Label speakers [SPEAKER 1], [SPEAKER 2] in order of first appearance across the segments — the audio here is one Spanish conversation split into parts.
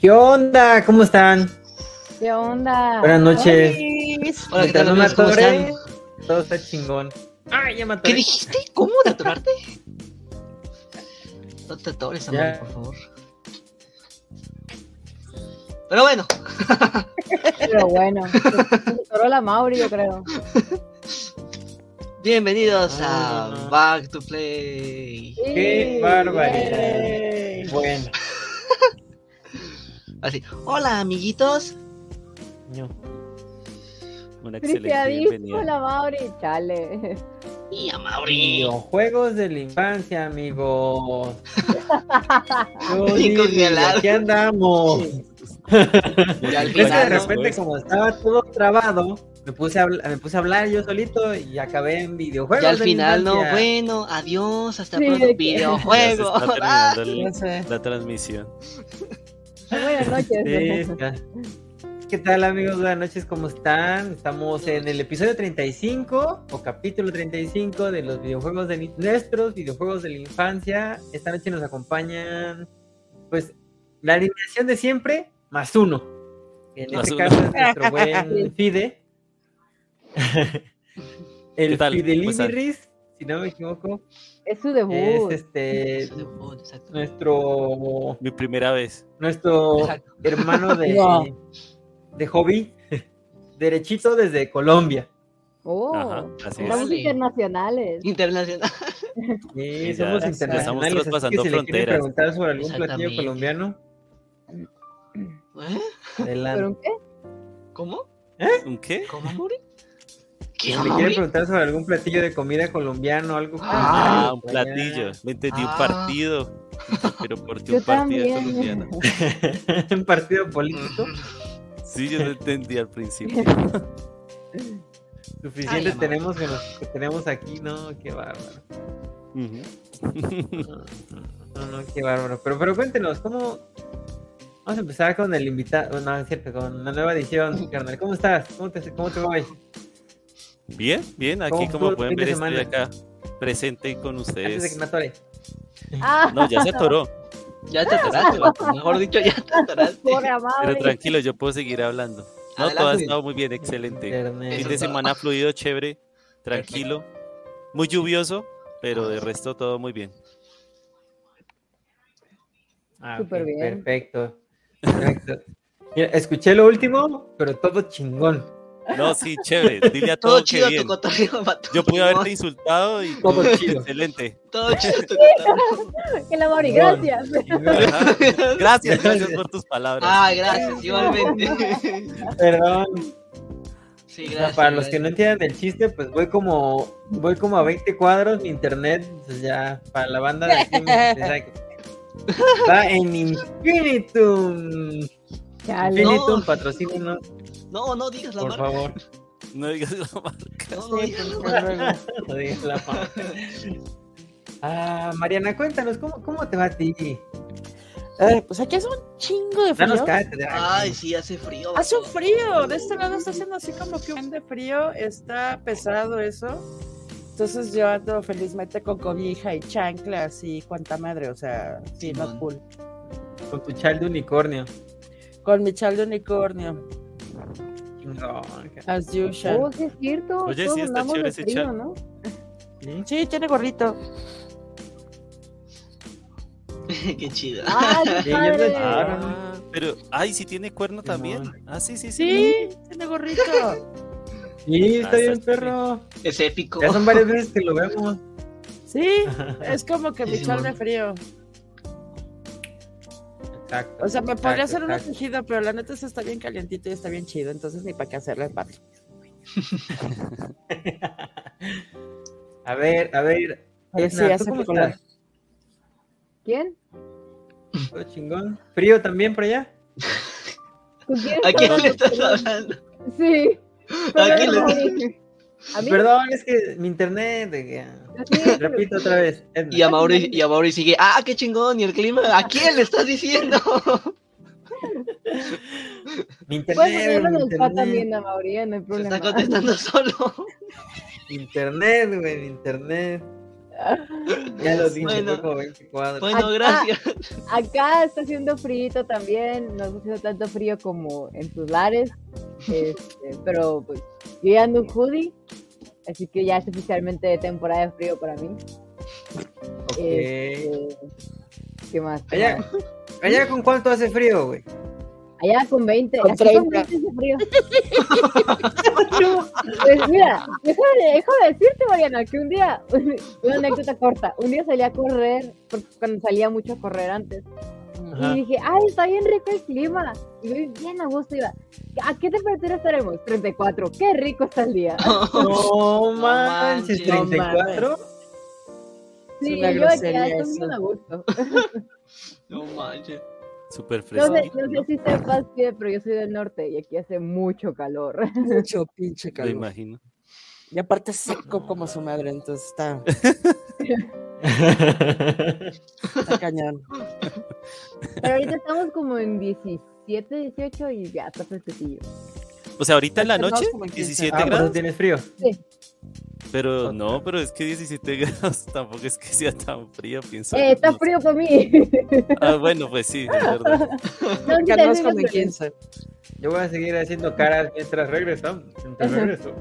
[SPEAKER 1] ¿Qué onda? ¿Cómo están?
[SPEAKER 2] ¿Qué onda?
[SPEAKER 1] Buenas noches.
[SPEAKER 3] Hola, ¿qué tal,
[SPEAKER 1] no me
[SPEAKER 3] amigos? ¿Cómo están?
[SPEAKER 1] Todo está chingón. Ay, ya me
[SPEAKER 3] ¿Qué dijiste? ¿Cómo de atorarte? No te atores, amor, por favor. Pero bueno,
[SPEAKER 2] Pero bueno, se atoró la Mauri, yo creo.
[SPEAKER 3] bienvenidos
[SPEAKER 1] Ah.
[SPEAKER 3] a Back to Play.
[SPEAKER 1] Qué
[SPEAKER 2] Sí,
[SPEAKER 1] barbaridad. Bueno,
[SPEAKER 3] Así, hola amiguitos.
[SPEAKER 1] no.
[SPEAKER 4] Una excelente
[SPEAKER 2] Tristeadísimo
[SPEAKER 4] bienvenida.
[SPEAKER 2] la Mauri, chale.
[SPEAKER 3] Y a Mauri.
[SPEAKER 1] Videojuegos de la infancia, amigos. Aquí andamos.
[SPEAKER 3] Y al
[SPEAKER 1] Es que de repente, como estaba todo trabado, me puse a, me puse a hablar yo solito y acabé en videojuegos.
[SPEAKER 3] Y al
[SPEAKER 1] de la
[SPEAKER 3] final, no, bueno, adiós, hasta
[SPEAKER 2] Sí,
[SPEAKER 3] pronto,
[SPEAKER 2] de que-
[SPEAKER 4] Ya se está
[SPEAKER 3] Ah,
[SPEAKER 4] terminando la transmisión.
[SPEAKER 2] Buenas noches.
[SPEAKER 1] Sí. ¿Qué tal amigos? Buenas noches, ¿cómo están? Estamos en el episodio 35 o capítulo 35 de los videojuegos de nuestros videojuegos de la infancia. Esta noche nos acompañan, pues, la alineación de siempre más uno. En
[SPEAKER 4] Más
[SPEAKER 1] este
[SPEAKER 4] uno.
[SPEAKER 1] caso es nuestro buen Fide. el. Fidelibiris, si no me equivoco,
[SPEAKER 2] Es su
[SPEAKER 1] es
[SPEAKER 2] debut.
[SPEAKER 1] este
[SPEAKER 3] Exacto.
[SPEAKER 1] nuestro
[SPEAKER 4] Mi primera vez.
[SPEAKER 1] nuestro
[SPEAKER 3] Exacto.
[SPEAKER 1] hermano de,
[SPEAKER 2] No.
[SPEAKER 1] de hobby, derechito desde Colombia.
[SPEAKER 2] Oh,
[SPEAKER 4] Ajá, así es.
[SPEAKER 2] estamos
[SPEAKER 3] Órale.
[SPEAKER 2] internacionales.
[SPEAKER 3] Internacional.
[SPEAKER 1] Sí,
[SPEAKER 4] Sí, ya
[SPEAKER 1] somos
[SPEAKER 4] estamos
[SPEAKER 1] internacionales. así
[SPEAKER 4] pasando
[SPEAKER 1] si le
[SPEAKER 4] fronteras.
[SPEAKER 1] preguntar sobre algún platillo colombiano,
[SPEAKER 3] ¿Eh?
[SPEAKER 1] adelante.
[SPEAKER 2] ¿Pero un qué?
[SPEAKER 3] ¿Cómo?
[SPEAKER 4] ¿Un qué?
[SPEAKER 3] ¿Cómo, Mauri? ¿Qué,
[SPEAKER 1] Si le quieren preguntar sobre algún platillo de comida colombiano, algo
[SPEAKER 4] Ah,
[SPEAKER 1] colombiano,
[SPEAKER 4] un platillo. Me entendí un
[SPEAKER 3] Ah.
[SPEAKER 4] partido. Pero ¿por qué un partido
[SPEAKER 2] también.
[SPEAKER 4] colombiano?
[SPEAKER 1] un partido político.
[SPEAKER 4] Sí, yo no entendí al principio.
[SPEAKER 1] Suficiente
[SPEAKER 3] Ay,
[SPEAKER 1] tenemos con los que tenemos aquí, no, qué bárbaro. No, no, no, qué bárbaro. Pero, pero cuéntenos, ¿cómo? Vamos a empezar con el invitado, no, es cierto, con la nueva edición, carnal. ¿Cómo estás? ¿Cómo te, cómo te va hoy?
[SPEAKER 4] Bien, bien. Aquí
[SPEAKER 1] ¿Cómo
[SPEAKER 4] como pueden ver estoy acá presente con
[SPEAKER 1] Antes de que
[SPEAKER 4] ustedes.
[SPEAKER 1] me atore.
[SPEAKER 2] Ah,
[SPEAKER 4] No, ya se atoró.
[SPEAKER 3] Ya te atoraste. Mejor dicho, ya te atoraste.
[SPEAKER 4] Pero tranquilo, yo puedo seguir hablando. No,
[SPEAKER 3] Adelante.
[SPEAKER 4] todo ha estado muy bien, excelente.
[SPEAKER 1] Internet.
[SPEAKER 4] Fin de semana fluido, chévere, tranquilo, muy lluvioso, pero de resto todo muy bien.
[SPEAKER 1] Ah,
[SPEAKER 2] Súper bien.
[SPEAKER 1] Perfecto. Perfecto. Mira, escuché lo último, pero todo chingón.
[SPEAKER 4] No, sí, chévere, dile a todo,
[SPEAKER 3] Todo
[SPEAKER 4] que
[SPEAKER 3] chido
[SPEAKER 4] bien.
[SPEAKER 3] tu cotorreo.
[SPEAKER 4] Yo pude haberte insultado y
[SPEAKER 1] Todo chido.
[SPEAKER 4] excelente.
[SPEAKER 3] Todo chido tu cotorreo.
[SPEAKER 2] Que gracias.
[SPEAKER 4] Ajá. Gracias, gracias por tus palabras.
[SPEAKER 3] Ah, gracias, igualmente.
[SPEAKER 1] Perdón.
[SPEAKER 3] Sí,
[SPEAKER 1] O sea,
[SPEAKER 3] gracias.
[SPEAKER 1] para los que no entiendan el chiste, pues voy como voy como a 20 cuadros, mi internet, pues ya, para la banda de aquí. Está en Infinitum.
[SPEAKER 2] Chale.
[SPEAKER 1] Infinitum,
[SPEAKER 3] No.
[SPEAKER 1] patrocínenos,
[SPEAKER 3] No, no digas la
[SPEAKER 1] por
[SPEAKER 3] marca.
[SPEAKER 1] favor.
[SPEAKER 4] No digas la marca.
[SPEAKER 3] No, no
[SPEAKER 1] Sí,
[SPEAKER 3] digas la
[SPEAKER 1] pues,
[SPEAKER 3] marca.
[SPEAKER 1] no digas la marca. Ah, Mariana, cuéntanos, ¿cómo, cómo te va a ti?
[SPEAKER 5] Eh, pues aquí hace un chingo de frío.
[SPEAKER 3] Ay, sí, hace frío.
[SPEAKER 5] Hace un frío, de este lado está haciendo así como que un de frío, está pesado eso. Entonces yo ando felizmente con cobija y chanclas y cuanta madre, o sea, sí, no cool.
[SPEAKER 1] Con tu chal de unicornio.
[SPEAKER 5] Con mi chal de unicornio,
[SPEAKER 1] Chingón,
[SPEAKER 5] as usual.
[SPEAKER 2] Oh, sí es cierto.
[SPEAKER 4] Oye,
[SPEAKER 2] todos
[SPEAKER 4] sí, está chévere ese
[SPEAKER 2] frío,
[SPEAKER 4] chat.
[SPEAKER 2] ¿no?
[SPEAKER 1] ¿sí?
[SPEAKER 5] Sí, tiene gorrito.
[SPEAKER 3] Qué chido.
[SPEAKER 2] ¡Ah, qué padre!
[SPEAKER 4] Ah, pero, ay, sí tiene cuerno también. Ah, sí, sí, sí.
[SPEAKER 5] Sí, tiene gorrito.
[SPEAKER 1] Sí, está
[SPEAKER 4] Ah,
[SPEAKER 1] bien, perro.
[SPEAKER 3] Es épico.
[SPEAKER 1] Ya son varias veces que lo vemos.
[SPEAKER 5] Sí, es como que mi chal de frío.
[SPEAKER 1] Exacto.
[SPEAKER 5] O sea, me podría hacer
[SPEAKER 1] exacto,
[SPEAKER 5] un
[SPEAKER 1] exacto.
[SPEAKER 5] tejido, pero la neta eso está bien calientito y está bien chido, entonces ni para qué hacerle el pato.
[SPEAKER 1] A ver, a ver.
[SPEAKER 2] ¿Quién?
[SPEAKER 1] ¿Todo chingón? ¿Frío también por allá?
[SPEAKER 2] ¿Con quién
[SPEAKER 3] ¿A quién le estás
[SPEAKER 2] hablando? Sí.
[SPEAKER 3] ¿A quién le
[SPEAKER 2] Mauri. ¿A mí?
[SPEAKER 1] Perdón, es que mi internet. de Repito otra vez. Edna.
[SPEAKER 3] Y a Mauri, y a Mauri sigue, ah, qué chingón, y el clima, ¿a quién le estás diciendo?
[SPEAKER 1] Mi internet, mi internet.
[SPEAKER 2] también, a Mauri, no hay
[SPEAKER 3] Se
[SPEAKER 2] problema.
[SPEAKER 3] está contestando solo.
[SPEAKER 1] Internet, güey, mi internet. Ya lo dije,
[SPEAKER 3] Bueno.
[SPEAKER 1] como 20 cuadros.
[SPEAKER 3] Bueno,
[SPEAKER 2] Acá.
[SPEAKER 3] gracias.
[SPEAKER 2] Acá está haciendo frío también, no está haciendo tanto frío como en sus lares, este, pero pues yo ya ando en hoodie, así que ya es oficialmente temporada de frío para mí. Este, ¿Qué más? ¿Qué
[SPEAKER 1] Allá,
[SPEAKER 2] más?
[SPEAKER 1] allá con cuánto hace frío, güey.
[SPEAKER 2] Allá con 20,
[SPEAKER 5] Con
[SPEAKER 2] aquí con
[SPEAKER 5] 30.
[SPEAKER 2] 20 hace frío. pues mira, déjame, déjame decirte, Mariana, que un día, una anécdota corta, un día salí a correr, porque cuando salía mucho a correr antes,
[SPEAKER 1] Ajá.
[SPEAKER 2] y dije, ay, está bien rico el clima, y voy bien a gusto, iba, ¿a qué temperatura estaremos? 34, qué rico está el día.
[SPEAKER 1] No
[SPEAKER 3] manches.
[SPEAKER 1] manches, 34.
[SPEAKER 2] Sí,
[SPEAKER 5] una
[SPEAKER 2] yo aquí estoy bien a gusto.
[SPEAKER 3] No manches.
[SPEAKER 4] Súper
[SPEAKER 2] No
[SPEAKER 4] fresco.
[SPEAKER 2] sé, no sé si sepas qué, pero yo soy del norte y aquí hace mucho calor.
[SPEAKER 5] Mucho pinche
[SPEAKER 4] Lo
[SPEAKER 5] calor.
[SPEAKER 4] imagino.
[SPEAKER 5] Y aparte seco como su madre, entonces está, está cañón.
[SPEAKER 2] Pero ahorita estamos como en 17, 18 y ya está fresquecillo.
[SPEAKER 4] O sea, ahorita en la noche,
[SPEAKER 5] como en 15.
[SPEAKER 4] 17
[SPEAKER 1] Ah,
[SPEAKER 4] grados.
[SPEAKER 1] tienes frío.
[SPEAKER 4] Pero
[SPEAKER 1] Ok.
[SPEAKER 4] no, pero es que 17 grados tampoco es que sea tan frío, pienso.
[SPEAKER 2] Eh, está
[SPEAKER 4] no sé.
[SPEAKER 2] frío para mí.
[SPEAKER 4] Ah, bueno, pues sí, es verdad.
[SPEAKER 2] No, sí,
[SPEAKER 5] Calor
[SPEAKER 2] sí,
[SPEAKER 5] como en
[SPEAKER 2] sí,
[SPEAKER 5] 15.
[SPEAKER 1] Yo voy a seguir haciendo caras mientras regresamos. Mientras regreso.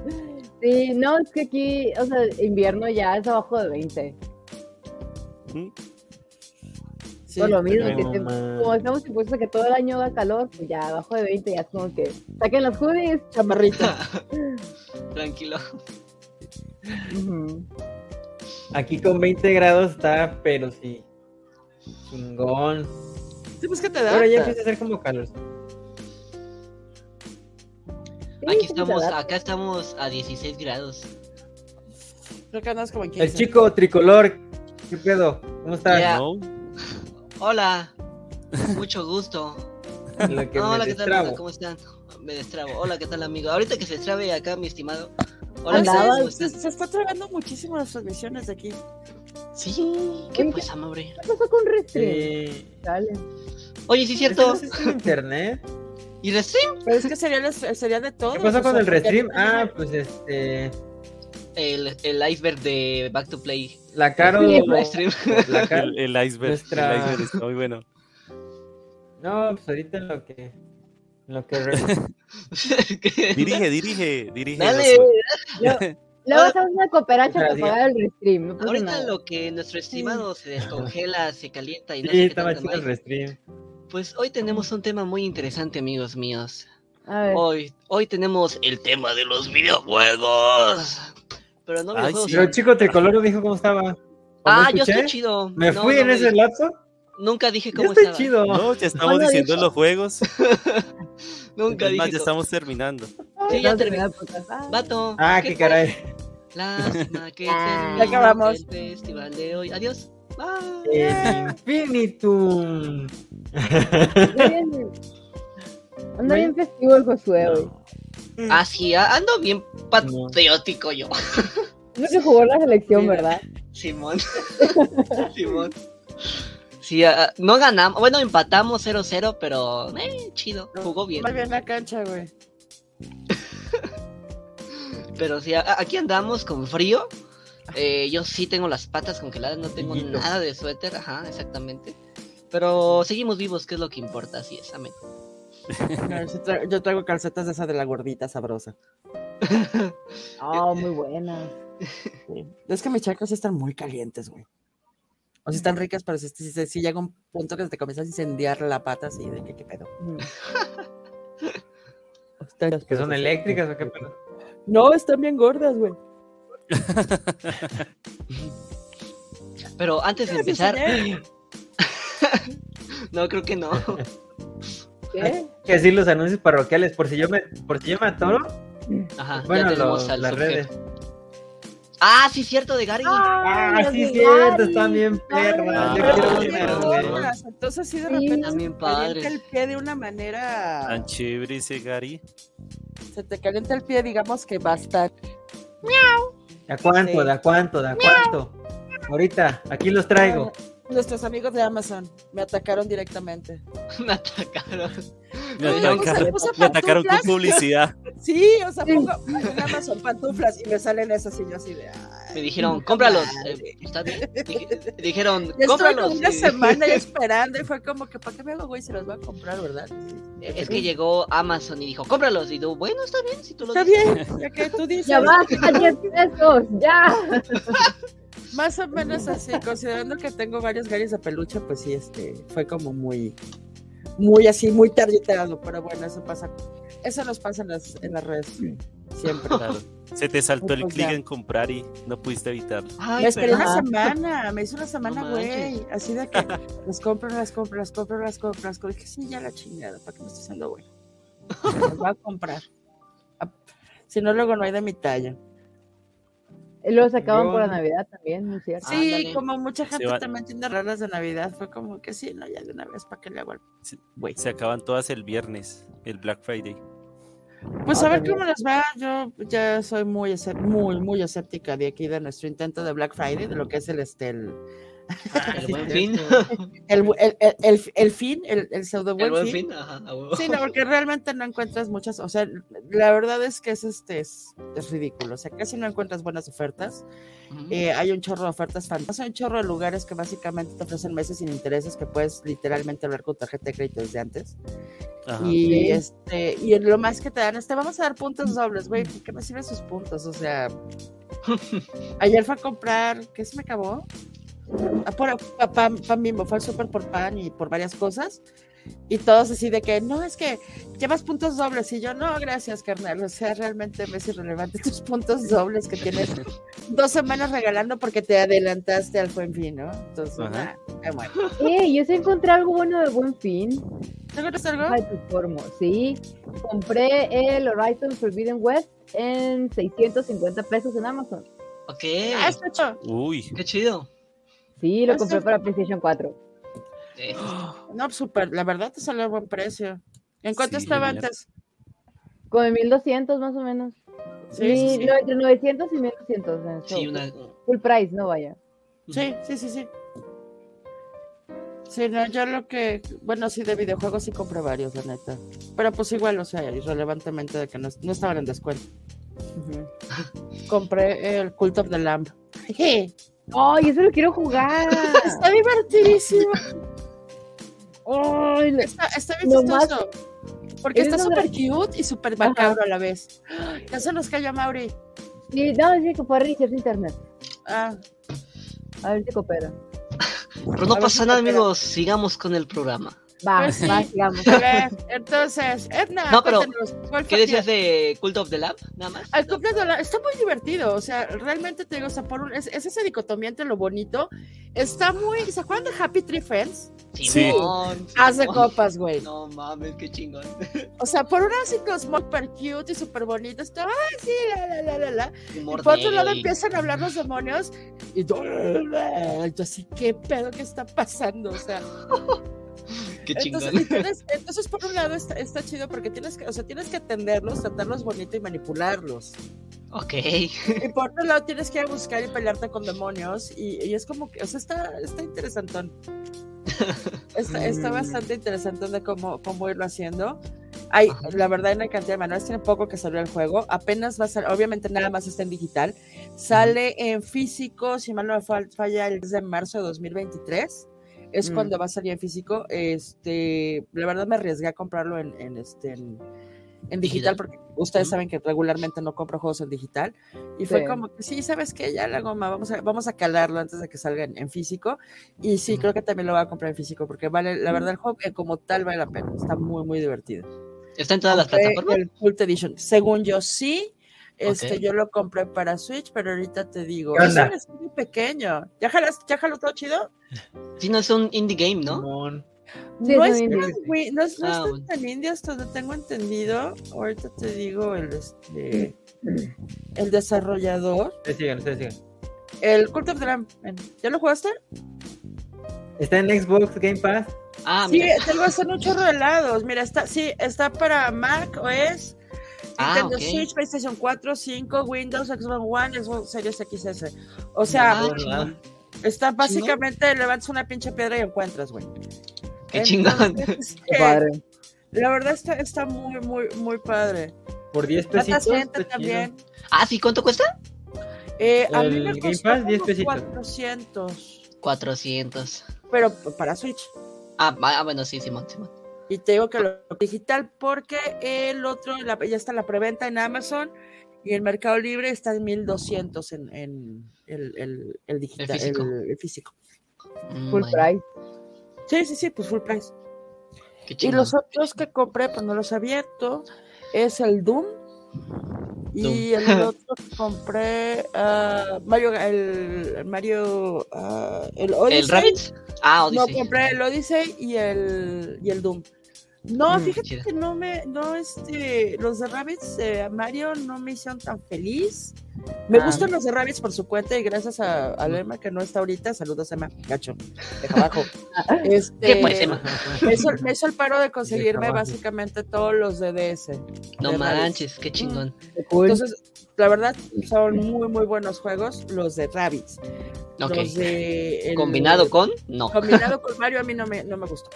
[SPEAKER 2] Sí, no, es que aquí, o sea, invierno ya es abajo de 20.
[SPEAKER 4] ¿Mm?
[SPEAKER 5] Sí,
[SPEAKER 2] Por lo mismo, que
[SPEAKER 1] no
[SPEAKER 2] como estamos impuestos a que todo el año haga calor, pues ya abajo de 20 ya es como que saquen los hoodies.
[SPEAKER 5] chamarrita.
[SPEAKER 3] Tranquilo.
[SPEAKER 1] Aquí con 20 grados está, pero sí. Chingón.
[SPEAKER 5] Sí, pues que te da.
[SPEAKER 1] Ahora ya empieza a hacer como calor.
[SPEAKER 3] Aquí estamos, acá estamos a 16 grados.
[SPEAKER 5] Creo que andas como en 15.
[SPEAKER 1] El chico tricolor. ¿Qué pedo? ¿Cómo estás?
[SPEAKER 4] No,
[SPEAKER 3] Hola. Mucho gusto.
[SPEAKER 1] Lo que
[SPEAKER 3] No,
[SPEAKER 1] me
[SPEAKER 3] hola, ¿qué tal? ¿Cómo están? Me destrabo. Hola, ¿qué tal, amigo? Ahorita que se destrabe acá, mi estimado. Hola, ¿qué tal?
[SPEAKER 2] Andaba-
[SPEAKER 3] ¿Cómo
[SPEAKER 5] Se, se está tragando muchísimo las transmisiones de aquí.
[SPEAKER 3] Sí, ¿qué
[SPEAKER 2] Oye,
[SPEAKER 3] pasa, hombre?
[SPEAKER 2] ¿Qué pasó con Restream?
[SPEAKER 1] Sí.
[SPEAKER 2] Dale.
[SPEAKER 3] Oye, sí,
[SPEAKER 1] ¿Eso
[SPEAKER 3] cierto.
[SPEAKER 1] es internet?
[SPEAKER 3] ¿Y Restream?
[SPEAKER 5] Pero es que sería, el- sería de todo.
[SPEAKER 1] ¿Qué pasó con el restream? Ah, pues este.
[SPEAKER 3] El, el iceberg de Back to Play.
[SPEAKER 1] La Caro. La
[SPEAKER 4] el, el iceberg.
[SPEAKER 1] Nuestra-
[SPEAKER 4] El iceberg está muy bueno.
[SPEAKER 1] No, pues ahorita en lo que. En lo que.
[SPEAKER 4] Dirige, dirige, dirige.
[SPEAKER 3] Dale.
[SPEAKER 2] Luego hacemos una cooperacha para pagar el Restream. No
[SPEAKER 3] Ahorita
[SPEAKER 2] nada.
[SPEAKER 3] lo que nuestro estimado se descongela, se calienta y no
[SPEAKER 1] Sí,
[SPEAKER 3] sé qué
[SPEAKER 1] estaba chido el restream.
[SPEAKER 3] Pues hoy tenemos un tema muy interesante, amigos míos.
[SPEAKER 2] A ver.
[SPEAKER 3] Hoy, hoy tenemos el tema de los videojuegos. Pero no
[SPEAKER 4] Ay, sí.
[SPEAKER 1] Pero el chico tricolor no dijo cómo estaba. ¿O no
[SPEAKER 3] ah, yo estoy chido.
[SPEAKER 1] ¿Me
[SPEAKER 3] No,
[SPEAKER 1] fui
[SPEAKER 3] no
[SPEAKER 1] en
[SPEAKER 3] me
[SPEAKER 1] ese lapso?
[SPEAKER 3] Nunca dije
[SPEAKER 1] Yo
[SPEAKER 3] cómo
[SPEAKER 1] estoy
[SPEAKER 3] estaba.
[SPEAKER 1] chido.
[SPEAKER 4] No, ya estamos
[SPEAKER 2] lo
[SPEAKER 4] diciendo los juegos.
[SPEAKER 3] Nunca
[SPEAKER 4] Es más,
[SPEAKER 3] dije
[SPEAKER 4] ya
[SPEAKER 3] cómo-
[SPEAKER 4] estamos terminando.
[SPEAKER 3] Sí, ya
[SPEAKER 2] No, no, ah.
[SPEAKER 3] Vato.
[SPEAKER 1] Ah,
[SPEAKER 3] ¿qué
[SPEAKER 1] caray.
[SPEAKER 3] Lástima que
[SPEAKER 2] Ah.
[SPEAKER 5] Ya acabamos.
[SPEAKER 3] el festival de hoy. Adiós. Bye.
[SPEAKER 1] El Infinitum.
[SPEAKER 2] Anda bien- Anda bien festivo el Josué hoy.
[SPEAKER 3] Ah, sí, a- ando bien patriótico yo.
[SPEAKER 2] No que jugó la selección,
[SPEAKER 3] Mira.
[SPEAKER 2] ¿verdad?
[SPEAKER 3] Simón. Simón. Sí, no ganamos. Bueno, empatamos 0-0, pero eh, chido. Jugó bien.
[SPEAKER 5] Muy bien la cancha, güey.
[SPEAKER 3] Pero sí, aquí andamos con frío. Eh, yo sí tengo las patas congeladas, no tengo nada de suéter. Ajá, exactamente. Pero seguimos vivos, que es lo que importa, así es, amén.
[SPEAKER 5] No, yo, tra- yo traigo calcetas de esa de la gordita sabrosa.
[SPEAKER 2] Oh, muy buena.
[SPEAKER 5] Sí. Es que mis chanclas sí están muy calientes, güey. O sea, están ricas, pero sí- sí llega un punto que te comienzas a incendiar la pata así de que qué pedo. Están-
[SPEAKER 1] ¿Que son eléctricas o qué pedo?
[SPEAKER 5] No, están bien gordas, güey.
[SPEAKER 3] Pero antes de
[SPEAKER 5] ¿Qué les
[SPEAKER 3] empezar, no, creo que no.
[SPEAKER 2] ¿Qué?
[SPEAKER 1] Que decir los anuncios parroquiales, por si yo me, por si yo me atoro,
[SPEAKER 3] Ajá,
[SPEAKER 1] bueno,
[SPEAKER 3] ya tenemos
[SPEAKER 1] los-
[SPEAKER 3] al
[SPEAKER 1] las
[SPEAKER 3] subjefe.
[SPEAKER 1] redes.
[SPEAKER 3] Ah, sí, cierto, de Gary.
[SPEAKER 1] Ah, sí, cierto,
[SPEAKER 2] de
[SPEAKER 1] están bien perras.
[SPEAKER 4] Ah,
[SPEAKER 1] Yo quiero una,
[SPEAKER 5] Entonces sí de repente
[SPEAKER 3] También
[SPEAKER 5] se te calienta el pie de una manera.
[SPEAKER 4] Tan chévere ese Gary.
[SPEAKER 5] Se te calienta el pie, digamos que va a estar.
[SPEAKER 1] ¿De a cuánto?
[SPEAKER 5] Sí.
[SPEAKER 1] ¿De a cuánto? ¿De a cuánto? Ahorita, aquí los traigo.
[SPEAKER 5] Nuestros amigos de Amazon me atacaron directamente.
[SPEAKER 3] Me atacaron.
[SPEAKER 4] Me atacaron,
[SPEAKER 5] me puse
[SPEAKER 4] me atacaron con publicidad.
[SPEAKER 5] Sí, o sea, pongo en Amazon pantuflas y me salen esas y yo así de.
[SPEAKER 3] Me dijeron, cómpralos. Eh, ¿está bien? Dije- dijeron,
[SPEAKER 5] Ya estuve
[SPEAKER 3] cómpralos.
[SPEAKER 5] como una semana esperando y fue como que, ¿para qué me hago, güey? Se los voy a comprar, ¿verdad?
[SPEAKER 3] Es que llegó Amazon y dijo, cómpralos. Y yo, bueno, está bien, si tú lo
[SPEAKER 5] Está
[SPEAKER 3] dices.
[SPEAKER 5] bien, ya que tú dices.
[SPEAKER 2] Ya basta, 10 pesos, ya.
[SPEAKER 5] Más o menos así, considerando que tengo varios garis de peluche, pues sí, este, fue como muy, muy así, muy tarjetado, pero bueno, eso pasa, eso nos pasa en las, en las redes, siempre.
[SPEAKER 4] Claro. Se te saltó el clic en comprar y no pudiste evitarlo.
[SPEAKER 3] Ay,
[SPEAKER 5] me esperé
[SPEAKER 3] pero-
[SPEAKER 5] una semana, me hice una semana, güey, así de que las compro, las compro, las compro, las compro, las compro, dije, sí, ya la chingada, ¿para qué me estoy haciendo, güey? Las voy a comprar. Si no, luego no hay de mi talla.
[SPEAKER 2] Y luego se acaban
[SPEAKER 1] Yo-
[SPEAKER 2] por la Navidad también, muy cierto.
[SPEAKER 5] Sí,
[SPEAKER 3] Ándale.
[SPEAKER 5] como mucha gente
[SPEAKER 4] va-
[SPEAKER 5] también tiene raras de Navidad, fue como que sí, no, ya de una vez, ¿para qué le hago güey?
[SPEAKER 4] Se acaban todas el viernes, el Black Friday.
[SPEAKER 5] Pues
[SPEAKER 2] Ah,
[SPEAKER 5] a ver
[SPEAKER 2] también.
[SPEAKER 5] cómo les va. Yo ya soy muy, muy, muy escéptica de aquí de nuestro intento de Black Friday, de lo que es el este el,
[SPEAKER 3] El buen fin.
[SPEAKER 5] el, el, el, el- fin, el, el pseudo
[SPEAKER 3] El
[SPEAKER 5] buen
[SPEAKER 3] buen
[SPEAKER 5] fin.
[SPEAKER 3] fin. Ajá.
[SPEAKER 5] Sí, no, porque realmente no encuentras muchas, o sea, la verdad es que es este es, es ridículo, o sea, casi no encuentras buenas ofertas. Eh, hay un chorro de ofertas fantásticas, hay un chorro de lugares que básicamente te ofrecen meses sin intereses que puedes literalmente hablar con tarjeta de crédito desde antes.
[SPEAKER 4] Ajá.
[SPEAKER 5] Y
[SPEAKER 2] Sí.
[SPEAKER 5] este, y lo más que te dan es te vamos a dar puntos dobles, güey. ¿por ¿Qué me sirven sus puntos? O sea, ayer fue a comprar, ¿qué se me acabó? Ah, por, pa- pan, pan bimbo, fue al súper por pan y por varias cosas. Y todos así de que, no, es que llevas puntos dobles. Y yo, no, gracias, carnal. O sea, realmente me es irrelevante tus puntos dobles que tienes dos semanas regalando porque te adelantaste al buen fin, ¿no? Entonces,
[SPEAKER 4] Ajá.
[SPEAKER 5] nah, eh, bueno.
[SPEAKER 2] Eh, yo sí encontré algo bueno de Buen Fin.
[SPEAKER 5] ¿Te encuentras algo?
[SPEAKER 2] Ay, informo, sí. Compré el Horizon Forbidden West en 650 pesos en Amazon.
[SPEAKER 3] Ok.
[SPEAKER 5] Ah, está hecho.
[SPEAKER 4] Uy,
[SPEAKER 3] Qué chido.
[SPEAKER 2] Sí, lo
[SPEAKER 5] Ah,
[SPEAKER 2] compré para PlayStation 4.
[SPEAKER 3] Eh,
[SPEAKER 5] No, pues, súper, la verdad te salió a buen precio. ¿En cuánto
[SPEAKER 4] Sí,
[SPEAKER 5] estaba antes?
[SPEAKER 2] Como en 1200 más o menos.
[SPEAKER 5] Sí,
[SPEAKER 2] Y
[SPEAKER 5] sí, sí.
[SPEAKER 2] no, entre 900 y 1200. en
[SPEAKER 3] sí,
[SPEAKER 2] show.
[SPEAKER 3] una.
[SPEAKER 2] Full price, no vaya.
[SPEAKER 5] Sí, sí, sí, sí. Sí, no, yo lo que, bueno, sí, de videojuegos sí compré varios, la neta. Pero pues igual, o sea, irrelevantemente de que no, no estaban en descuento. Compré el Cult of the Lamb.
[SPEAKER 2] ¡Ay, eso lo quiero jugar!
[SPEAKER 5] Está divertidísimo. Está, está bien chistoso. Porque está súper cute y súper macabro a la vez. Ya se nos cayó Mauri.
[SPEAKER 2] Sí, no, sí, que fue internet.
[SPEAKER 5] Ah,
[SPEAKER 2] A ver si coopera.
[SPEAKER 3] Pero no pasa
[SPEAKER 5] si
[SPEAKER 3] nada,
[SPEAKER 5] coopera.
[SPEAKER 3] amigos. Sigamos con el programa.
[SPEAKER 2] Va,
[SPEAKER 5] Pues sí.
[SPEAKER 2] va,
[SPEAKER 5] entonces, Edna,
[SPEAKER 3] No, pero,
[SPEAKER 5] cuéntanos, ¿cuál
[SPEAKER 3] ¿Qué decías de Cult of the Lab? Nada más.
[SPEAKER 5] Al completo, la- está muy divertido, o sea, realmente te digo, o sea, por un- es, es esa dicotomía entre lo bonito, está muy, ¿se acuerdan de Happy Tree Friends? De
[SPEAKER 3] Simón.
[SPEAKER 5] copas, güey.
[SPEAKER 3] No mames, qué chingón.
[SPEAKER 5] O sea, por un lado sí que es super cute y súper bonito, está, ay, sí, la, la, la, la, la. Y por otro lado empiezan a hablar los demonios y yo, yo así, ¿qué pedo que está pasando? O sea,
[SPEAKER 3] Qué chingón.
[SPEAKER 5] entonces, tienes- entonces, por un lado está, está chido porque tienes que, o sea, tienes que atenderlos, tratarlos bonito y manipularlos.
[SPEAKER 3] Ok.
[SPEAKER 5] Y por otro lado tienes que ir a buscar y pelearte con demonios y, y es como que, o sea, está, está interesantón. Está, está
[SPEAKER 1] Mm.
[SPEAKER 5] bastante interesantón de cómo, cómo irlo haciendo. Hay,
[SPEAKER 3] Ajá.
[SPEAKER 5] la verdad, en la cantidad de manuales tiene poco que salió el juego. Apenas va a salir, obviamente nada más está en digital. Sale en físico, si mal no me fal- falla, el 10 de marzo de 2023. Es
[SPEAKER 2] Mm.
[SPEAKER 5] cuando va a salir en físico. Este, la verdad me arriesgué a comprarlo en, en, este, en, en digital,
[SPEAKER 3] Digital.
[SPEAKER 5] porque ustedes
[SPEAKER 3] Ujú.
[SPEAKER 5] saben que regularmente no compro juegos en digital. Y fue
[SPEAKER 2] Sí.
[SPEAKER 5] como que sí, sabes que ya la goma, vamos a, vamos a calarlo antes de que salga en, en físico. Y sí,
[SPEAKER 3] Ujú.
[SPEAKER 5] creo que también lo voy a comprar en físico, porque vale, la verdad, el juego eh, como tal vale la pena. Está muy, muy divertido.
[SPEAKER 3] ¿Está en todas las plataformas?
[SPEAKER 5] El Cult Edition. Según yo, sí. Este, yo lo compré para Switch, pero ahorita te digo,
[SPEAKER 1] ¿Qué
[SPEAKER 5] es un estudio pequeño. ¿Ya jalas, ya jaló todo chido?
[SPEAKER 3] Sí, no es un indie game, ¿no?
[SPEAKER 2] Sí,
[SPEAKER 5] no
[SPEAKER 2] es
[SPEAKER 5] güey, no, es- no
[SPEAKER 3] Ah,
[SPEAKER 5] es tan-
[SPEAKER 3] bueno.
[SPEAKER 5] tan indie hasta donde tengo entendido. Ahorita te digo el este el desarrollador.
[SPEAKER 1] Ustedes sigan, ustedes sigan.
[SPEAKER 5] El Cult of the Lamb. ¿Ya lo jugaste?
[SPEAKER 1] Está en Xbox Game Pass.
[SPEAKER 3] Ah,
[SPEAKER 5] sí,
[SPEAKER 3] mira.
[SPEAKER 5] te lo hacen un chorro de lados. Mira, está, sí, está para Mac OS,
[SPEAKER 3] Ah,
[SPEAKER 5] Nintendo
[SPEAKER 3] ok.
[SPEAKER 5] Switch, PlayStation 4, 5, Windows, Xbox One, Xbox Series XS. O sea,
[SPEAKER 3] Ah,
[SPEAKER 5] está básicamente levantas una pinche piedra y encuentras, güey.
[SPEAKER 3] Qué chingón.
[SPEAKER 2] Qué
[SPEAKER 5] eh,
[SPEAKER 2] padre.
[SPEAKER 5] La verdad está, está muy, muy, muy padre.
[SPEAKER 1] Por 10
[SPEAKER 5] Mata
[SPEAKER 1] pesitos.
[SPEAKER 5] gente también.
[SPEAKER 3] Ah, sí, ¿cuánto cuesta?
[SPEAKER 5] Eh, a mí
[SPEAKER 1] El
[SPEAKER 5] me
[SPEAKER 1] Game
[SPEAKER 5] costó
[SPEAKER 1] Pass, 10
[SPEAKER 5] como
[SPEAKER 1] pesitos.
[SPEAKER 5] 400,
[SPEAKER 3] 400.
[SPEAKER 5] pero para Switch.
[SPEAKER 3] Ah, ah, bueno, sí, Simón, Simón.
[SPEAKER 5] Y te digo que lo digital porque el otro la- ya está la preventa en Amazon y el Mercado Libre está en 1200 en, en el, el, el digital, el
[SPEAKER 3] físico.
[SPEAKER 5] el físico.
[SPEAKER 3] Mm,
[SPEAKER 2] Full
[SPEAKER 3] bueno,
[SPEAKER 2] price.
[SPEAKER 5] Sí, sí, sí, pues full price. Y los otros que compré, pues no los he abierto, es el Doom. Y el otro que compré, ah, Mario, el, Mario, ah, el Odyssey.
[SPEAKER 3] ¿El? Ah,
[SPEAKER 5] No,
[SPEAKER 3] Odyssey.
[SPEAKER 5] compré el Odyssey y el, y el Doom. No,
[SPEAKER 3] Mm,
[SPEAKER 5] fíjate
[SPEAKER 3] chido.
[SPEAKER 5] que no me, no, este, los de Rabbids, eh, Mario no me hicieron tan feliz. Me
[SPEAKER 1] Ah.
[SPEAKER 5] gustan los de Rabbids por su cuenta y gracias a, a Emma que no está ahorita, saludos Emma, gacho, deja abajo. Este,
[SPEAKER 3] ¿Qué pues, Emma?
[SPEAKER 5] Me hizo, me hizo el paro de conseguirme básicamente todos los de DS.
[SPEAKER 3] No
[SPEAKER 5] de Rabbids.
[SPEAKER 3] manches, qué chingón.
[SPEAKER 2] Cool.
[SPEAKER 5] Entonces, la verdad, son muy, muy buenos juegos los de Rabbids.
[SPEAKER 3] Ok.
[SPEAKER 5] Los de el-
[SPEAKER 3] ¿Combinado con? No.
[SPEAKER 5] Combinado con Mario a mí no me, no me gustó.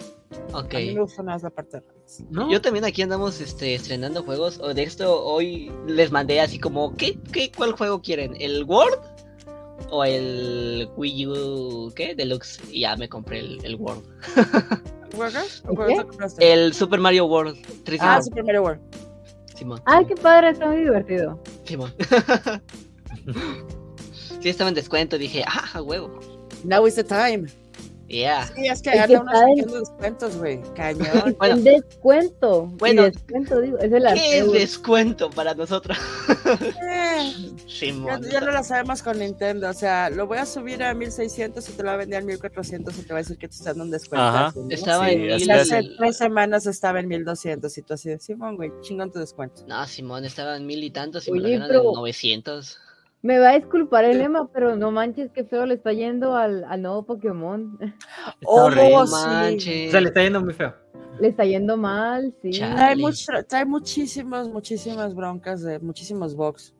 [SPEAKER 3] Ok.
[SPEAKER 5] A mí me gustó más la parte de Rabbids.
[SPEAKER 1] ¿No?
[SPEAKER 3] Yo también aquí andamos este, estrenando juegos. O De esto hoy les mandé así como, ¿qué, qué, ¿cuál juego quieren? ¿El World? ¿O el Wii U, qué? Deluxe. Y ya me compré el, el World.
[SPEAKER 5] ¿Juegas?
[SPEAKER 2] ¿El
[SPEAKER 5] ¿O
[SPEAKER 2] qué?
[SPEAKER 3] El Super Mario World. 3D
[SPEAKER 5] Ah. Super Mario World.
[SPEAKER 3] Simón.
[SPEAKER 2] Ay, qué padre, está muy divertido.
[SPEAKER 3] Simón. sí, estaba en descuento. Dije, ah, a huevo.
[SPEAKER 5] Now is the time.
[SPEAKER 3] Yeah.
[SPEAKER 5] Sí, es que
[SPEAKER 2] Es que
[SPEAKER 5] anda unos
[SPEAKER 2] en-
[SPEAKER 5] descuentos, güey. Cañón.
[SPEAKER 3] Bueno.
[SPEAKER 2] El descuento.
[SPEAKER 3] Bueno.
[SPEAKER 2] Descuento, digo, es el
[SPEAKER 3] ¿Qué es descuento para nosotros?
[SPEAKER 5] Eh, ya,
[SPEAKER 3] Simón.
[SPEAKER 5] ya no lo sabemos con Nintendo. O sea, lo voy a subir a 1600 y te lo va a vender a 1400 y te va a decir que te están dando un descuento.
[SPEAKER 4] Ajá.
[SPEAKER 5] así, ¿no?
[SPEAKER 3] Estaba
[SPEAKER 4] Sí,
[SPEAKER 3] en mil.
[SPEAKER 5] Y hace
[SPEAKER 4] es.
[SPEAKER 5] tres semanas estaba en 1200 y tú así de Simón, güey, chingón tu descuento.
[SPEAKER 3] No, Simón, estaba en mil y tantos y me lo
[SPEAKER 2] Oye, pero-
[SPEAKER 3] en 900.
[SPEAKER 2] Me va a disculpar el Emma, pero no manches que feo le está yendo al, al nuevo Pokémon.
[SPEAKER 1] Está
[SPEAKER 5] Oh.
[SPEAKER 3] No
[SPEAKER 5] sí.
[SPEAKER 3] manches.
[SPEAKER 1] O sea, le está yendo muy feo.
[SPEAKER 2] Le está yendo mal, sí.
[SPEAKER 5] Trae, mucho, trae muchísimas, muchísimas broncas de muchísimos bugs.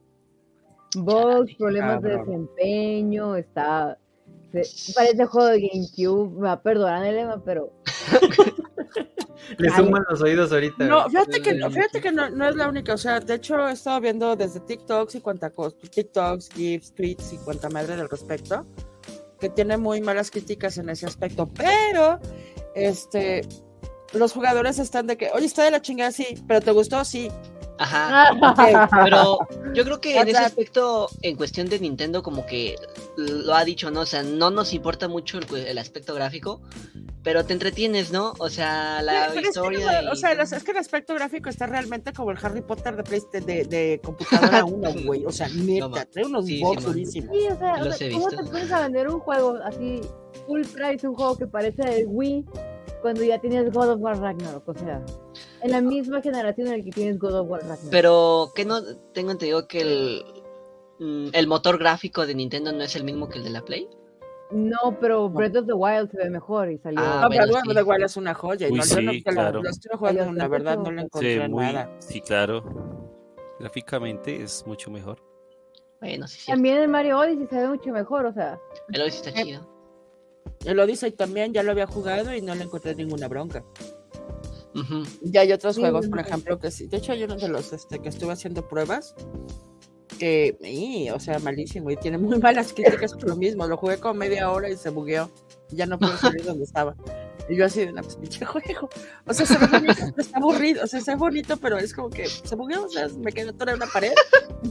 [SPEAKER 2] Bugs,
[SPEAKER 3] Chale,
[SPEAKER 2] problemas de desempeño, está... se- parece juego de GameCube, me va a perdonar el Emma, pero
[SPEAKER 1] Le suman los oídos ahorita.
[SPEAKER 5] No, fíjate que, no, fíjate que no, no es la única. O sea, de hecho, he estado viendo desde TikToks y cuanta cosa, TikToks, GIFs, tweets y cuanta madre al respecto, que tiene muy malas críticas en ese aspecto. Pero, este, los jugadores están de que, oye, está de la chingada, sí, pero ¿te gustó? Sí.
[SPEAKER 3] Ajá. Pero yo creo que en ese aspecto, en cuestión de Nintendo, como que lo ha dicho, ¿no? O sea, no nos importa mucho el, aspecto gráfico, pero te entretienes, ¿no? O sea, la
[SPEAKER 5] Pero es que
[SPEAKER 3] historia.
[SPEAKER 5] no, o sea, es que el aspecto gráfico está realmente como el Harry Potter de, Play- de, de computadora 1, güey. O sea, neta,
[SPEAKER 3] ma-
[SPEAKER 5] trae unos
[SPEAKER 3] sí,
[SPEAKER 5] bugs
[SPEAKER 3] sí, man.
[SPEAKER 5] durísimos.
[SPEAKER 2] sí, o sea, o
[SPEAKER 3] Los
[SPEAKER 2] sea,
[SPEAKER 3] he
[SPEAKER 2] ¿cómo
[SPEAKER 3] visto.
[SPEAKER 2] te pones a vender un juego así full price, un juego que parece de Wii, cuando ya tienes God of War Ragnarok? O sea, en la misma generación en la que tienes God of War Ragnarok.
[SPEAKER 3] Pero que no tengo entendido que el, mm, el motor gráfico de Nintendo no es el mismo que el de la Play.
[SPEAKER 2] No, pero Breath of the Wild se ve mejor y salió.
[SPEAKER 3] Ah,
[SPEAKER 5] No, pero
[SPEAKER 3] sí.
[SPEAKER 5] bueno, igual es una joya. Y
[SPEAKER 4] Uy,
[SPEAKER 5] no, yo no-
[SPEAKER 4] sí,
[SPEAKER 5] la-
[SPEAKER 4] claro.
[SPEAKER 5] lo estoy jugando,
[SPEAKER 2] Ay,
[SPEAKER 5] la verdad, no
[SPEAKER 2] sí,
[SPEAKER 5] encontré
[SPEAKER 4] Sí, muy,
[SPEAKER 5] nada.
[SPEAKER 4] sí, claro. Gráficamente es mucho mejor.
[SPEAKER 3] Bueno, sí, sí.
[SPEAKER 2] También el Mario Odyssey se ve mucho mejor, o sea.
[SPEAKER 3] El Odyssey está
[SPEAKER 5] Eh,
[SPEAKER 3] chido.
[SPEAKER 5] El Odyssey también ya lo había jugado y no le encontré ninguna bronca.
[SPEAKER 3] Ujú.
[SPEAKER 5] Ya hay otros
[SPEAKER 2] Sí,
[SPEAKER 5] juegos, por ejemplo, que sí. De hecho, hay uno de los este, que estuve haciendo pruebas. Que, y, o sea, malísimo. Y tiene muy malas críticas por lo mismo. Lo jugué como media hora y se bugueó. Y ya no pude salir donde estaba. Y yo así de, no, pues pinche juego. O sea, se ve bonito, pero está aburrido. O sea, se ve bonito, pero es como que se bugueó. O sea, me quedé atorada en una pared.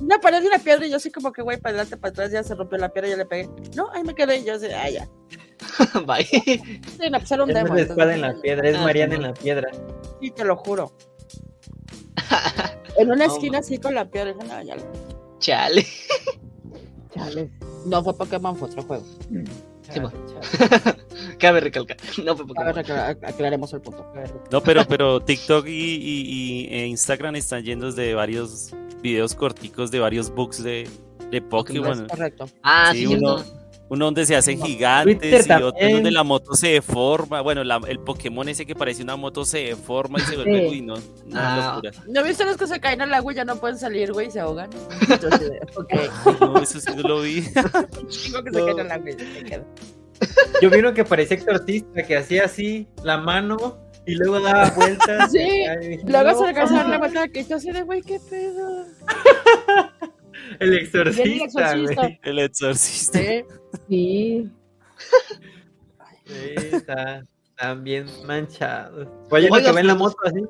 [SPEAKER 5] Una pared y una piedra. Y yo así como que, güey, para adelante, para atrás, ya se rompió la piedra, ya le pegué. No, ahí me quedé. Y yo así, ah, ya.
[SPEAKER 3] Bye.
[SPEAKER 5] Sí, no, pues era un
[SPEAKER 1] Es
[SPEAKER 5] demo.
[SPEAKER 1] la
[SPEAKER 5] entonces,
[SPEAKER 1] en la piedra, es
[SPEAKER 3] Ah,
[SPEAKER 1] Mariana
[SPEAKER 3] sí,
[SPEAKER 1] en la piedra.
[SPEAKER 5] Sí, te lo juro. En una esquina así con la piedra. Dije, no, ya lo-
[SPEAKER 3] Chale.
[SPEAKER 2] Chales.
[SPEAKER 5] No fue Pokémon, fue otro juego.
[SPEAKER 3] Sí, ma. Cabe recalcar. No
[SPEAKER 5] acla- aclaremos el punto.
[SPEAKER 4] No, pero, pero TikTok y, y- y, e Instagram están llenos de varios videos corticos de varios bugs de, de
[SPEAKER 5] Es
[SPEAKER 4] Pokémon.
[SPEAKER 5] correcto.
[SPEAKER 3] Ah,
[SPEAKER 4] Sí,
[SPEAKER 3] sí,
[SPEAKER 4] uno-
[SPEAKER 3] cierto.
[SPEAKER 4] Uno donde se hacen gigantes
[SPEAKER 1] Twitter
[SPEAKER 4] y otro donde la moto se deforma. Bueno, la- el Pokémon ese que parece una moto se deforma y se vuelve,
[SPEAKER 2] Sí.
[SPEAKER 4] uy, no, una
[SPEAKER 3] Ah.
[SPEAKER 4] locura.
[SPEAKER 5] ¿No viste los que se caen al agua y ya no pueden salir, güey? y Se ahogan. Entonces, ok.
[SPEAKER 4] No, eso sí no lo vi.
[SPEAKER 5] Chingo que se caen al agua y se quedan.
[SPEAKER 1] Yo vi uno que parecía exorcista, que hacía así la mano y luego daba vueltas.
[SPEAKER 5] Sí,
[SPEAKER 1] Ay,
[SPEAKER 5] Luego
[SPEAKER 1] no.
[SPEAKER 5] se alcanza a dar la vuelta que yo así de, güey, ¿qué pedo?
[SPEAKER 1] El exorcista,
[SPEAKER 5] el exorcista.
[SPEAKER 1] güey.
[SPEAKER 4] El exorcista.
[SPEAKER 5] Sí.
[SPEAKER 2] Sí.
[SPEAKER 1] Sí, está, están bien manchados. Oye,
[SPEAKER 3] Oiga,
[SPEAKER 1] que ven la
[SPEAKER 3] pues-
[SPEAKER 1] moto así.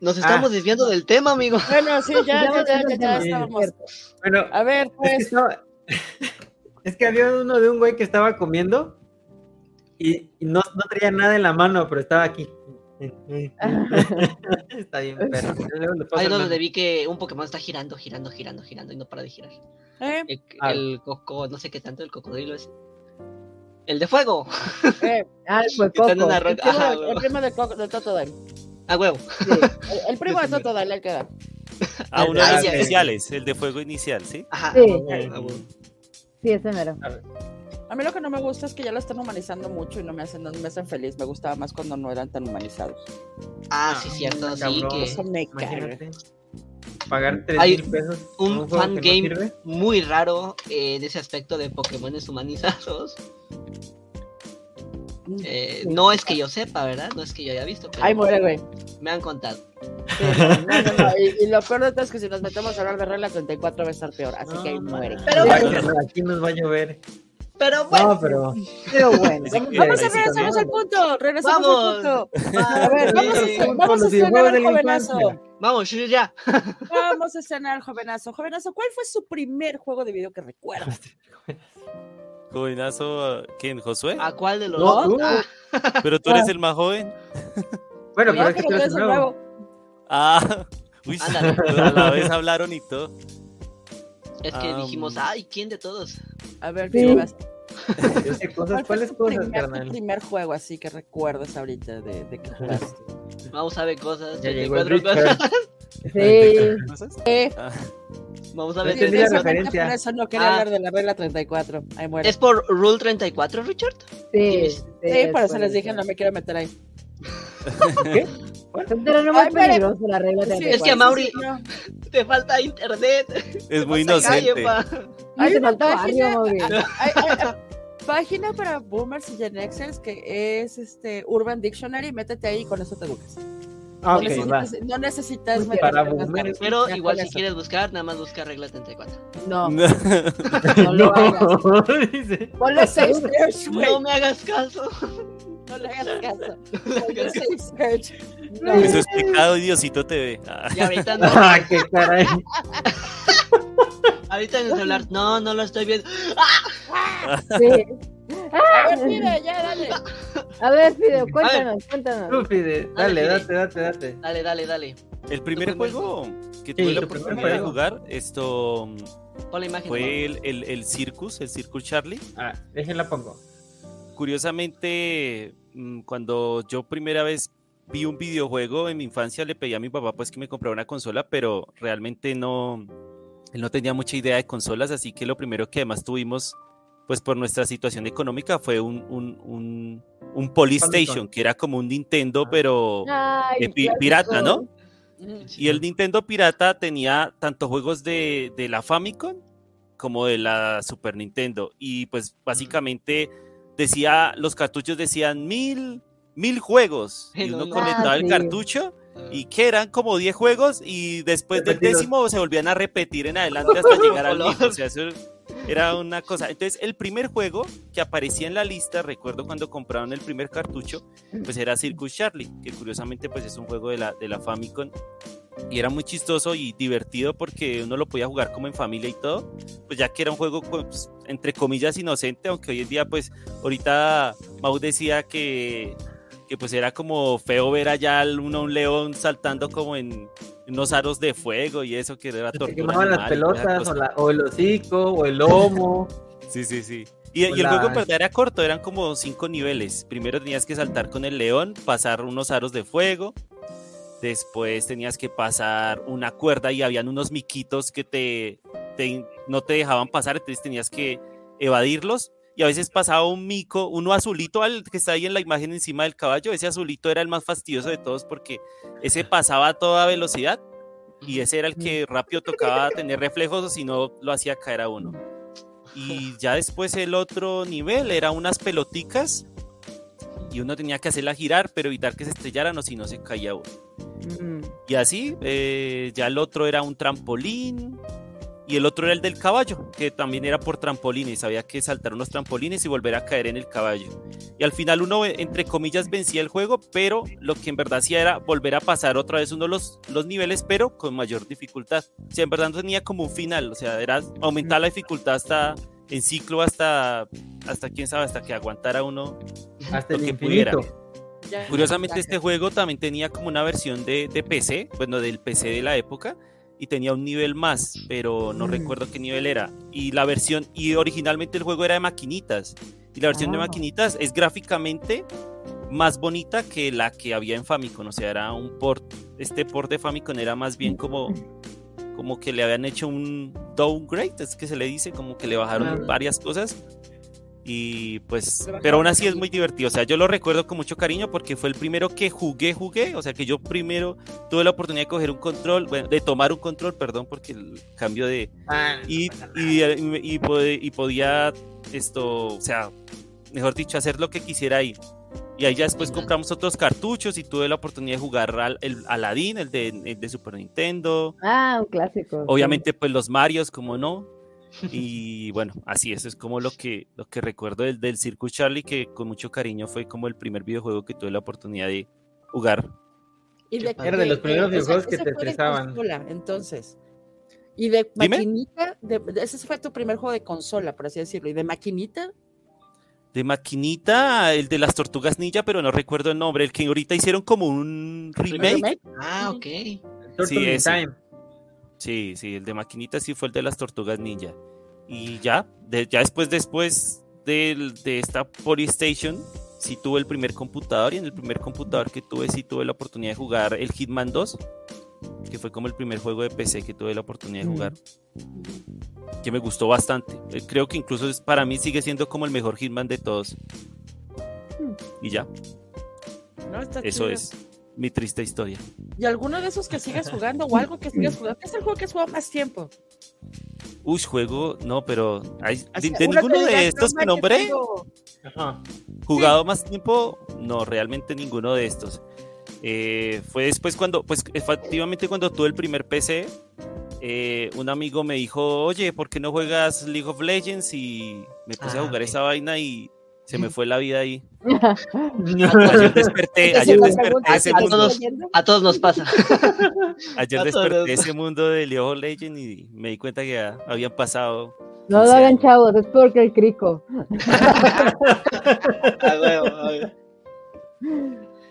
[SPEAKER 3] Nos estamos
[SPEAKER 1] Ah.
[SPEAKER 3] desviando del tema, amigo.
[SPEAKER 5] Bueno, sí, ya, ya, ya, ya, ya
[SPEAKER 1] Sí.
[SPEAKER 5] estábamos.
[SPEAKER 1] Bueno,
[SPEAKER 5] A ver,
[SPEAKER 1] es que,
[SPEAKER 5] pues.
[SPEAKER 1] estaba- es que había uno de un güey que estaba comiendo y, y no, no traía nada en la mano, pero estaba aquí. Está bien, le paso
[SPEAKER 3] Ahí donde vi que un Pokémon está girando, girando, girando, girando y no para de girar.
[SPEAKER 5] eh,
[SPEAKER 3] El,
[SPEAKER 1] Ah.
[SPEAKER 3] el coco, no sé qué tanto, el cocodrilo ese. El de fuego.
[SPEAKER 5] eh,
[SPEAKER 2] Ah, Coco.
[SPEAKER 5] el
[SPEAKER 3] Ajá,
[SPEAKER 5] el primo de, Coco- de Totodile.
[SPEAKER 3] A huevo.
[SPEAKER 2] Sí.
[SPEAKER 5] El, el primo de Totodile, el que da.
[SPEAKER 4] Ah, uno de
[SPEAKER 3] Ah,
[SPEAKER 4] los iniciales, el de fuego inicial, ¿sí?
[SPEAKER 3] Ajá.
[SPEAKER 2] Sí.
[SPEAKER 3] A huevo.
[SPEAKER 2] Sí, ese mero.
[SPEAKER 5] A mí lo que no me gusta es que ya lo están humanizando mucho y no me hacen, no me hacen feliz. Me gustaba más cuando no eran tan humanizados.
[SPEAKER 3] Ah, sí, cierto, sí,
[SPEAKER 1] cabrón.
[SPEAKER 3] que
[SPEAKER 5] Eso me.
[SPEAKER 1] Pagar 3
[SPEAKER 3] Hay
[SPEAKER 1] mil pesos.
[SPEAKER 3] un
[SPEAKER 1] juego
[SPEAKER 3] fan
[SPEAKER 1] no
[SPEAKER 3] game muy raro eh, en ese aspecto de Pokémones humanizados. Eh, no es que yo sepa, ¿verdad? No es que yo haya visto, pero
[SPEAKER 5] Ay, muere, güey.
[SPEAKER 3] me han contado.
[SPEAKER 5] Sí, no, no, no, Y, y lo peor de todo es que si nos metemos a hablar de regla 34 va a estar peor. Así que ahí muere.
[SPEAKER 3] Pero
[SPEAKER 1] Sí,
[SPEAKER 3] bueno.
[SPEAKER 1] Aquí nos va a llover.
[SPEAKER 3] Pero bueno,
[SPEAKER 1] No, pero.
[SPEAKER 2] Pero bueno.
[SPEAKER 5] Vamos a regresarnos al punto. Regresamos
[SPEAKER 3] Vamos.
[SPEAKER 5] al punto. A ver, vamos a, vamos a
[SPEAKER 1] Los
[SPEAKER 5] estrenar
[SPEAKER 1] videojuegos
[SPEAKER 5] al jovenazo.
[SPEAKER 3] Vamos, ya.
[SPEAKER 5] Vamos a estrenar al jovenazo. Jovenazo, ¿cuál fue su primer juego de video que recuerda?
[SPEAKER 4] Jovenazo, ¿quién? ¿Josué?
[SPEAKER 3] ¿A cuál de los
[SPEAKER 1] No,
[SPEAKER 3] dos? Ah,
[SPEAKER 4] Pero tú eres el más joven.
[SPEAKER 1] Bueno, pero es que tú eres
[SPEAKER 5] es
[SPEAKER 1] el nuevo.
[SPEAKER 5] nuevo.
[SPEAKER 4] Ah, uy, a la vez hablaron y todo.
[SPEAKER 3] Es que
[SPEAKER 4] Ah,
[SPEAKER 3] dijimos, ay, ¿quién de todos?
[SPEAKER 5] A ver,
[SPEAKER 2] Sí.
[SPEAKER 5] Vas.
[SPEAKER 1] Yo sé cosas.
[SPEAKER 5] ¿Cuál fue
[SPEAKER 1] ¿Cuáles
[SPEAKER 5] tu
[SPEAKER 1] cosas,
[SPEAKER 5] primer, tu
[SPEAKER 1] carnal?
[SPEAKER 5] primer juego así que recuerdas ahorita de, de que jugaste?
[SPEAKER 3] Vamos a ver cosas,
[SPEAKER 1] Ya llegó el
[SPEAKER 3] 34 cosas.
[SPEAKER 2] Sí.
[SPEAKER 5] Eh,
[SPEAKER 4] Ah,
[SPEAKER 3] Vamos a
[SPEAKER 1] No
[SPEAKER 3] ver.
[SPEAKER 1] la
[SPEAKER 5] eso-
[SPEAKER 1] referencia.
[SPEAKER 5] Por eso no quería
[SPEAKER 3] Ah.
[SPEAKER 5] hablar de la regla 34. Ahí muere.
[SPEAKER 3] ¿Es por Rule 34, Richard?
[SPEAKER 2] Sí.
[SPEAKER 3] Sí,
[SPEAKER 5] Sí, por eso les dije, no me quiero meter ahí.
[SPEAKER 1] ¿Qué?
[SPEAKER 2] Pero no
[SPEAKER 5] Ay,
[SPEAKER 2] muy
[SPEAKER 5] espere.
[SPEAKER 2] peligroso la regla
[SPEAKER 5] Sí,
[SPEAKER 2] 34.
[SPEAKER 3] es que a Mauri-
[SPEAKER 5] No.
[SPEAKER 3] Te falta internet.
[SPEAKER 4] es muy inocente.
[SPEAKER 2] Ay,
[SPEAKER 5] Hay
[SPEAKER 2] te falta barrio,
[SPEAKER 5] página-
[SPEAKER 2] Mauri.
[SPEAKER 5] Hay- hay- hay- página para boomers y Gen Xers que es este Urban Dictionary, métete ahí y con eso te educas.
[SPEAKER 1] Ah,
[SPEAKER 5] no,
[SPEAKER 1] va.
[SPEAKER 5] necesitas, no
[SPEAKER 1] para.
[SPEAKER 3] Pero igual si
[SPEAKER 5] eso.
[SPEAKER 3] quieres buscar, nada más busca regla 34.
[SPEAKER 5] No,
[SPEAKER 4] No.
[SPEAKER 5] no lo hagas.
[SPEAKER 1] Dice.
[SPEAKER 5] Ponle.
[SPEAKER 3] No me hagas caso.
[SPEAKER 5] No le hagas caso. No.
[SPEAKER 4] Eso es pecado, Diosito TV. Ah,
[SPEAKER 3] Y ahorita no.
[SPEAKER 1] Ah, qué caray.
[SPEAKER 3] Ahorita en el celular. No, no lo estoy viendo.
[SPEAKER 2] Sí.
[SPEAKER 5] A ver, mira, ya dale.
[SPEAKER 2] A ver, Fideo, cuéntanos, cuéntanos.
[SPEAKER 1] Tú, Fide, dale,
[SPEAKER 3] Fide.
[SPEAKER 1] date, date, date.
[SPEAKER 3] Dale, dale, dale.
[SPEAKER 4] El primer
[SPEAKER 3] primer
[SPEAKER 4] juego que
[SPEAKER 1] Sí,
[SPEAKER 4] tuve la
[SPEAKER 1] tu primer
[SPEAKER 4] oportunidad de jugar, esto
[SPEAKER 3] Pon la imagen.
[SPEAKER 4] fue el, el, el Circus, el Circus Charlie.
[SPEAKER 1] Ah, déjenla pongo.
[SPEAKER 4] Curiosamente, mm, cuando yo primera vez vi un videojuego en mi infancia, le pedí a mi papá pues que me comprara una consola, pero realmente no, él no tenía mucha idea de consolas, así que lo primero que además tuvimos, pues por nuestra situación económica, fue un, un, un, un Polystation, que era como un Nintendo,
[SPEAKER 1] Ah.
[SPEAKER 4] pero
[SPEAKER 2] Ay,
[SPEAKER 4] de pi- pirata, ¿no?
[SPEAKER 5] Mm.
[SPEAKER 4] Y el Nintendo Pirata tenía tanto juegos de, de la Famicom como de la Super Nintendo. Y pues básicamente decía, los cartuchos decían mil, mil juegos. Y
[SPEAKER 3] No,
[SPEAKER 4] uno
[SPEAKER 3] no.
[SPEAKER 4] conectaba
[SPEAKER 2] Ah,
[SPEAKER 4] el cartucho y que eran como 10 juegos y después del décimo se volvían a repetir en adelante hasta llegar al mismo. O sea, eso era una cosa. Entonces, el primer juego que aparecía en la lista, recuerdo cuando compraron el primer cartucho, pues era Circus Charlie, que curiosamente pues es un juego de la, de la Famicom. Y era muy chistoso y divertido porque uno lo podía jugar como en familia y todo, pues ya que era un juego pues, entre comillas inocente, aunque hoy en día pues ahorita Mau decía que, que pues era como feo ver allá al- uno un león saltando como en unos aros de fuego y eso que era
[SPEAKER 1] Se
[SPEAKER 4] tortura
[SPEAKER 1] quemaban las
[SPEAKER 4] animal
[SPEAKER 1] pelotas, o, la- o el hocico, o el lomo.
[SPEAKER 4] Sí, sí, sí. Y, y el juego en verdad era corto, eran como cinco niveles. Primero tenías que saltar con el león, pasar unos aros de fuego. Después tenías que pasar una cuerda y habían unos miquitos que te, te- no te dejaban pasar, entonces tenías que evadirlos. Y a veces pasaba un mico, uno azulito al que está ahí en la imagen encima del caballo. Ese azulito era el más fastidioso de todos porque ese pasaba a toda velocidad y ese era el que rápido tocaba tener reflejos o si no lo hacía caer a uno. Y ya después el otro nivel era unas peloticas y uno tenía que hacerla girar pero evitar que se estrellaran o si no se caía uno. Y así, eh, ya el otro era un trampolín y el otro era el del caballo, que también era por trampolines, había que saltar unos trampolines y volver a caer en el caballo. Y al final uno, entre comillas, vencía el juego, pero lo que en verdad hacía era volver a pasar otra vez uno de los, los niveles, pero con mayor dificultad. O sea, en verdad no tenía como un final, o sea, era aumentar la dificultad hasta en ciclo hasta, hasta quién sabe, hasta que aguantara uno
[SPEAKER 1] Hasta
[SPEAKER 4] lo
[SPEAKER 1] el
[SPEAKER 4] que
[SPEAKER 1] infinito.
[SPEAKER 4] pudiera. Curiosamente este juego también tenía como una versión de, de PC, bueno, del PC de la época, y tenía un nivel más, pero no
[SPEAKER 1] Mm.
[SPEAKER 4] recuerdo qué nivel era. Y la versión, y originalmente el juego era de maquinitas, y la versión de
[SPEAKER 2] Ah.
[SPEAKER 4] maquinitas es gráficamente más bonita que la que había en Famicom, o sea, era un port, este port de Famicom era más bien como, como que le habían hecho un downgrade, es que se le dice, como que le bajaron varias cosas. Y pues, pero aún así es muy divertido. O sea, yo lo recuerdo con mucho cariño porque fue el primero que jugué, jugué. O sea, que yo primero tuve la oportunidad de coger un control, bueno, de tomar un control, perdón, porque el cambio de.
[SPEAKER 1] Ah, no
[SPEAKER 4] Y, y, y, y pod- y podía esto, o sea, mejor dicho, hacer lo que quisiera ahí. Y ahí ya después compramos otros cartuchos y tuve la oportunidad de jugar al el Aladdin, el de, el de Super Nintendo.
[SPEAKER 2] Ah, un clásico. sí.
[SPEAKER 4] Obviamente, pues los Marios, como no. Y bueno, así eso es como lo que, lo que recuerdo del, del Circus Charlie, que con mucho cariño fue como el primer videojuego que tuve la oportunidad de jugar.
[SPEAKER 5] Y de,
[SPEAKER 1] Era de los primeros videojuegos que te estresaban.
[SPEAKER 5] entonces. Y de
[SPEAKER 4] Dime.
[SPEAKER 5] maquinita, de- de- ese fue tu primer juego de consola, por así decirlo. Y de maquinita,
[SPEAKER 4] De maquinita, el de las tortugas ninja, pero no recuerdo el nombre, el que ahorita hicieron como un remake.
[SPEAKER 5] remake,
[SPEAKER 3] Ah, ok.
[SPEAKER 1] Turtle
[SPEAKER 4] sí, ese.
[SPEAKER 1] Time.
[SPEAKER 4] Sí, sí, el de maquinita sí fue el de las tortugas ninja. Y ya, de- ya después, después del- de esta Polystation, sí tuve el primer computador y en el primer computador que tuve sí tuve la oportunidad de jugar el Hitman 2, que fue como el primer juego de PC que tuve la oportunidad de
[SPEAKER 2] Mm.
[SPEAKER 4] jugar, que me gustó bastante. Eh, Creo que incluso es, para mí sigue siendo como el mejor Hitman de todos. Y ya,
[SPEAKER 5] ¿no? Está
[SPEAKER 4] eso
[SPEAKER 5] chido.
[SPEAKER 4] es mi triste historia.
[SPEAKER 5] ¿Y alguno de esos que sigas jugando o algo que sigas jugando? ¿Qué es el juego que has jugado más tiempo?
[SPEAKER 4] Uy, juego, no, pero hay-
[SPEAKER 5] Así,
[SPEAKER 4] de, de
[SPEAKER 5] uno que
[SPEAKER 4] ninguno de estos
[SPEAKER 5] "No
[SPEAKER 4] que nombré.
[SPEAKER 5] tengo-
[SPEAKER 1] Ajá.
[SPEAKER 4] jugado más tiempo, no, realmente ninguno de estos. Eh, fue después cuando, pues efectivamente cuando tuve el primer PC, eh, un amigo me dijo, oye, ¿por qué no juegas League of Legends? Y me puse a
[SPEAKER 3] Ah,
[SPEAKER 4] jugar esa vaina y se me fue la vida ahí. Ayer desperté, ayer desperté ese
[SPEAKER 3] a
[SPEAKER 4] mundo,
[SPEAKER 3] todos- A todos nos pasa.
[SPEAKER 4] ayer desperté ese mundo de League of Legends y me di cuenta que ya habían pasado.
[SPEAKER 2] No lo
[SPEAKER 4] 15
[SPEAKER 2] hagan, chavos, es porque el crico.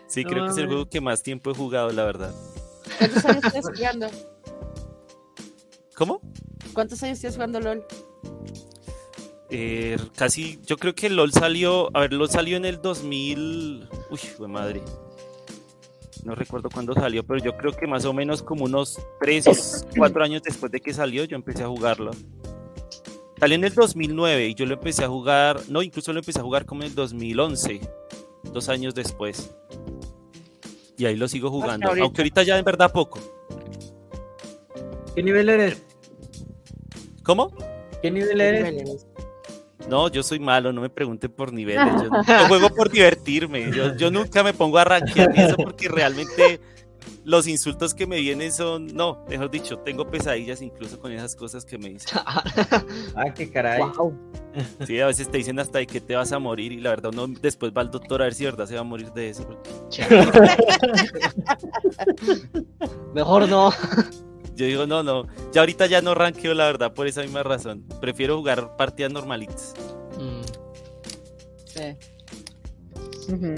[SPEAKER 4] Sí, creo que es el juego que más tiempo he jugado, la verdad.
[SPEAKER 5] ¿Cuántos años tienes jugando?
[SPEAKER 4] ¿Cómo?
[SPEAKER 5] ¿Cuántos años tienes jugando LOL?
[SPEAKER 4] Eh, casi, yo creo que LOL salió, a ver, LOL salió en el 2000, uy, fue madre. No recuerdo cuándo salió, pero yo creo que más o menos como unos 3, 4 años después de que salió, yo empecé a jugarlo. Salió en el 2009 y yo lo empecé a jugar, no, incluso lo empecé a jugar como en el 2011, dos años después. Y ahí lo sigo jugando,
[SPEAKER 5] ahorita.
[SPEAKER 4] aunque ahorita ya en verdad poco.
[SPEAKER 1] ¿Qué nivel eres?
[SPEAKER 4] ¿Cómo?
[SPEAKER 1] ¿Qué nivel eres?
[SPEAKER 4] No, yo soy malo, no me pregunten por niveles. Yo, yo juego por divertirme. Yo, yo nunca me pongo a rankear ni eso porque realmente los insultos que me vienen son. No, mejor dicho, tengo pesadillas incluso con esas cosas que me dicen.
[SPEAKER 1] Ah, qué caray.
[SPEAKER 2] Wow.
[SPEAKER 4] Sí, a veces te dicen hasta de que te vas a morir y la verdad uno después va al doctor a ver si de verdad se va a morir de eso. porque
[SPEAKER 3] Mejor no.
[SPEAKER 4] Yo digo, no, no. Ya ahorita ya no rankeo la verdad por esa misma razón. Prefiero jugar partidas normalitas.
[SPEAKER 3] Mm,
[SPEAKER 5] Sí,
[SPEAKER 2] Ujú.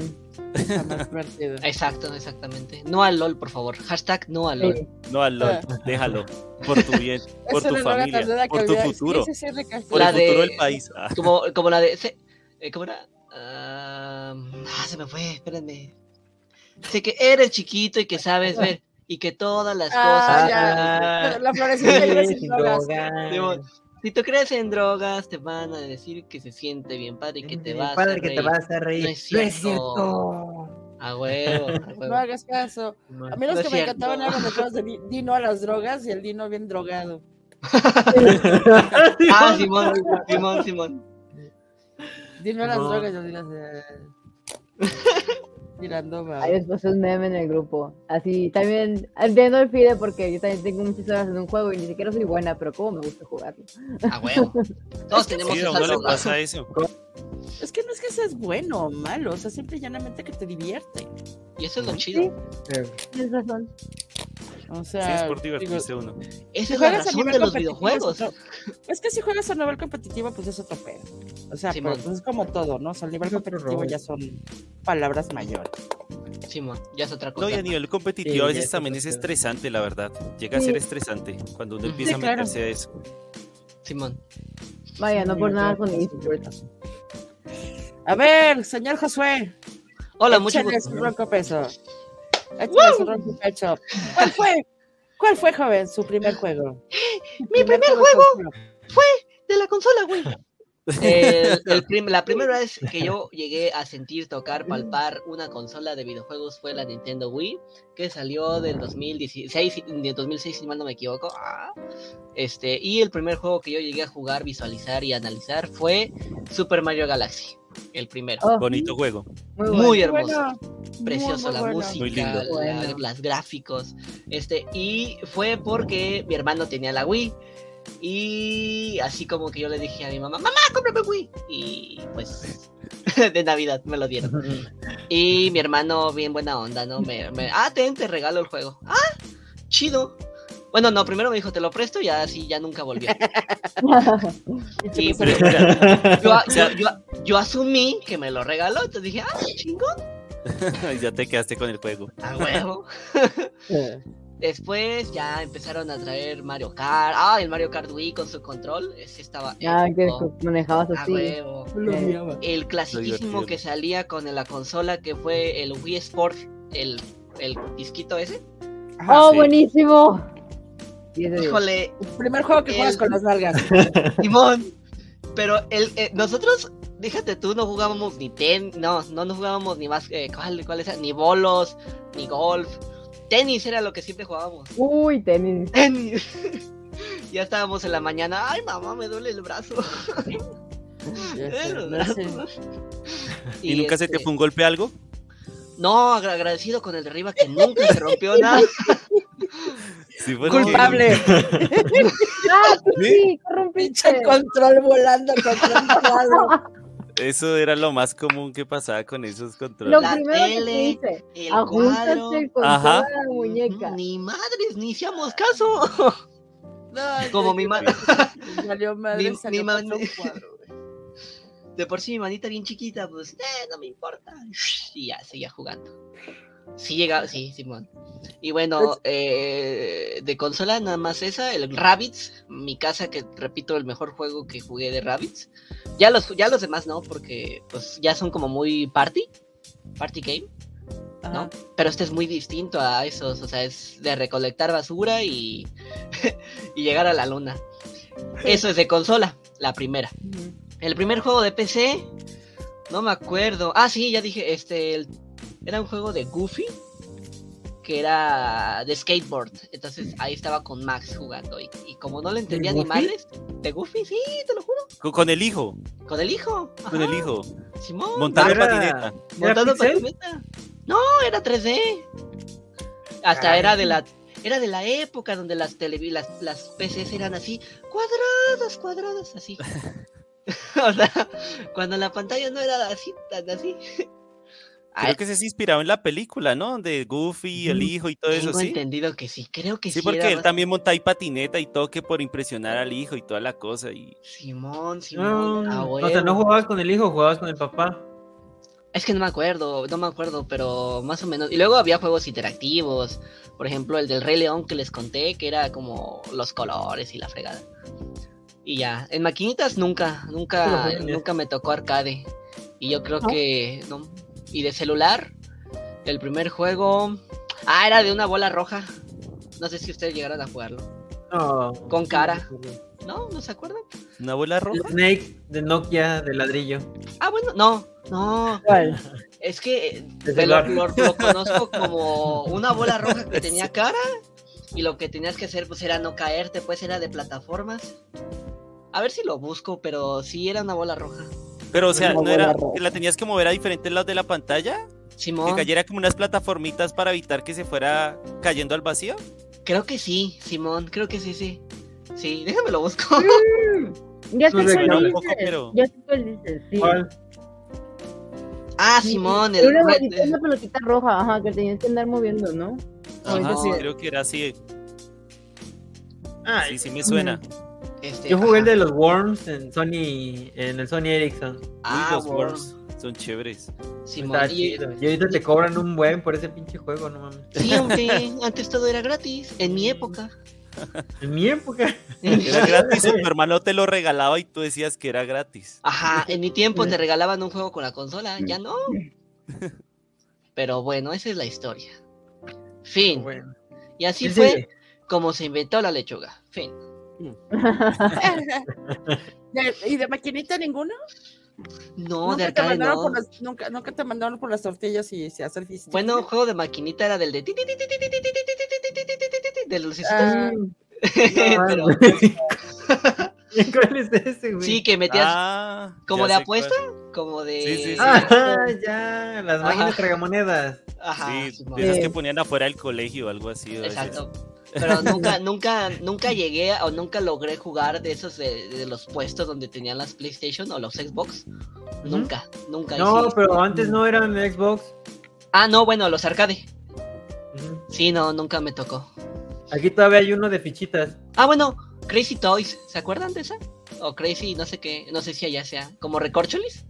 [SPEAKER 5] está más divertido.
[SPEAKER 3] exacto, exactamente. No al LOL, por favor. Hashtag no al LOL.
[SPEAKER 2] Sí.
[SPEAKER 4] No al LOL, déjalo. Por tu bien, por tu familia, por tu futuro,
[SPEAKER 5] sí, sí, Ricardo.
[SPEAKER 4] por
[SPEAKER 3] La
[SPEAKER 4] el futuro
[SPEAKER 3] de-
[SPEAKER 4] del país. Ah.
[SPEAKER 3] Como, como la de. se- eh, ¿Cómo era? Ah, ah, se me fue, espérenme. Sé que eres chiquito y que sabes ver y que todas las
[SPEAKER 5] Ah,
[SPEAKER 3] cosas.
[SPEAKER 5] ya.
[SPEAKER 3] Ah,
[SPEAKER 5] La florecita y
[SPEAKER 1] Sí,
[SPEAKER 5] drogas.
[SPEAKER 1] drogas.
[SPEAKER 3] Si tú crees en drogas, te van a decir que se siente bien padre y que te
[SPEAKER 1] Bien
[SPEAKER 3] vas
[SPEAKER 1] padre
[SPEAKER 3] a
[SPEAKER 1] que
[SPEAKER 3] reír.
[SPEAKER 1] te vas a reír.
[SPEAKER 3] No es cierto. A huevo, a
[SPEAKER 5] No hagas caso. A mí los
[SPEAKER 3] No
[SPEAKER 5] que me
[SPEAKER 3] cierto.
[SPEAKER 5] encantaban eran los juegos de Di- Dino a las drogas y el Dino bien drogado.
[SPEAKER 3] Ah, Simón, Simón, Simón.
[SPEAKER 5] Dino a las
[SPEAKER 1] No.
[SPEAKER 5] drogas, yo digo, eh, tirando va.
[SPEAKER 2] Ahí les puse un meme en el grupo. Así, también entiendo el fide porque yo también tengo muchas horas en un juego y ni siquiera soy buena, pero como me gusta jugarlo.
[SPEAKER 3] A huevo. Todos tenemos
[SPEAKER 4] Sí,
[SPEAKER 3] esa
[SPEAKER 4] uno le pasa eso.
[SPEAKER 5] Es que no es que seas bueno o malo, o sea, simple y llanamente que te divierte.
[SPEAKER 3] Y eso es lo chido.
[SPEAKER 2] Tienes razón.
[SPEAKER 5] O
[SPEAKER 4] Sí,
[SPEAKER 5] sea,
[SPEAKER 4] es por
[SPEAKER 5] digo,
[SPEAKER 4] divertirse uno.
[SPEAKER 3] Esa
[SPEAKER 5] si
[SPEAKER 3] es la
[SPEAKER 5] juegas a
[SPEAKER 3] razón
[SPEAKER 5] nivel
[SPEAKER 3] de los
[SPEAKER 5] competitivo,
[SPEAKER 3] videojuegos.
[SPEAKER 5] Es, que si juegas a nivel competitivo, pues es otro pedo. O sea,
[SPEAKER 3] Simón.
[SPEAKER 5] pues es como todo, ¿no? O sea, el nivel competitivo ya son palabras mayores.
[SPEAKER 3] Simón, ya es otra
[SPEAKER 4] No,
[SPEAKER 3] cosa.
[SPEAKER 4] y a nivel competitivo
[SPEAKER 1] Sí,
[SPEAKER 4] a veces
[SPEAKER 1] es
[SPEAKER 4] también es estresante, la verdad. Llega a
[SPEAKER 2] Sí.
[SPEAKER 4] ser estresante cuando uno
[SPEAKER 3] Sí,
[SPEAKER 4] empieza a
[SPEAKER 5] claro.
[SPEAKER 4] meterse a eso.
[SPEAKER 3] Simón.
[SPEAKER 2] Vaya, no por nada con
[SPEAKER 5] esports. A ver, señor Josué.
[SPEAKER 3] Hola, gusto.
[SPEAKER 5] su ronco peso. Échale su ronco pecho. ¿Cuál fue? ¿Cuál fue, joven, su primer juego?
[SPEAKER 3] Mi primer
[SPEAKER 5] juego.
[SPEAKER 3] de la consola, güey. El- el prim- la primera vez que yo llegué a sentir, tocar, palpar una consola de videojuegos fue la Nintendo Wii, que salió del 2016, de 2006, si mal no me equivoco. Ah. Este, y el primer juego que yo llegué a jugar, visualizar y analizar fue Super Mario Galaxy, el primero.
[SPEAKER 2] Oh,
[SPEAKER 4] Bonito juego.
[SPEAKER 2] muy bueno.
[SPEAKER 3] Muy hermoso.
[SPEAKER 5] bueno.
[SPEAKER 3] precioso
[SPEAKER 5] Muy,
[SPEAKER 3] la
[SPEAKER 5] bueno.
[SPEAKER 3] música,
[SPEAKER 4] Muy lindo.
[SPEAKER 3] la- las gráficos, este, y fue porque mi hermano tenía la Wii, y así como que yo le dije a mi mamá, mamá, cómprame Wii, y pues, de Navidad me lo dieron, y mi hermano, bien buena onda, ¿no? Me, me- ah, ten, te regalo el juego, ah, chido, bueno, no, primero me dijo, te lo presto, y así ya nunca volvió,
[SPEAKER 5] lo
[SPEAKER 3] pero- yo, yo, yo, yo asumí que me lo regaló, entonces dije, ah, chingón,
[SPEAKER 4] ya te quedaste con el juego.
[SPEAKER 3] a huevo. Después ya empezaron a traer Mario Kart. Ah, el Mario Kart Wii con su control. Ese estaba.
[SPEAKER 2] Ya que manejabas
[SPEAKER 3] A
[SPEAKER 2] así.
[SPEAKER 3] huevo.
[SPEAKER 2] Eh.
[SPEAKER 3] El clasiquísimo que salía con la consola que fue el Wii Sport. El, el disquito ese.
[SPEAKER 5] Ajá,
[SPEAKER 2] ¡Oh,
[SPEAKER 4] sí.
[SPEAKER 2] buenísimo!
[SPEAKER 3] Híjole,
[SPEAKER 5] El primer juego que juegas con las nalgas.
[SPEAKER 3] Simón. Pero el, eh, nosotros, déjate tú, no jugábamos ni ten, no, no nos jugábamos ni más, eh, ¿cuál, cuál es? Ni bolos, ni golf. Tenis era lo que siempre jugábamos.
[SPEAKER 2] Uy, tenis.
[SPEAKER 3] Tenis. ya estábamos en la mañana. Ay, mamá, me duele el brazo. El.
[SPEAKER 4] ¿Y, nunca se te
[SPEAKER 3] este,
[SPEAKER 4] fue un golpe algo?
[SPEAKER 3] No, agra- agradecido con el de arriba que nunca se rompió nada.
[SPEAKER 4] Sí,
[SPEAKER 5] Culpable.
[SPEAKER 2] ¡Ah, sí,
[SPEAKER 5] Pinche
[SPEAKER 2] corrompiste!
[SPEAKER 5] control volando contra un lado.
[SPEAKER 4] que Eso era lo más común que pasaba con esos
[SPEAKER 2] Lo
[SPEAKER 4] controles.
[SPEAKER 3] La
[SPEAKER 2] primero que te dice,
[SPEAKER 3] El
[SPEAKER 2] ajustaste
[SPEAKER 3] cuadro.
[SPEAKER 2] el control
[SPEAKER 4] Ajá.
[SPEAKER 2] a la muñeca.
[SPEAKER 3] Ni madres, ni hicimos caso.
[SPEAKER 5] No,
[SPEAKER 3] Como mi ma-
[SPEAKER 5] Salió madre,
[SPEAKER 3] Mi-
[SPEAKER 5] salió
[SPEAKER 3] mi
[SPEAKER 5] contra
[SPEAKER 3] man-
[SPEAKER 5] un cuadro, güey.
[SPEAKER 3] De por sí mi manita bien chiquita, pues, eh, no me importa. Y ya, seguía jugando. Sí, llegaba, sí, Simón. Y bueno, eh, de consola nada más esa, el Rabbids, mi casa, que repito, el mejor juego que jugué de Rabbids. Ya los, ya los demás no, porque pues ya son como muy party, party game, ¿no?
[SPEAKER 5] Ajá.
[SPEAKER 3] Pero este es muy distinto a esos, o sea, es de recolectar basura y, y llegar a la luna. Eso es de consola, la primera. El primer juego de PC, no me acuerdo. Ah, sí, ya dije, este, el- era un juego de Goofy, que era de skateboard. Entonces ahí estaba con Max jugando. Y, y como no le entendía madres, de Goofy, sí, te lo juro.
[SPEAKER 4] Con, con el hijo,
[SPEAKER 3] Con el hijo.
[SPEAKER 4] con el hijo.
[SPEAKER 3] Simón.
[SPEAKER 4] Montando
[SPEAKER 1] Era-
[SPEAKER 4] patineta.
[SPEAKER 1] ¿Era
[SPEAKER 3] montando
[SPEAKER 1] pixel?
[SPEAKER 3] patineta. No, era 3D. Hasta
[SPEAKER 1] Ay.
[SPEAKER 3] era de la era de la época donde las televi- las, las PCs eran así, cuadradas, cuadradas, así. o sea, cuando la pantalla no era así, tan así.
[SPEAKER 4] Creo que se inspiraba en la película, ¿no? De Goofy, el hijo y todo eso,
[SPEAKER 3] tengo
[SPEAKER 4] ¿sí?
[SPEAKER 3] entendido que sí, creo que sí.
[SPEAKER 4] Sí, porque
[SPEAKER 3] era
[SPEAKER 4] él también monta ahí patineta y todo que por impresionar al hijo y toda la cosa. Y
[SPEAKER 3] Simón, Simón.
[SPEAKER 1] No,
[SPEAKER 3] a
[SPEAKER 1] o sea, no jugabas con el hijo, jugabas con el papá.
[SPEAKER 3] Es que no me acuerdo, no me acuerdo, pero más o menos. Y luego había juegos interactivos, por ejemplo el del Rey León que les conté, que era como los colores y la fregada. Y ya, en maquinitas nunca, nunca, nunca me tocó arcade. Y yo creo
[SPEAKER 2] ¿No?
[SPEAKER 3] que no. Y de celular, el primer juego, ah, era de una bola roja. No sé si ustedes llegaron a jugarlo.
[SPEAKER 1] No.
[SPEAKER 3] Con cara. ¿No? ¿No se acuerdan?
[SPEAKER 4] una bola roja.
[SPEAKER 1] Snake de Nokia de ladrillo.
[SPEAKER 3] Ah, bueno, no, no.
[SPEAKER 5] ¿Cuál?
[SPEAKER 3] Es que eh, lo, lo- lo conozco como una bola roja que tenía cara y lo que tenías que hacer pues era no caerte, pues era de plataformas. A ver si lo busco, pero sí era una bola roja.
[SPEAKER 4] Pero, o sea, ¿no era que la tenías que mover a diferentes lados de la pantalla? Que
[SPEAKER 3] Simón,
[SPEAKER 4] cayera como unas plataformitas para evitar que se fuera cayendo al vacío.
[SPEAKER 3] creo que sí, Simón, creo que sí, sí. Sí, déjame lo busco.
[SPEAKER 2] Ya. ¿Cuál?
[SPEAKER 3] Ah, Simón,
[SPEAKER 2] Era
[SPEAKER 3] el
[SPEAKER 2] una, una pelotita roja, ajá, que tenías que andar moviendo, ¿no?
[SPEAKER 4] Ajá, sí, creo que era así.
[SPEAKER 1] Ah,
[SPEAKER 4] Sí, sí me suena.
[SPEAKER 3] Este,
[SPEAKER 1] yo jugué el de los Worms en Sony, en el Sony Ericsson.
[SPEAKER 3] Ah,
[SPEAKER 4] los. Worms son chéveres.
[SPEAKER 1] Está
[SPEAKER 3] y-.
[SPEAKER 1] Y ahorita te cobran un buen por ese pinche juego, no mames.
[SPEAKER 3] Sí, hombre, antes todo era gratis, en mi época.
[SPEAKER 1] En mi época.
[SPEAKER 4] Era gratis, tu hermano te lo regalaba y tú decías que era gratis.
[SPEAKER 3] Ajá, en mi tiempo te regalaban un juego con la consola, ya no. Pero bueno, esa es la historia. Fin.
[SPEAKER 1] Bueno.
[SPEAKER 3] Y así
[SPEAKER 1] ¿Qué
[SPEAKER 3] fue como se inventó la lechuga. Fin.
[SPEAKER 5] ¿Y de maquinita ninguno?
[SPEAKER 3] No,
[SPEAKER 5] nunca de
[SPEAKER 3] te
[SPEAKER 5] mandaron. Por las, nunca, te mandaron por las tortillas y se hace el físico.
[SPEAKER 3] Bueno, juego de maquinita era del de de los Pero...
[SPEAKER 1] ¿Cuál es ese.
[SPEAKER 3] Sí, que metías como de apuesta, como de.
[SPEAKER 4] Sí, sí, sí.
[SPEAKER 1] Ah, ya, las máquinas tragamonedas.
[SPEAKER 3] Ajá,
[SPEAKER 4] sí, esas que ponían afuera del colegio o algo así.
[SPEAKER 3] Exacto. Pero nunca, nunca, nunca llegué o nunca logré jugar de esos de, de los puestos donde tenían las PlayStation o los Xbox. Nunca, nunca.
[SPEAKER 1] No, pero antes no eran Xbox.
[SPEAKER 3] Ah, no, bueno, los arcade. Sí, no, nunca me tocó.
[SPEAKER 1] Aquí todavía hay uno de fichitas.
[SPEAKER 3] Ah, bueno, Crazy Toys, ¿se acuerdan de esa? O Crazy, no sé qué, no sé si allá sea. ¿Como Recorcholis?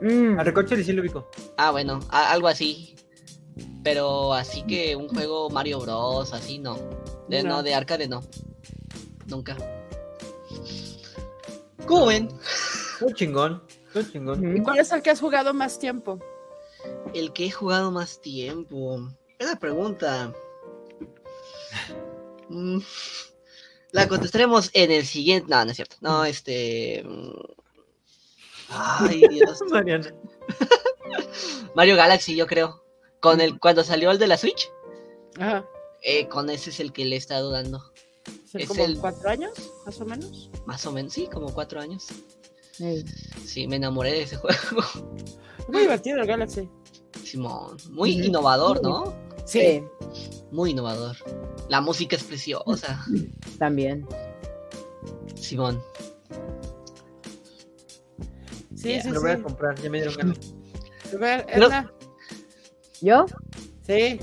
[SPEAKER 2] Mm.
[SPEAKER 1] A Recorcholis sí lo ubico.
[SPEAKER 3] Ah, bueno, algo así. Pero así que un juego Mario Bros, así no. De, no.
[SPEAKER 5] No.
[SPEAKER 3] de arcade no. Nunca. ¿Cómo ven?
[SPEAKER 1] Muy chingón. Muy chingón.
[SPEAKER 5] ¿Y cuál es el que has jugado más tiempo?
[SPEAKER 3] El que he jugado más tiempo. Buena pregunta. Mm, La contestaremos en el siguiente. No, no es cierto. No, este. mm, Ay, Dios. Mario Galaxy, yo creo. Con el, cuando salió el de la Switch,
[SPEAKER 5] Ajá.
[SPEAKER 3] eh, con ese es el que le he estado dando.
[SPEAKER 5] ¿Son
[SPEAKER 3] Es
[SPEAKER 5] como
[SPEAKER 3] el-
[SPEAKER 5] cuatro años, más o menos?
[SPEAKER 3] Más o menos, sí, como cuatro años.
[SPEAKER 2] Sí.
[SPEAKER 3] Sí, me enamoré de ese juego.
[SPEAKER 5] Muy divertido el Galaxy.
[SPEAKER 3] Simón, muy innovador, ¿no?
[SPEAKER 2] Sí,
[SPEAKER 3] Muy innovador. La música es preciosa.
[SPEAKER 2] también.
[SPEAKER 3] Simón.
[SPEAKER 5] Sí, sí,
[SPEAKER 1] Me lo voy a
[SPEAKER 5] sí.
[SPEAKER 1] comprar, ya me dieron ganas.
[SPEAKER 5] A ver,
[SPEAKER 3] No.
[SPEAKER 2] ¿Yo?
[SPEAKER 5] Sí.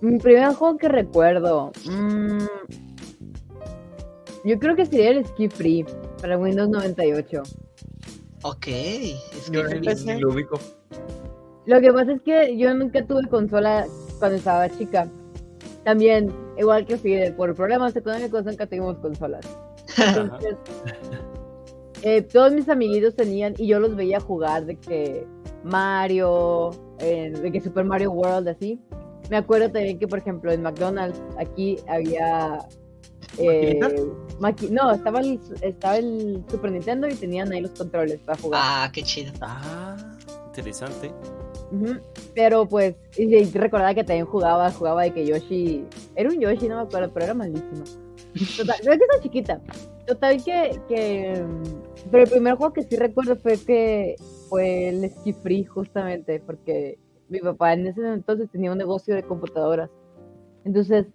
[SPEAKER 2] Mi primer juego que recuerdo. mm, yo creo que sería el Ski Free para Windows 98.
[SPEAKER 3] Ok. Es que
[SPEAKER 5] empecé.
[SPEAKER 1] lo ubico.
[SPEAKER 2] Lo que pasa es que yo nunca tuve consola cuando estaba chica. También, igual que Fidel, por problemas económicos nunca tuvimos consolas. Entonces, eh, todos mis amiguitos tenían y yo los veía jugar de que Mario, eh, de que Super Mario World, así. Me acuerdo también que, por ejemplo, en McDonald's aquí había... eh, maqui- no, estaba el, estaba el Super Nintendo y tenían ahí los controles para jugar.
[SPEAKER 3] Ah, qué chido.
[SPEAKER 4] Ah, interesante.
[SPEAKER 2] Ujú, Pero pues, y, y recordaba que también jugaba, jugaba de que Yoshi, era un Yoshi, no me acuerdo, pero era malísimo. Total, creo que estaba chiquita. Total que, que, pero el primer juego que sí recuerdo fue que fue el Ski Free justamente, porque mi papá en ese entonces tenía un negocio de computadoras. Entonces,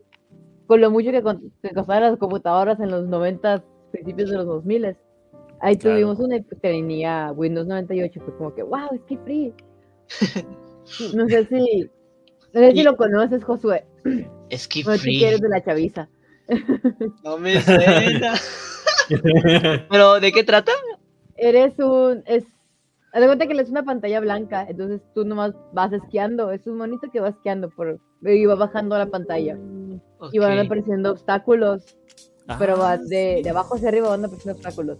[SPEAKER 2] con lo mucho que, con- que costaban las computadoras en los 90, principios de los 2000, ahí
[SPEAKER 4] Claro.
[SPEAKER 2] tuvimos una pues, tenía Windows 98, fue como que, wow, Ski Free. No sé si, no sé si
[SPEAKER 3] Y-
[SPEAKER 2] lo conoces, Josué.
[SPEAKER 3] Skip
[SPEAKER 2] No, que eres de la chaviza.
[SPEAKER 3] No me suena. Pero, ¿de qué trata?
[SPEAKER 2] Eres un, es, haz de cuenta que es una pantalla blanca, entonces tú nomás vas esquiando, es un monito que va esquiando por, y va bajando la pantalla, y van apareciendo obstáculos, pero
[SPEAKER 4] Ah,
[SPEAKER 2] vas de, de abajo hacia arriba van apareciendo obstáculos.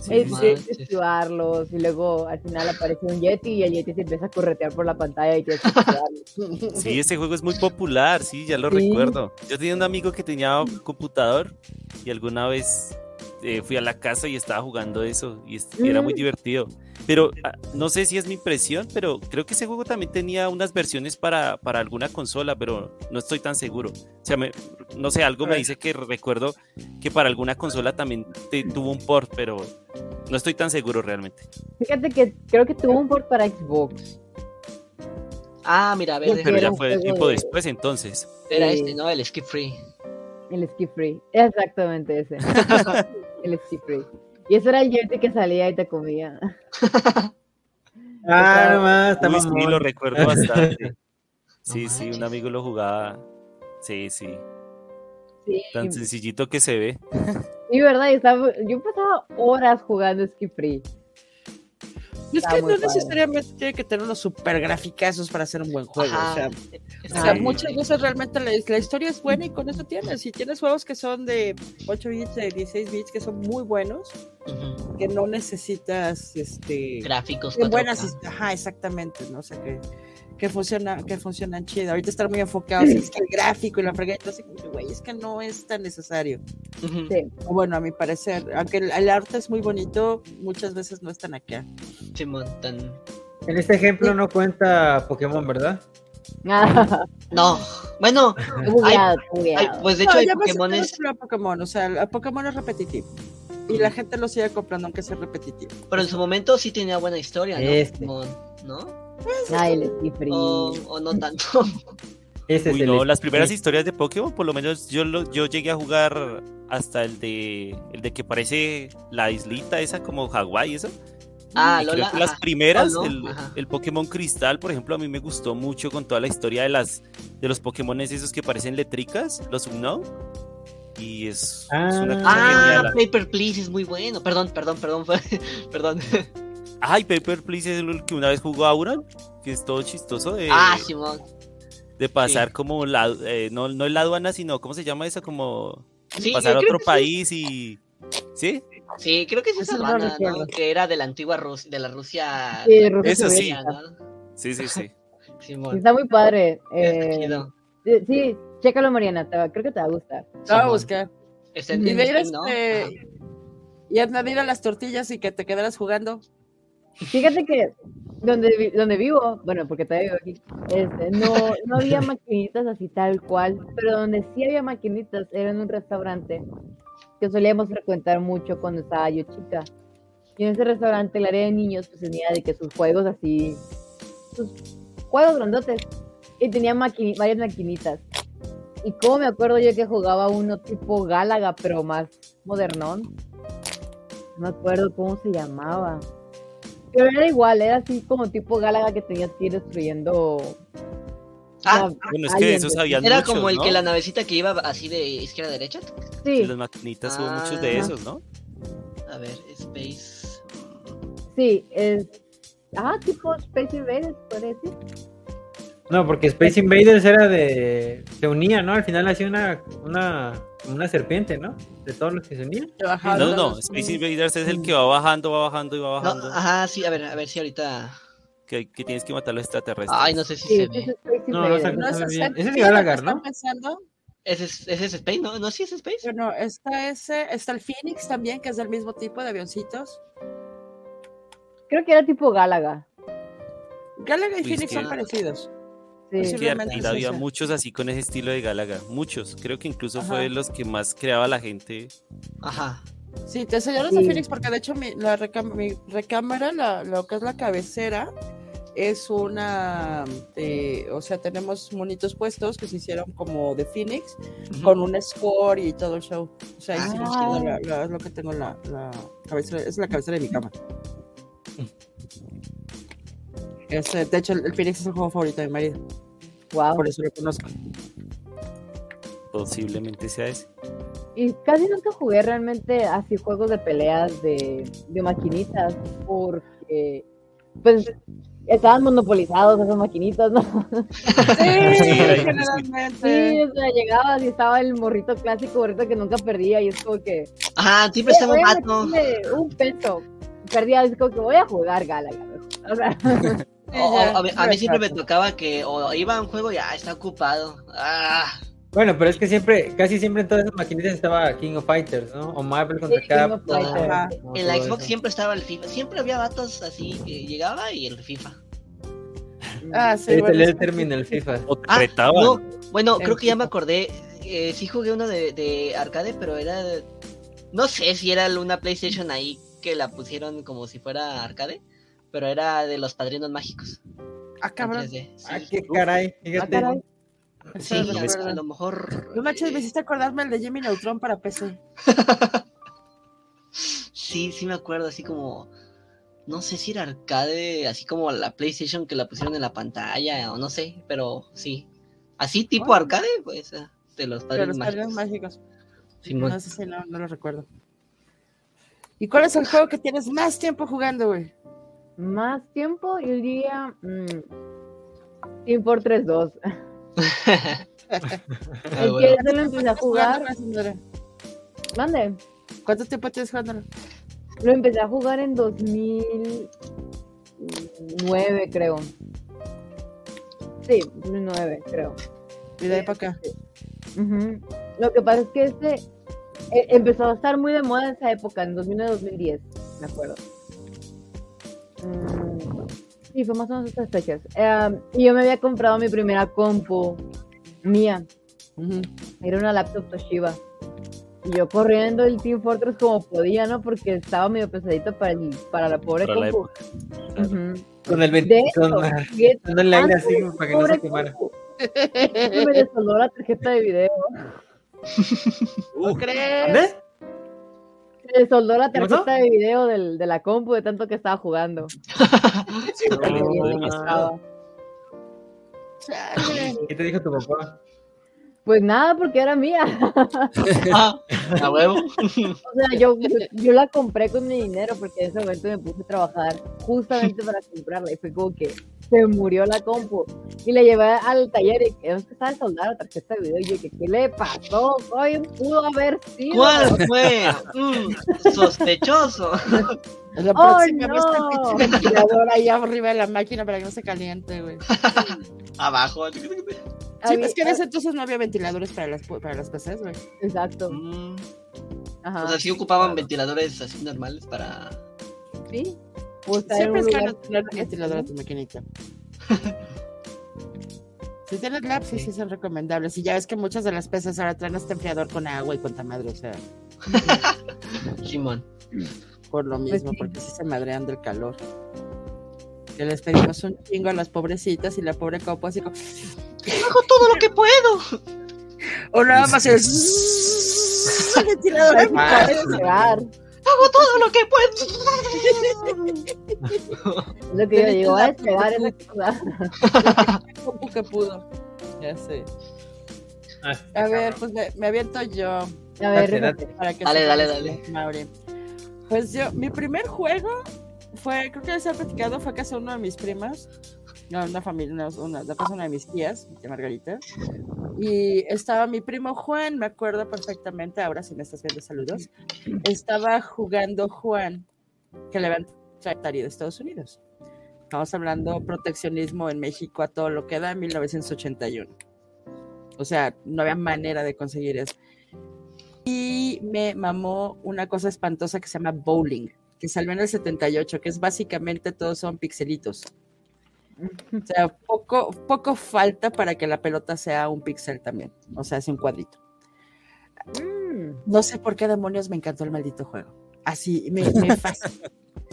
[SPEAKER 4] sí,
[SPEAKER 2] Es
[SPEAKER 4] sí,
[SPEAKER 3] sí.
[SPEAKER 2] que esquivarlos, y luego al final aparece un Yeti, y el Yeti se empieza a corretear por la pantalla y tienes que.
[SPEAKER 4] Sí, ese juego es muy popular, sí, ya lo
[SPEAKER 2] Sí.
[SPEAKER 4] recuerdo. Yo tenía un amigo que tenía un computador y alguna vez eh, fui a la casa y estaba jugando eso y, es- y era muy
[SPEAKER 2] Mm.
[SPEAKER 4] divertido. Pero ah, no sé si es mi impresión, pero creo que ese juego también tenía unas versiones para, para alguna consola, pero no estoy tan seguro. O sea, me- no sé, algo me dice que recuerdo que para alguna consola también te- tuvo un port, pero no estoy tan seguro realmente.
[SPEAKER 2] Fíjate que creo que tuvo un port para Xbox.
[SPEAKER 3] Ah, mira, a ver,
[SPEAKER 4] Pero ya fue tiempo
[SPEAKER 2] de-
[SPEAKER 4] después entonces.
[SPEAKER 3] era este, ¿no? El Skip Free.
[SPEAKER 2] El skip free. Exactamente ese. el skip free. Y eso era el Jersey que salía y te comía.
[SPEAKER 1] Ah, nomás,
[SPEAKER 4] Uy, sí, lo recuerdo bastante. Sí, sí, un amigo lo jugaba. Sí, sí.
[SPEAKER 2] Sí.
[SPEAKER 4] Tan sencillito que se ve.
[SPEAKER 2] Y verdad, y estaba, yo pasaba horas jugando skip free.
[SPEAKER 5] Es que no
[SPEAKER 2] padre.
[SPEAKER 5] necesariamente tiene que tener unos super graficazos para hacer un buen juego.
[SPEAKER 3] Ajá.
[SPEAKER 5] O sea, o sea, muchas veces realmente la, la historia es buena y con eso tienes. Si tienes juegos que son de 8 bits, de 16 bits, que son muy buenos,
[SPEAKER 3] Ujú.
[SPEAKER 5] que no necesitas este
[SPEAKER 3] Gráficos.
[SPEAKER 5] que
[SPEAKER 3] 4K.
[SPEAKER 5] buenas, ajá, exactamente, no sé que que funciona, que funcionan chido. Ahorita están muy enfocados en es que el gráfico y la fregada, entonces, güey, es que no es tan necesario.
[SPEAKER 2] Sí.
[SPEAKER 5] Bueno, a mi parecer, aunque el, el arte es muy bonito, muchas veces no están acá.
[SPEAKER 3] Simón, tan...
[SPEAKER 1] En este ejemplo no cuenta Pokémon, ¿verdad?
[SPEAKER 3] No, bueno,
[SPEAKER 2] he bugueado, he
[SPEAKER 3] ay,
[SPEAKER 2] bugueado.
[SPEAKER 3] pues de hecho
[SPEAKER 5] No,
[SPEAKER 3] hay Pokémon
[SPEAKER 5] el Pokémon, o sea, el Pokémon es repetitivo. Y la gente lo sigue comprando aunque sea repetitivo.
[SPEAKER 3] pero en su momento sí tenía buena historia, ¿no?
[SPEAKER 1] Este.
[SPEAKER 3] Pokémon, ¿no?
[SPEAKER 2] El free.
[SPEAKER 3] O, o no tanto.
[SPEAKER 1] Ese
[SPEAKER 4] Uy,
[SPEAKER 1] es el
[SPEAKER 4] no, las primeras
[SPEAKER 1] sí.
[SPEAKER 4] historias de Pokémon, por lo menos yo lo, yo llegué a jugar hasta el de el de que parece la islita esa como Hawái, eso.
[SPEAKER 3] Ah,
[SPEAKER 4] Y creo
[SPEAKER 3] Lola.
[SPEAKER 4] que las primeras,
[SPEAKER 3] Oh, no,
[SPEAKER 4] el, el Pokémon Cristal, por ejemplo, a mí me gustó mucho con toda la historia de las de los Pokémon esos que parecen letricas, los Unknown. Y es, es una cosa
[SPEAKER 3] Ah,
[SPEAKER 4] genial.
[SPEAKER 3] Paper Please es muy bueno. Perdón, perdón, perdón. perdón.
[SPEAKER 4] Ay, Paper Please es el que una vez jugó Auron, que es todo chistoso de,
[SPEAKER 3] Ah, Simón.
[SPEAKER 4] de pasar como la, eh, no, no la aduana, sino, ¿cómo se llama eso? Como
[SPEAKER 3] Sí,
[SPEAKER 4] pasar a otro
[SPEAKER 3] sí.
[SPEAKER 4] país y... ¿Sí?
[SPEAKER 3] Sí, creo que es
[SPEAKER 5] no
[SPEAKER 3] ¿no?
[SPEAKER 5] recuerdo.
[SPEAKER 3] Que era de la antigua Rusia, de la Rusia.
[SPEAKER 2] Sí, Rusia
[SPEAKER 4] Eso sí. Sí, sí, sí.
[SPEAKER 2] Sí,
[SPEAKER 3] Simón.
[SPEAKER 2] Está muy padre. Eh, sí, sí, chécalo, Mariana. te va- creo que te va a gustar.
[SPEAKER 5] Lo voy a buscar. Y de ir este, y añadir a las tortillas y que te quedaras jugando.
[SPEAKER 2] Fíjate que donde, donde vivo, bueno, porque todavía vivo aquí, este, no, no había maquinitas así tal cual, pero donde sí había maquinitas era en un restaurante que solíamos frecuentar mucho cuando estaba yo chica. Y en ese restaurante, el área de niños, pues tenía de que sus juegos así, sus juegos grandotes, y tenía maquini- varias maquinitas. Y como me acuerdo yo que jugaba uno tipo Gálaga, pero más modernón. No me acuerdo cómo se llamaba. Pero era igual, era así como tipo Gálaga que tenías que ir destruyendo.
[SPEAKER 3] Ah,
[SPEAKER 2] no,
[SPEAKER 4] Bueno, es que
[SPEAKER 2] aliens.
[SPEAKER 4] habían
[SPEAKER 3] era
[SPEAKER 4] muchos,
[SPEAKER 3] como el
[SPEAKER 4] ¿no?
[SPEAKER 3] que la navecita que iba así de izquierda a derecha.
[SPEAKER 4] Sí,
[SPEAKER 2] Sí,
[SPEAKER 4] las maquinitas hubo muchos de
[SPEAKER 3] Ah.
[SPEAKER 4] esos, ¿no?
[SPEAKER 3] A ver, Space.
[SPEAKER 2] sí, es. Ah, tipo Space Invaders, podría decir.
[SPEAKER 1] No, porque Space Invaders era de. Se unía, ¿no? Al final hacía una, una, una serpiente, ¿no? De todos los que se unían.
[SPEAKER 4] No, no, Space Invaders es el que va bajando, va bajando y va
[SPEAKER 3] No,
[SPEAKER 4] bajando.
[SPEAKER 3] ajá, sí, a ver, a ver si ahorita.
[SPEAKER 4] Que, que tienes que matar a los extraterrestres.
[SPEAKER 3] Ay, no sé si
[SPEAKER 2] Sí,
[SPEAKER 3] se
[SPEAKER 2] ese es
[SPEAKER 3] ve.
[SPEAKER 1] No, no.
[SPEAKER 5] ¿No es ese
[SPEAKER 1] bien. Ese es
[SPEAKER 5] están
[SPEAKER 1] ¿no?
[SPEAKER 5] pensando?
[SPEAKER 3] Ese es, ese es Space, ¿no? ¿No sí es Space?
[SPEAKER 5] Bueno, está ese, está el Phoenix también, que es del mismo tipo de avioncitos.
[SPEAKER 2] Creo que era tipo Gálaga.
[SPEAKER 5] Galaga y
[SPEAKER 4] Uy,
[SPEAKER 5] Phoenix son parecidos. Posiblemente
[SPEAKER 4] y
[SPEAKER 5] es
[SPEAKER 4] había muchos así con ese estilo de Galaga, muchos. Creo que incluso
[SPEAKER 5] Ajá.
[SPEAKER 4] fue de los que más creaba la gente.
[SPEAKER 3] Ajá.
[SPEAKER 5] Sí, te enseñaron
[SPEAKER 2] Sí.
[SPEAKER 5] de Phoenix porque de hecho mi, la recam- mi recámara, la, lo que es la cabecera, es una, eh, o sea, tenemos monitos puestos que se hicieron como de Phoenix, con un score y todo el show. O sea, ahí sí
[SPEAKER 2] Ah.
[SPEAKER 5] la- la- es lo que tengo en la, la cabecera, es la cabecera de mi cama. Es, eh, de hecho, el, el Phoenix es el juego favorito de mi marido,
[SPEAKER 2] Wow.
[SPEAKER 5] por eso lo conozco.
[SPEAKER 4] Posiblemente sea ese.
[SPEAKER 2] Y casi nunca jugué realmente así juegos de peleas de, de maquinitas, porque pues estaban monopolizados esas maquinitas, ¿no?
[SPEAKER 5] Sí, generalmente.
[SPEAKER 2] Sí, o sea, llegabas y estaba el morrito clásico, morrito que nunca perdía, y es como que
[SPEAKER 3] Ajá, siempre
[SPEAKER 2] "Eh,
[SPEAKER 3] estaba un
[SPEAKER 2] un peso. Perdía, es como que voy a jugar Galaga. O sea,
[SPEAKER 5] Sí,
[SPEAKER 3] a, mí, a mí siempre me tocaba que o iba a un juego y ah, está ocupado. Ah,
[SPEAKER 1] Bueno, pero es que siempre, casi siempre en todas esas maquinitas estaba King of Fighters, ¿no? O Marvel contra
[SPEAKER 2] Sí, King of
[SPEAKER 1] Capcom.
[SPEAKER 2] Fighters.
[SPEAKER 5] Ajá.
[SPEAKER 1] ¿no?
[SPEAKER 3] en la Xbox
[SPEAKER 1] eso.
[SPEAKER 3] siempre estaba el FIFA. Siempre había vatos así que llegaba y el FIFA.
[SPEAKER 5] Ah, sí, bueno,
[SPEAKER 1] el término el FIFA.
[SPEAKER 4] O te
[SPEAKER 3] Ah, no, bueno,
[SPEAKER 2] El
[SPEAKER 3] creo que ya me acordé. Eh, sí jugué uno de, de arcade, pero era. No sé si era una PlayStation ahí que la pusieron como si fuera arcade, pero era de los padrinos mágicos.
[SPEAKER 5] Ah, cabrón.
[SPEAKER 3] 3D, sí.
[SPEAKER 1] Ah, qué caray.
[SPEAKER 2] Ah,
[SPEAKER 1] Fíjate.
[SPEAKER 2] caray.
[SPEAKER 5] Eso
[SPEAKER 3] Sí,
[SPEAKER 5] no
[SPEAKER 3] a, a lo mejor.
[SPEAKER 5] No manches, me hiciste acordarme el de Jimmy Neutron para PC.
[SPEAKER 3] Sí, sí me acuerdo, así como. No sé si era arcade, así como la PlayStation que la pusieron en la pantalla, o no sé, pero sí. Así tipo
[SPEAKER 5] Oh.
[SPEAKER 3] arcade, pues, ah, de los
[SPEAKER 5] De
[SPEAKER 3] padres
[SPEAKER 5] los padres
[SPEAKER 3] mágicos.
[SPEAKER 5] mágicos.
[SPEAKER 3] Simón.
[SPEAKER 5] No sé si no, no lo recuerdo. ¿Y cuál es el juego que tienes más tiempo jugando, güey?
[SPEAKER 2] Más tiempo, yo diría. Mm, Team Fortress 2.
[SPEAKER 3] Ah,
[SPEAKER 2] El
[SPEAKER 3] bueno.
[SPEAKER 2] que se lo empecé a jugar. Mande.
[SPEAKER 5] ¿Cuánto tiempo tienes jugándolo?
[SPEAKER 2] Lo empecé a jugar en 2009, creo. Sí, 2009, creo.
[SPEAKER 5] Y de ahí para acá.
[SPEAKER 2] Ujú. Lo que pasa es que este eh, empezó a estar muy de moda en esa época, en 2009-2010, me acuerdo. Mm, sí, fue más o menos estas fechas. Eh, y yo me había comprado mi primera compu mía. Era una laptop Toshiba. Y yo corriendo el Team Fortress como podía, ¿no? Porque estaba medio pesadito para, el, para la pobre
[SPEAKER 4] Para la
[SPEAKER 2] compu.
[SPEAKER 1] Con el
[SPEAKER 2] De
[SPEAKER 1] 20.
[SPEAKER 2] hecho,
[SPEAKER 1] Con, dándole aire así para que no se quemara.
[SPEAKER 2] compu, me desoldó la tarjeta de video.
[SPEAKER 5] ¿No crees?
[SPEAKER 1] ¿Dónde?
[SPEAKER 2] Me soldó la tarjeta de video del, de la compu de tanto que estaba jugando.
[SPEAKER 1] ¿Qué te dijo tu papá?
[SPEAKER 2] Pues nada, porque era mía.
[SPEAKER 3] Ah, a huevo.
[SPEAKER 2] O sea, yo, yo, yo la compré con mi dinero porque en ese momento me puse a trabajar justamente para comprarla y fue como que se murió la compu y la llevé al taller y que estaba soldada la tarjeta de video y yo que qué le pasó, Oye, pudo haber sido.
[SPEAKER 3] ¿Cuál fue? Mm, sospechoso.
[SPEAKER 5] La
[SPEAKER 2] ¡Oh,
[SPEAKER 5] próxima vez
[SPEAKER 2] no!
[SPEAKER 5] el ventilador ahí arriba de la máquina para que no se caliente, güey.
[SPEAKER 3] Abajo.
[SPEAKER 5] Sí, es que en ese entonces no había ventiladores para las, para las PCs, güey.
[SPEAKER 2] Exacto.
[SPEAKER 3] Mm,
[SPEAKER 2] Ajá.
[SPEAKER 3] O sea, sí ocupaban ventiladores así normales para.
[SPEAKER 2] Sí. En
[SPEAKER 5] Siempre es bueno tener un ventilador a tu maquinita. Si tienes lapsos, sí.
[SPEAKER 3] Sí.
[SPEAKER 5] son recomendables. Y ya ves que muchas de las PCs ahora traen este enfriador con agua y con madre, o sea,
[SPEAKER 3] Simón.
[SPEAKER 5] por lo
[SPEAKER 2] Pues
[SPEAKER 5] mismo, porque sí se madrean del calor. Que les pedimos un chingo a las pobrecitas y la pobre copo así como.
[SPEAKER 3] Hago todo lo que puedo.
[SPEAKER 5] O nada más el. ventilador
[SPEAKER 3] Hago todo lo que puedo.
[SPEAKER 2] Es lo que yo digo, a despegar esa cosa.
[SPEAKER 5] Copo que pudo. Ya sé.
[SPEAKER 1] Ah,
[SPEAKER 5] A ver, pues me, me aviento yo.
[SPEAKER 2] A ver,
[SPEAKER 1] date.
[SPEAKER 5] Para que
[SPEAKER 3] Dale, dale, dale.
[SPEAKER 5] Mauri. Pues yo, mi primer juego fue, creo que les he platicado, fue casi uno de mis primas. No, una familia, una, una, la casa de mis tías, mi tía Margarita. Y estaba mi primo Juan, me acuerdo perfectamente, ahora si me estás viendo, saludos. Estaba jugando Juan, que le habían traído de Estados Unidos. Estamos hablando proteccionismo en México a todo lo que da en 1981. O sea, no había manera de conseguir eso. Y me mamó una cosa espantosa que se llama bowling, que salió en el 78, que es básicamente todos son pixelitos. O sea, poco, poco falta para que la pelota sea un pixel también. O sea, es un cuadrito.
[SPEAKER 2] Mm,
[SPEAKER 5] No sé por qué demonios me encantó el maldito juego. Así, me, me.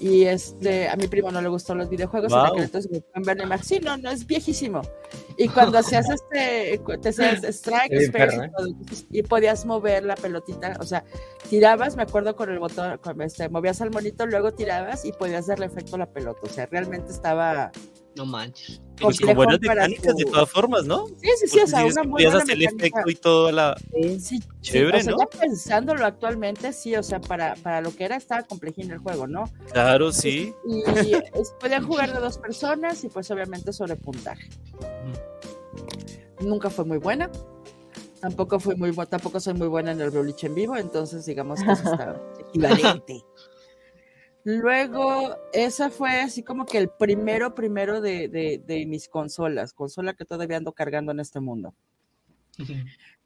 [SPEAKER 5] Y este, a mi primo no le gustó los videojuegos, en
[SPEAKER 4] Wow.
[SPEAKER 5] aquel entonces me en verle sí, no, no, es viejísimo. Y cuando hacías este, te hacías strike, space
[SPEAKER 1] perro, ¿eh?
[SPEAKER 5] y podías mover la pelotita, o sea, tirabas, me acuerdo con el botón, con este, movías al monito, luego tirabas y podías darle efecto a la pelota, o sea, realmente estaba,
[SPEAKER 3] No manches.
[SPEAKER 4] Pues con buenas mecánicas de todas formas, ¿no?
[SPEAKER 5] sí, sí, sí, o
[SPEAKER 4] Porque
[SPEAKER 5] sea,
[SPEAKER 4] dices
[SPEAKER 5] una muy buena
[SPEAKER 4] el efecto y todo la
[SPEAKER 2] sí.
[SPEAKER 5] Sí,
[SPEAKER 4] chévere,
[SPEAKER 5] o sea,
[SPEAKER 4] ¿no?
[SPEAKER 5] ya pensándolo actualmente, sí, o sea, para, para lo que era, estaba complejín el juego, ¿no?
[SPEAKER 4] Claro, sí.
[SPEAKER 5] Y es- podían jugar de dos personas y pues obviamente sobre puntaje. Nunca fue muy buena. Tampoco fui muy tampoco soy muy buena en el boliche en vivo, entonces digamos que eso está equivalente. Luego, esa fue así como que el primero, primero de, de- de mis consolas, consola que todavía ando cargando en este mundo.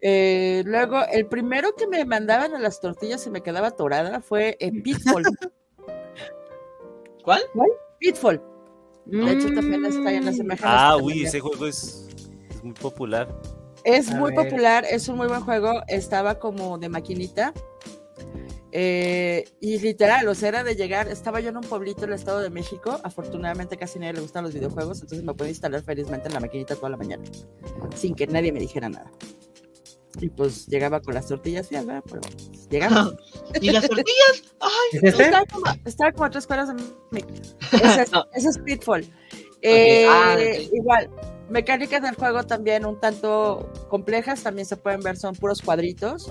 [SPEAKER 5] Eh, luego, el primero que me mandaban a las tortillas y me quedaba atorada fue eh, Pitfall.
[SPEAKER 3] ¿Cuál?
[SPEAKER 5] Pitfall. De hecho, también está ahí en las
[SPEAKER 2] Mm,
[SPEAKER 5] imágenes.
[SPEAKER 4] Ah, uy, ese juego es, es muy popular.
[SPEAKER 5] Es
[SPEAKER 1] A
[SPEAKER 5] muy
[SPEAKER 1] ver.
[SPEAKER 5] popular, es un muy buen juego. Estaba como de maquinita. Eh, y literal, o sea, era de llegar, estaba yo en un pueblito en el Estado de México, afortunadamente casi nadie le gustan los videojuegos, entonces me pude instalar felizmente en la maquinita toda la mañana, sin que nadie me dijera nada. Y pues llegaba con las tortillas frías, ¿verdad? Pero pues, llegaba.
[SPEAKER 3] ¿Y las tortillas? Ay,
[SPEAKER 1] ¿Es?
[SPEAKER 5] Estaba como, estaba como a tres cuadras de mí. Ese es,
[SPEAKER 3] No.
[SPEAKER 5] ese es Pitfall. Eh,
[SPEAKER 3] Ah, ok.
[SPEAKER 5] Igual, mecánicas del juego también un tanto complejas, también se pueden ver, son puros cuadritos.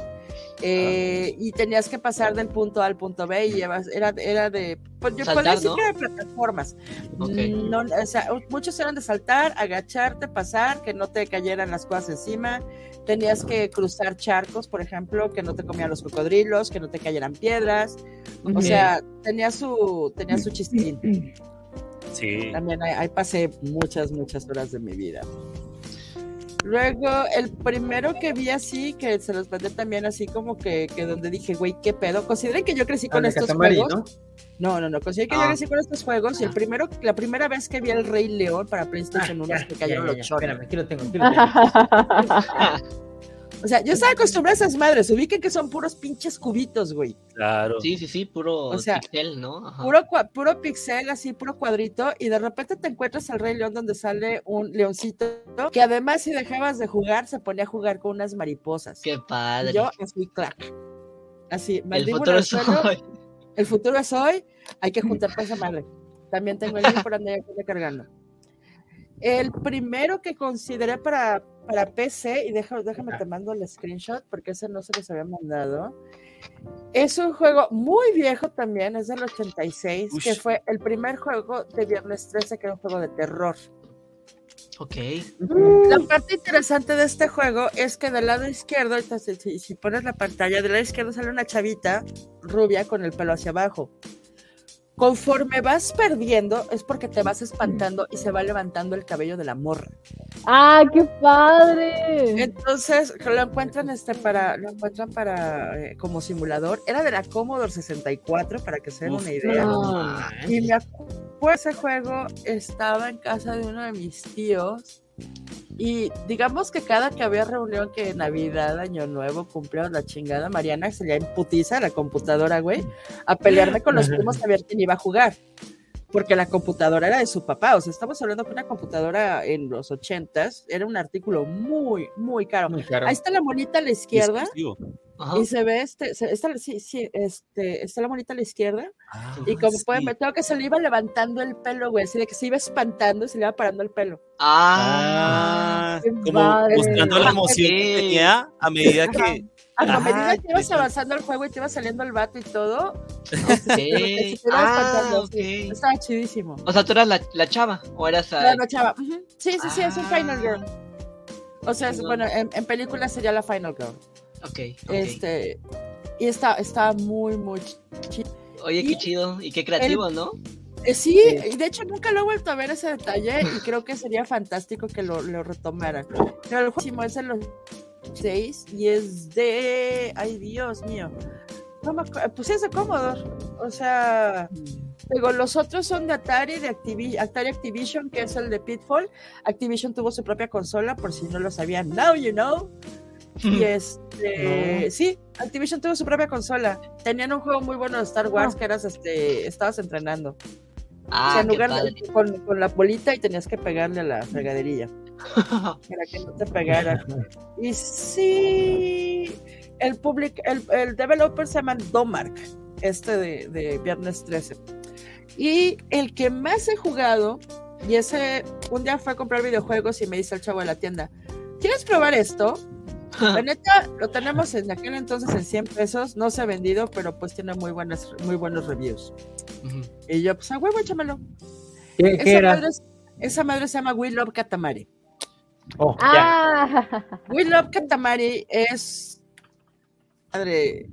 [SPEAKER 5] Eh, Y tenías que pasar del punto A al punto B y llevas, era, era de, pues yo
[SPEAKER 3] Saltar,
[SPEAKER 5] podría decir
[SPEAKER 3] ¿no?
[SPEAKER 5] que era de plataformas.
[SPEAKER 3] Ok.
[SPEAKER 5] No, o sea, muchos eran de saltar, agacharte, pasar, que no te cayeran las cosas encima. Tenías que cruzar charcos, por ejemplo, que no te comían los cocodrilos, que no te cayeran piedras. O
[SPEAKER 1] Bien.
[SPEAKER 5] sea, tenía su, tenía su chistín.
[SPEAKER 4] Sí.
[SPEAKER 5] También ahí, ahí pasé muchas, muchas horas de mi vida. Luego, el primero que vi así, que se los mandé también así como que, que donde dije, güey, ¿qué pedo? Consideren que yo crecí
[SPEAKER 1] Ah,
[SPEAKER 5] con estos
[SPEAKER 1] Katamari,
[SPEAKER 5] juegos.
[SPEAKER 1] ¿no?
[SPEAKER 5] No, no, no, consideren que yo
[SPEAKER 3] Ah.
[SPEAKER 5] crecí con estos juegos y el primero, la primera vez que vi el Rey León para PlayStation 1
[SPEAKER 1] Ah,
[SPEAKER 5] es que cayeron los choros.
[SPEAKER 1] Espérame, aquí lo tengo, aquí lo tengo.
[SPEAKER 5] O sea, yo estaba acostumbrada a esas madres, ubiquen que son puros pinches cubitos, güey.
[SPEAKER 4] Claro.
[SPEAKER 3] Sí, sí, sí, puro
[SPEAKER 5] O sea,
[SPEAKER 3] pixel, ¿no? Ajá.
[SPEAKER 5] Puro, puro pixel, así, puro cuadrito, y de repente te encuentras al Rey León donde sale un leoncito, que además si dejabas de jugar, se ponía a jugar con unas mariposas.
[SPEAKER 3] Qué padre.
[SPEAKER 5] Y yo así, clac. Así,
[SPEAKER 3] El futuro es
[SPEAKER 5] suelo,
[SPEAKER 3] hoy.
[SPEAKER 5] el futuro es hoy, hay que juntar para esa madre. También tengo el link por donde ya estoy cargando. El primero que consideré para, para PC, y deja- déjame te mando el screenshot porque ese no se los había mandado. Es un juego muy viejo también, es del 86, que
[SPEAKER 4] Ush.
[SPEAKER 5] fue el primer juego de Viernes 13, que era un juego de terror.
[SPEAKER 3] Ok.
[SPEAKER 5] La parte interesante de este juego es que del lado izquierdo, entonces, si, si pones la pantalla, del lado izquierdo sale una chavita rubia con el pelo hacia abajo. Conforme vas perdiendo, es porque te vas espantando y se va levantando el cabello de la morra.
[SPEAKER 2] ¡Ah, qué padre!
[SPEAKER 5] Entonces lo encuentran este para, lo encuentran para eh, como simulador. Era de la Commodore 64 para que se den una idea.
[SPEAKER 1] No,
[SPEAKER 5] Y me acuerdo ese juego estaba en casa de uno de mis tíos. Y digamos que cada que había reunión, que Navidad, Año Nuevo, cumpleaños, la chingada, Mariana se le imputiza a la computadora, güey, a pelearme con los primos a ver quién iba a jugar. Porque la computadora era de su papá. O sea, estamos hablando que una computadora en los ochentas era un artículo muy, muy caro.
[SPEAKER 1] muy caro.
[SPEAKER 5] Ahí está la monita a la izquierda.
[SPEAKER 3] Ajá.
[SPEAKER 5] Y se ve este, se- está, sí, sí, este, está la monita a la izquierda.
[SPEAKER 4] Ah,
[SPEAKER 5] Y como
[SPEAKER 4] sí.
[SPEAKER 5] pueden ver, tengo que se le iba levantando el pelo, güey, así de que se iba espantando y se le iba parando el pelo.
[SPEAKER 3] Ah,
[SPEAKER 4] Ah, como
[SPEAKER 2] padre.
[SPEAKER 4] buscando la emoción que tenía a medida
[SPEAKER 5] Ajá.
[SPEAKER 4] que.
[SPEAKER 5] A la
[SPEAKER 4] Ah,
[SPEAKER 5] medida que ibas avanzando el juego y te iba saliendo el vato y todo,
[SPEAKER 3] ok.
[SPEAKER 5] se te iba
[SPEAKER 3] Ah,
[SPEAKER 5] espantando,
[SPEAKER 3] ok.
[SPEAKER 5] sí. estaba chidísimo.
[SPEAKER 3] O sea, tú eras la, la chava o eras
[SPEAKER 5] Era
[SPEAKER 3] ah,
[SPEAKER 5] una chava. Ujú. Sí, sí, sí, es un
[SPEAKER 3] Ah.
[SPEAKER 5] Final Girl. O sea, es- bueno, en, en película sería la Final Girl.
[SPEAKER 3] Ok, ok.
[SPEAKER 5] Este, y está, está muy, muy chido.
[SPEAKER 3] Oye,
[SPEAKER 5] y-
[SPEAKER 3] qué chido y qué creativo, ¿no?
[SPEAKER 5] Eh, sí, y de hecho nunca lo he vuelto a ver ese detalle y creo que sería fantástico que lo, lo retomaran. Pero el juego es de los seis y es de. Ay, Dios mío. No me. Pues es de Commodore. O sea, digo, los otros son de Atari, de Activi- Atari Activision, que es el de Pitfall. Activision tuvo su propia consola, por si no lo sabían. Now you know. Y este, sí, Activision tuvo su propia consola. Tenían un juego muy bueno de Star Wars que eras, este, estabas entrenando. o
[SPEAKER 3] Ah,
[SPEAKER 5] sea, en
[SPEAKER 3] qué
[SPEAKER 5] lugar
[SPEAKER 3] padre.
[SPEAKER 5] de con, con la bolita y tenías que pegarle a la fregaderilla para que no te pegara. Y sí, el public, el, el developer se llama Domark, este de, de Viernes 13. Y el que más he jugado, y ese, un día fue a comprar videojuegos y me dice el chavo de la tienda, ¿quieres probar esto? La neta, lo tenemos en aquel entonces en 100 pesos, no se ha vendido, pero pues tiene muy, buenas, muy buenos reviews. Y yo, pues a huevo, échamelo.
[SPEAKER 1] ¿Qué,
[SPEAKER 5] Esa
[SPEAKER 1] era?
[SPEAKER 5] madre, es- esa madre se llama We Love Katamari.
[SPEAKER 1] Oh.
[SPEAKER 2] ¡Ah!
[SPEAKER 5] We Love Katamari es. Madre,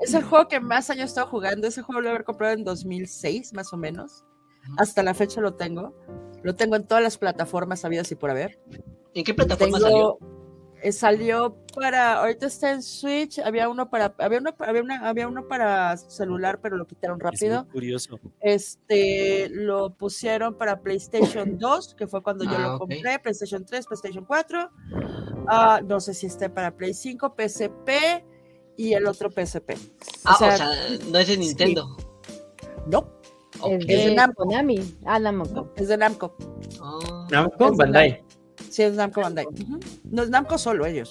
[SPEAKER 5] es el juego que más años he estado jugando. Ese juego lo he haber comprado en 2006, más o menos. Hasta la fecha lo tengo. Lo tengo en todas las plataformas habidas y por haber.
[SPEAKER 3] ¿En qué plataforma
[SPEAKER 5] Tengo-
[SPEAKER 3] salió?
[SPEAKER 5] Eh, salió para. Ahorita está en Switch. Había uno para. Había uno, había una, había uno para celular, pero lo quitaron
[SPEAKER 4] Es muy
[SPEAKER 5] rápido.
[SPEAKER 4] curioso.
[SPEAKER 5] Este lo pusieron para PlayStation 2, que fue cuando yo
[SPEAKER 3] Ah,
[SPEAKER 5] lo
[SPEAKER 3] ok.
[SPEAKER 5] compré, PlayStation 3, PlayStation 4. Ah, no sé si esté para Play 5, PSP y el otro PSP.
[SPEAKER 3] Ah,
[SPEAKER 5] o sea,
[SPEAKER 3] o sea, no es de Nintendo.
[SPEAKER 5] No,
[SPEAKER 3] Ok.
[SPEAKER 2] Es de
[SPEAKER 5] Namco.
[SPEAKER 2] Konami. Ah, Namco.
[SPEAKER 5] es de Namco.
[SPEAKER 3] Ah.
[SPEAKER 1] Namco, Bandai.
[SPEAKER 5] Sí, es Namco Bandai. Ujú. No es Namco solo ellos.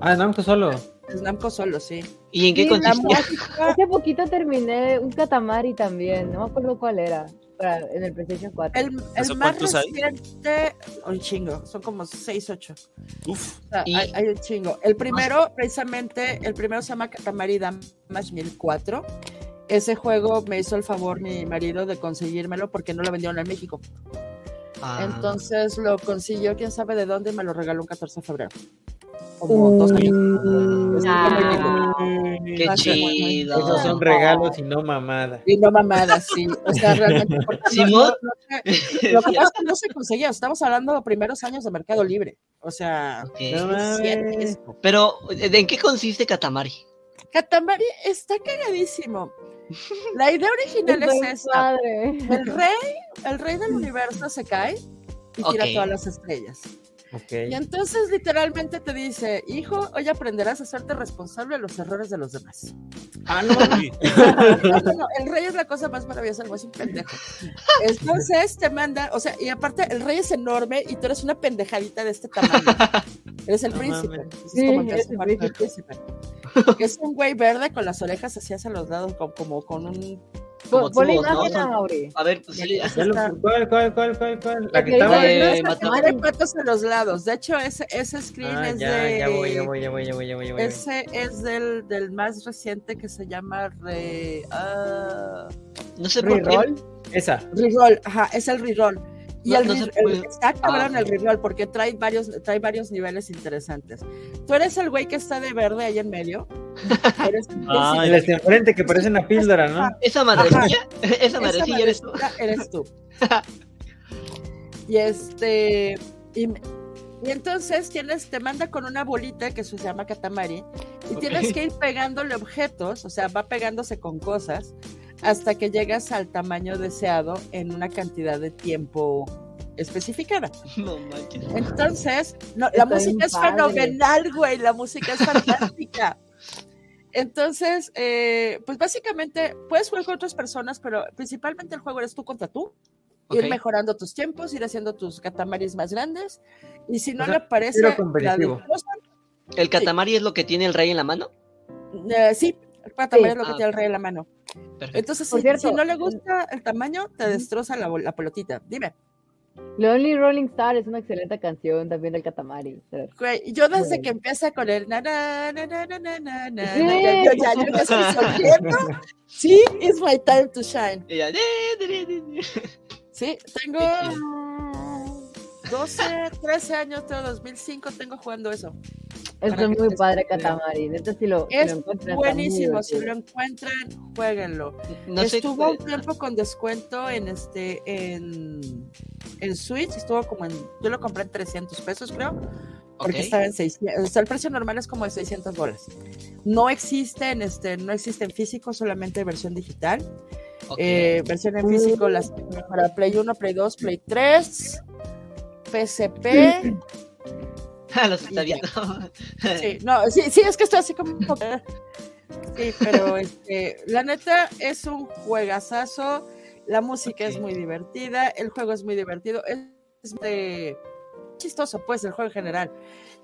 [SPEAKER 1] Ah, Namco solo.
[SPEAKER 5] Es Namco solo, sí.
[SPEAKER 3] ¿Y en qué
[SPEAKER 2] Sí,
[SPEAKER 3] consistía?
[SPEAKER 2] Hace poquito terminé un Katamari también. No me acuerdo cuál era. Para, en el PlayStation 4.
[SPEAKER 5] el,
[SPEAKER 4] ¿Eso
[SPEAKER 5] el más
[SPEAKER 4] cuántos hay?
[SPEAKER 5] reciente, un chingo, son como 6, 8.
[SPEAKER 4] Uf,
[SPEAKER 5] O sea,
[SPEAKER 3] Y-
[SPEAKER 5] hay, hay un chingo. El primero, precisamente, el primero se llama Katamari Damash 1004. Ese juego me hizo el favor mi marido de conseguírmelo porque no lo vendieron en México.
[SPEAKER 3] Ah.
[SPEAKER 5] Entonces lo consiguió, quién sabe de dónde, y me lo regaló un 14 de febrero. Como dos años.
[SPEAKER 2] Ah.
[SPEAKER 3] Qué
[SPEAKER 5] sí,
[SPEAKER 3] chido.
[SPEAKER 1] Esos son regalos y no mamadas.
[SPEAKER 5] Y no mamadas, sí. O sea, realmente. porque no- lo que pasa es que no se conseguía. Estamos hablando de primeros años de Mercado Libre. O sea,
[SPEAKER 3] Ok.
[SPEAKER 1] No mames.
[SPEAKER 5] siete es-
[SPEAKER 3] Pero, ¿en qué consiste Katamari?
[SPEAKER 5] Katamari está cagadísimo. La idea original es esta.
[SPEAKER 2] padre.
[SPEAKER 5] El rey, el rey del universo se cae y tira
[SPEAKER 3] Ok.
[SPEAKER 5] todas las estrellas. Y entonces literalmente te dice, hijo, hoy aprenderás a hacerte responsable de los errores de los demás.
[SPEAKER 1] Ah, no.
[SPEAKER 5] No, no, no, el rey es la cosa más maravillosa, el güey es un pendejo. Entonces te manda, o sea, y aparte el rey es enorme y tú eres una pendejadita de este tamaño. Eres el
[SPEAKER 1] No
[SPEAKER 5] príncipe. Es
[SPEAKER 2] Sí,
[SPEAKER 5] como tercer
[SPEAKER 2] el
[SPEAKER 5] del príncipe. Es un güey verde con las orejas así hacia los lados, como, como con un...
[SPEAKER 3] Como
[SPEAKER 2] imagen a Mauri.
[SPEAKER 3] A ver, pues sí.
[SPEAKER 1] Ya lo- ¿Cuál, cuál, cuál, cuál, cuál? La que estaba.
[SPEAKER 3] de.
[SPEAKER 5] Tiene patos a los lados. De hecho, ese, ese screen
[SPEAKER 1] Ah,
[SPEAKER 5] es
[SPEAKER 1] ya,
[SPEAKER 5] de...
[SPEAKER 1] ya voy, ya voy, ya voy, ya voy, ya voy, ya voy.
[SPEAKER 5] Ese es del, del más reciente que se llama Re... ah,
[SPEAKER 3] No sé por qué.
[SPEAKER 2] Reroll.
[SPEAKER 1] Esa.
[SPEAKER 5] Reroll, ajá, es el reroll. Y
[SPEAKER 3] No-
[SPEAKER 5] el,
[SPEAKER 3] no
[SPEAKER 5] el- está cabrón
[SPEAKER 3] Ah,
[SPEAKER 5] el reroll porque trae varios, trae varios niveles interesantes. Tú eres el güey que está de verde ahí en medio. Eres
[SPEAKER 4] Ah.
[SPEAKER 1] El de enfrente que parece una píldora, ¿no?
[SPEAKER 3] Esa madrecilla, esa
[SPEAKER 5] Esa
[SPEAKER 3] madrecilla eres tú.
[SPEAKER 5] eres tú. y este. Y, entonces tienes, te manda con una bolita que se llama Katamari. Y tienes que ir pegándole objetos, o sea, va pegándose con cosas hasta que llegas al tamaño deseado en una cantidad de tiempo especificada.
[SPEAKER 3] No manches.
[SPEAKER 5] Entonces, no, la
[SPEAKER 2] Está
[SPEAKER 5] música es
[SPEAKER 2] padre.
[SPEAKER 5] fenomenal, güey, la música es fantástica. Entonces, eh, pues básicamente puedes jugar con otras personas, pero principalmente el juego eres tú contra tú. Ir mejorando tus tiempos, ir haciendo tus catamaris más grandes. Y si no
[SPEAKER 1] O sea,
[SPEAKER 5] le parece la
[SPEAKER 3] ¿El Katamari es lo que tiene el rey en la mano?
[SPEAKER 5] eh, sí, el catamari
[SPEAKER 2] Sí.
[SPEAKER 5] es lo que
[SPEAKER 3] Ah,
[SPEAKER 5] tiene el rey en la mano. Entonces, si,
[SPEAKER 2] cierto,
[SPEAKER 5] si, no le gusta el tamaño, te destroza la, pelotita. Dime.
[SPEAKER 2] Lonely Rolling Star es una excelente canción también del
[SPEAKER 5] Catamari. Yo desde que empieza con el na na na na na na na, na
[SPEAKER 2] sí.
[SPEAKER 5] ya, yo ya, yo estoy Sí, it's my time to shine. Sí, tengo 12, 13 años, tengo 2005, tengo jugando eso.
[SPEAKER 2] Es
[SPEAKER 5] Para que
[SPEAKER 2] muy padre Katamari. Neta, si lo, si
[SPEAKER 5] Es
[SPEAKER 2] lo
[SPEAKER 5] Buenísimo, si lo encuentran, jueguenlo.
[SPEAKER 3] No sé.
[SPEAKER 5] estuvo un tiempo con descuento en este en, en Switch, estuvo como en yo lo compré en 300 pesos, creo. Porque
[SPEAKER 3] Ok.
[SPEAKER 5] estaba en 600, o sea, el precio normal es como de 600 bolas. No existe en este, no existe en físico, solamente versión digital.
[SPEAKER 3] Ok.
[SPEAKER 5] Eh, versión en físico las para Play 1, Play 2, Play 3, PSP.
[SPEAKER 3] Ah, los está viendo.
[SPEAKER 5] Sí, no, sí, sí, es que estoy así como. Sí, pero este, la neta es un juegazazo. La música es muy divertida, el juego es muy divertido, es, es de- chistoso, pues, el juego en general.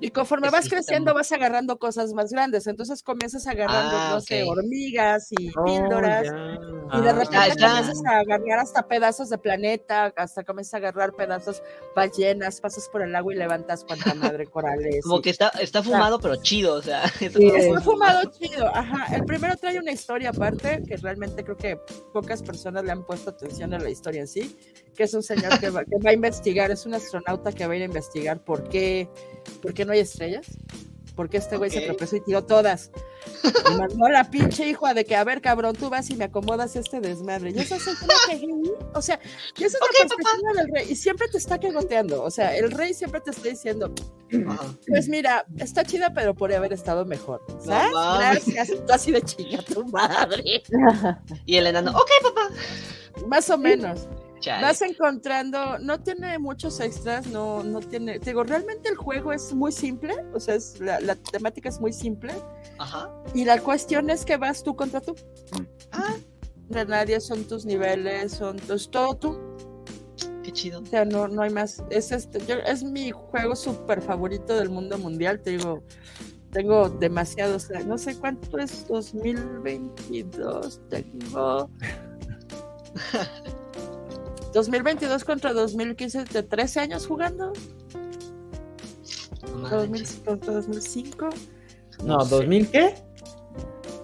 [SPEAKER 5] Y conforme vas creciendo, vas agarrando cosas más grandes. Entonces comienzas agarrando,
[SPEAKER 3] Ah,
[SPEAKER 5] no sé,
[SPEAKER 3] ok.
[SPEAKER 5] hormigas y
[SPEAKER 1] Oh,
[SPEAKER 5] píldoras.
[SPEAKER 1] ya.
[SPEAKER 5] Y de
[SPEAKER 4] Ah,
[SPEAKER 5] repente
[SPEAKER 3] está-
[SPEAKER 5] comienzas a agarrar hasta pedazos de planeta, hasta comienzas a agarrar pedazos ballenas, pasas por el agua y levantas cuanta madre corales.
[SPEAKER 3] Como
[SPEAKER 5] y-
[SPEAKER 3] que está, está fumado, pero chido, o sea.
[SPEAKER 2] Sí,
[SPEAKER 5] Está fumado chido, ajá. El primero trae una historia aparte, que realmente creo que pocas personas le han puesto atención a la historia en sí, que es un señor que va, que va a investigar, es un astronauta que va a ir a investigar por qué, por qué no hay estrellas, por qué este güey se
[SPEAKER 3] Ok.
[SPEAKER 5] tropezó y tiró todas. Y mandó la pinche hija de que, a ver, cabrón, tú vas y me acomodas este desmadre. Y esa es que- o sea, y esa es la perspectiva del rey, y siempre te está cagoteando, o sea, el rey siempre te está diciendo, pues mira, está chida, pero podría haber estado mejor. ¿Sabes?
[SPEAKER 3] mames.
[SPEAKER 5] Gracias. Tú así de chinga tu madre.
[SPEAKER 3] Y el enano, ok, papá.
[SPEAKER 5] Más o menos.
[SPEAKER 3] Chale.
[SPEAKER 5] vas encontrando, no tiene muchos extras, no, no tiene, te digo, realmente el juego es muy simple, o sea, es, la, la temática es muy simple,
[SPEAKER 3] Ajá.
[SPEAKER 5] y la cuestión es que vas tú contra tú. Ah, de nadie son tus niveles, son tus, todo tú,
[SPEAKER 3] Qué chido.
[SPEAKER 5] o sea, no, no hay más. Es, este, yo- es mi juego súper favorito del mundo mundial, te digo, tengo demasiados, no sé cuánto es 2022, tengo... 2022 contra 2015, de 13 años jugando,
[SPEAKER 3] No
[SPEAKER 5] 2000
[SPEAKER 3] manches.
[SPEAKER 5] contra 2005.
[SPEAKER 1] No,
[SPEAKER 3] sé.
[SPEAKER 1] ¿2000 qué?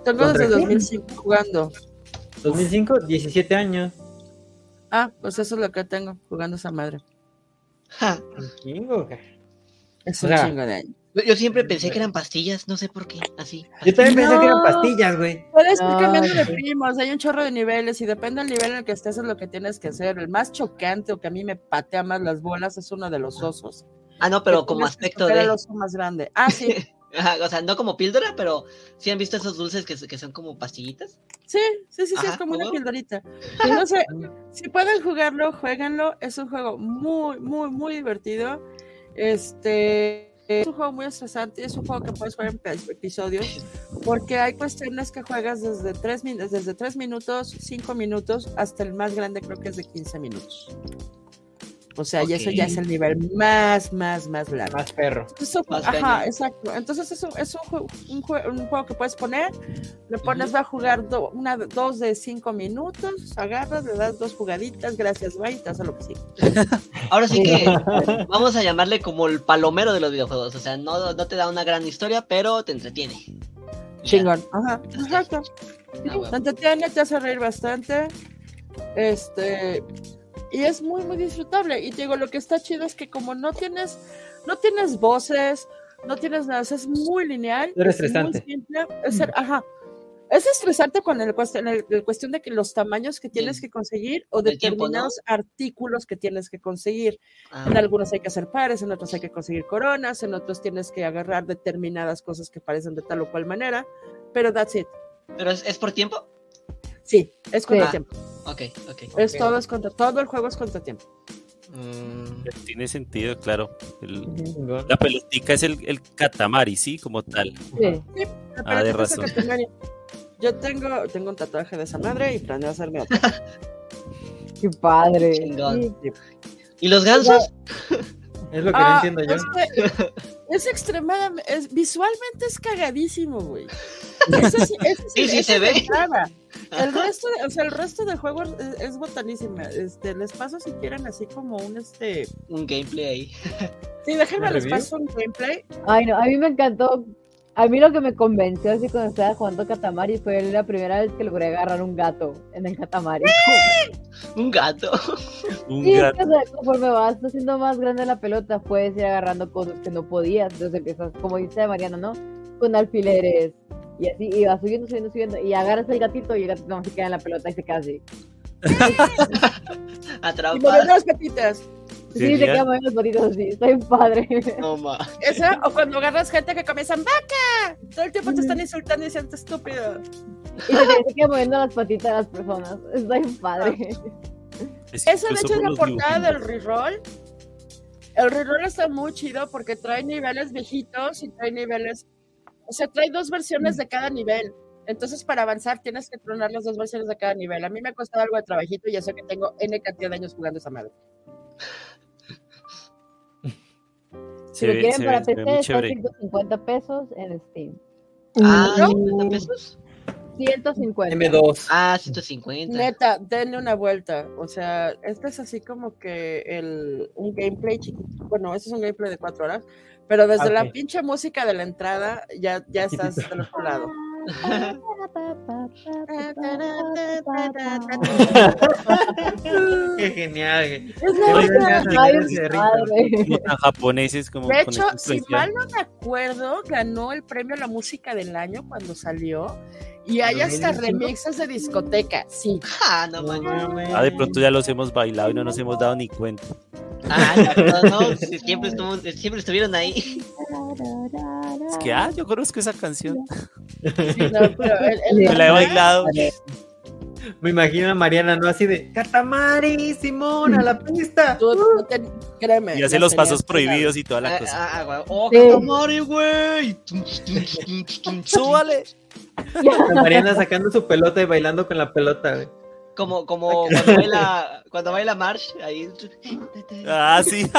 [SPEAKER 5] Tengo
[SPEAKER 1] ¿Contra
[SPEAKER 5] desde
[SPEAKER 1] quién?
[SPEAKER 5] 2005 jugando.
[SPEAKER 1] ¿2005? 17 años.
[SPEAKER 5] Ah, pues eso es lo que tengo jugando esa madre.
[SPEAKER 3] Ja.
[SPEAKER 1] Un chingo,
[SPEAKER 5] Es
[SPEAKER 1] O
[SPEAKER 5] un
[SPEAKER 1] sea,
[SPEAKER 5] chingo de años.
[SPEAKER 3] Yo siempre pensé que eran pastillas, no sé por qué. Así.
[SPEAKER 1] Yo también pensé que eran
[SPEAKER 5] No.
[SPEAKER 1] pastillas, güey.
[SPEAKER 5] Puedes ir
[SPEAKER 2] No,
[SPEAKER 5] cambiando de primos, hay un chorro de niveles y depende del nivel en el que estés es lo que tienes que hacer. El más chocante o que a mí me patea más las bolas es uno de los osos.
[SPEAKER 3] Ah, no, pero
[SPEAKER 5] Que
[SPEAKER 3] como aspecto de.
[SPEAKER 5] el oso más grande. Ah, sí,
[SPEAKER 3] o sea, no como píldora, pero sí han visto esos dulces que, que son como pastillitas.
[SPEAKER 5] sí, sí, sí, sí,
[SPEAKER 3] Ajá,
[SPEAKER 5] es como una
[SPEAKER 3] ¿huevo?
[SPEAKER 5] pildorita. Entonces, si pueden jugarlo, jueguenlo. Es un juego muy, muy, muy divertido. Este es un juego muy estresante, es un juego que puedes jugar en episodios, porque hay cuestiones que juegas desde 3 desde tres minutos, 5 minutos, hasta el más grande creo que es de 15 minutos. O sea, y eso ya es el nivel más, más, más largo.
[SPEAKER 1] Más perro.
[SPEAKER 5] Eso-
[SPEAKER 3] Más
[SPEAKER 5] ajá, exacto. Entonces es, un, es un, un jue- un juego que puedes poner, le pones, va a jugar do- una, dos de cinco minutos, agarras, le das dos jugaditas, gracias, bye, y te hace lo que sigue.
[SPEAKER 3] Ahora sí que vamos a llamarle como el palomero de los videojuegos. O sea, no, no te da una gran historia, pero te entretiene.
[SPEAKER 5] Chingón. Ajá, exacto.
[SPEAKER 3] Ah, bueno.
[SPEAKER 5] Te entretiene, te hace reír bastante. Este. Y es muy, muy disfrutable. Y te digo, lo que está chido es que como no tienes, no tienes voces, no tienes nada, o sea, es muy lineal. Es muy
[SPEAKER 1] estresante.
[SPEAKER 5] simple, es ser- ajá. Es estresante con el cuestión, el, el cuestión de que los tamaños que tienes
[SPEAKER 3] Del-
[SPEAKER 5] que conseguir o
[SPEAKER 3] del tiempo, ¿no?
[SPEAKER 5] determinados artículos que tienes que conseguir.
[SPEAKER 3] Ah,
[SPEAKER 5] En algunos hay que hacer pares, en otros hay que conseguir coronas, en otros tienes que agarrar determinadas cosas que parecen de tal o cual manera. Pero that's it.
[SPEAKER 3] ¿Pero es, es por tiempo?
[SPEAKER 5] Sí, es contra
[SPEAKER 3] Sí.
[SPEAKER 5] tiempo.
[SPEAKER 3] Ok, ok.
[SPEAKER 5] Es todo es contra todo el juego es contra tiempo.
[SPEAKER 3] Mm,
[SPEAKER 4] Tiene sentido, claro. El- la pelotica es el, el catamari, sí, como tal.
[SPEAKER 2] Sí.
[SPEAKER 4] Ah, de razón.
[SPEAKER 5] Yo tengo, tengo un tatuaje de esa madre y planeo hacerme otro.
[SPEAKER 2] Qué padre. Sí.
[SPEAKER 3] ¿Y los gansos?
[SPEAKER 1] Es lo que
[SPEAKER 5] Ah,
[SPEAKER 1] no entiendo yo.
[SPEAKER 5] Es, que es extremadamente, es, visualmente es cagadísimo, güey. Ese sí,
[SPEAKER 3] Sí, sí
[SPEAKER 5] ese
[SPEAKER 3] se ve.
[SPEAKER 5] El resto, de- o sea, el resto del juego es, es botanísima. Este, les paso si quieren así como un este.
[SPEAKER 3] Un gameplay ahí.
[SPEAKER 5] Sí, déjenme
[SPEAKER 1] ¿Un
[SPEAKER 5] les paso un gameplay.
[SPEAKER 2] Ay, no, a mí me encantó. A mí lo que me convenció así cuando estaba jugando Katamari fue la primera vez que logré agarrar un gato en el Katamari.
[SPEAKER 3] Un gato.
[SPEAKER 4] Un
[SPEAKER 2] Sí, es
[SPEAKER 4] gato.
[SPEAKER 2] que o sea, conforme vas haciendo más grande la pelota, puedes ir agarrando cosas que no podías. Entonces empiezas, como dice Mariana, ¿no? Con alfileres. Y así, y vas subiendo, subiendo, subiendo. Y agarras el gatito y el gatito no se queda en la pelota y se queda así.
[SPEAKER 5] Y
[SPEAKER 3] Atrapado.
[SPEAKER 5] mover las patitas.
[SPEAKER 2] Sí, se
[SPEAKER 4] Genial.
[SPEAKER 2] queda moviendo los patitos así. Está bien padre.
[SPEAKER 3] No ma.
[SPEAKER 5] Esa, o cuando agarras gente que comienzan ¡vaca! Todo el tiempo te están insultando y diciendo estúpido.
[SPEAKER 2] Y se, se queda moviendo las patitas de las personas. Está bien padre.
[SPEAKER 4] Es
[SPEAKER 5] Eso de hecho es la portada
[SPEAKER 4] dibujos.
[SPEAKER 5] del reroll. El reroll está muy chido porque trae niveles viejitos y trae niveles. O sea, trae dos versiones de cada nivel. Entonces, para avanzar, tienes que tronar las dos versiones de cada nivel. A mí me ha costado algo de trabajito y ya sé que tengo N cantidad de años jugando esa madre.
[SPEAKER 2] Si lo quieren para PC, está
[SPEAKER 4] chévere.
[SPEAKER 2] 150 pesos en Steam.
[SPEAKER 3] Ah,
[SPEAKER 5] ¿No?
[SPEAKER 3] 50 pesos.
[SPEAKER 2] 150.
[SPEAKER 1] M2.
[SPEAKER 3] Ah, 150.
[SPEAKER 5] Neta, denle una vuelta. O sea, este es así como que el, un gameplay chiquito. Bueno, este es un gameplay de cuatro horas. Pero desde
[SPEAKER 1] Ah,
[SPEAKER 5] la
[SPEAKER 1] ok.
[SPEAKER 5] pinche música de la entrada, ya, ya estás del otro lado.
[SPEAKER 1] Qué genial. de
[SPEAKER 4] japoneses como
[SPEAKER 5] hecho, si mal no me acuerdo, ganó el premio a la música del año cuando salió. Y hay hasta
[SPEAKER 1] 2025?
[SPEAKER 5] remixes de discoteca, sí.
[SPEAKER 3] Ah, no
[SPEAKER 1] mames.
[SPEAKER 4] Ah, de pronto ya los hemos bailado y no nos hemos dado ni cuenta.
[SPEAKER 3] Ah, no, no, no, siempre, estuvo, siempre estuvieron ahí.
[SPEAKER 4] Es que, ah, yo conozco esa canción.
[SPEAKER 5] Sí, no, pero el- el-
[SPEAKER 4] Me la he bailado.
[SPEAKER 1] Me imagino a Mariana, ¿no? Así de, Katamari, Simón, a la pista.
[SPEAKER 5] Tú, no te- créeme.
[SPEAKER 4] Y hace los pasos prohibidos y toda la
[SPEAKER 3] Ah,
[SPEAKER 4] cosa.
[SPEAKER 3] ah, ah, güey. ¡Oh,
[SPEAKER 2] Sí.
[SPEAKER 3] Katamari, güey!
[SPEAKER 4] ¡Súbale!
[SPEAKER 1] Mariana sacando su pelota y bailando con la pelota, güey.
[SPEAKER 3] Como, como cuando baila, cuando baila Marsh, ahí.
[SPEAKER 4] Ah, sí.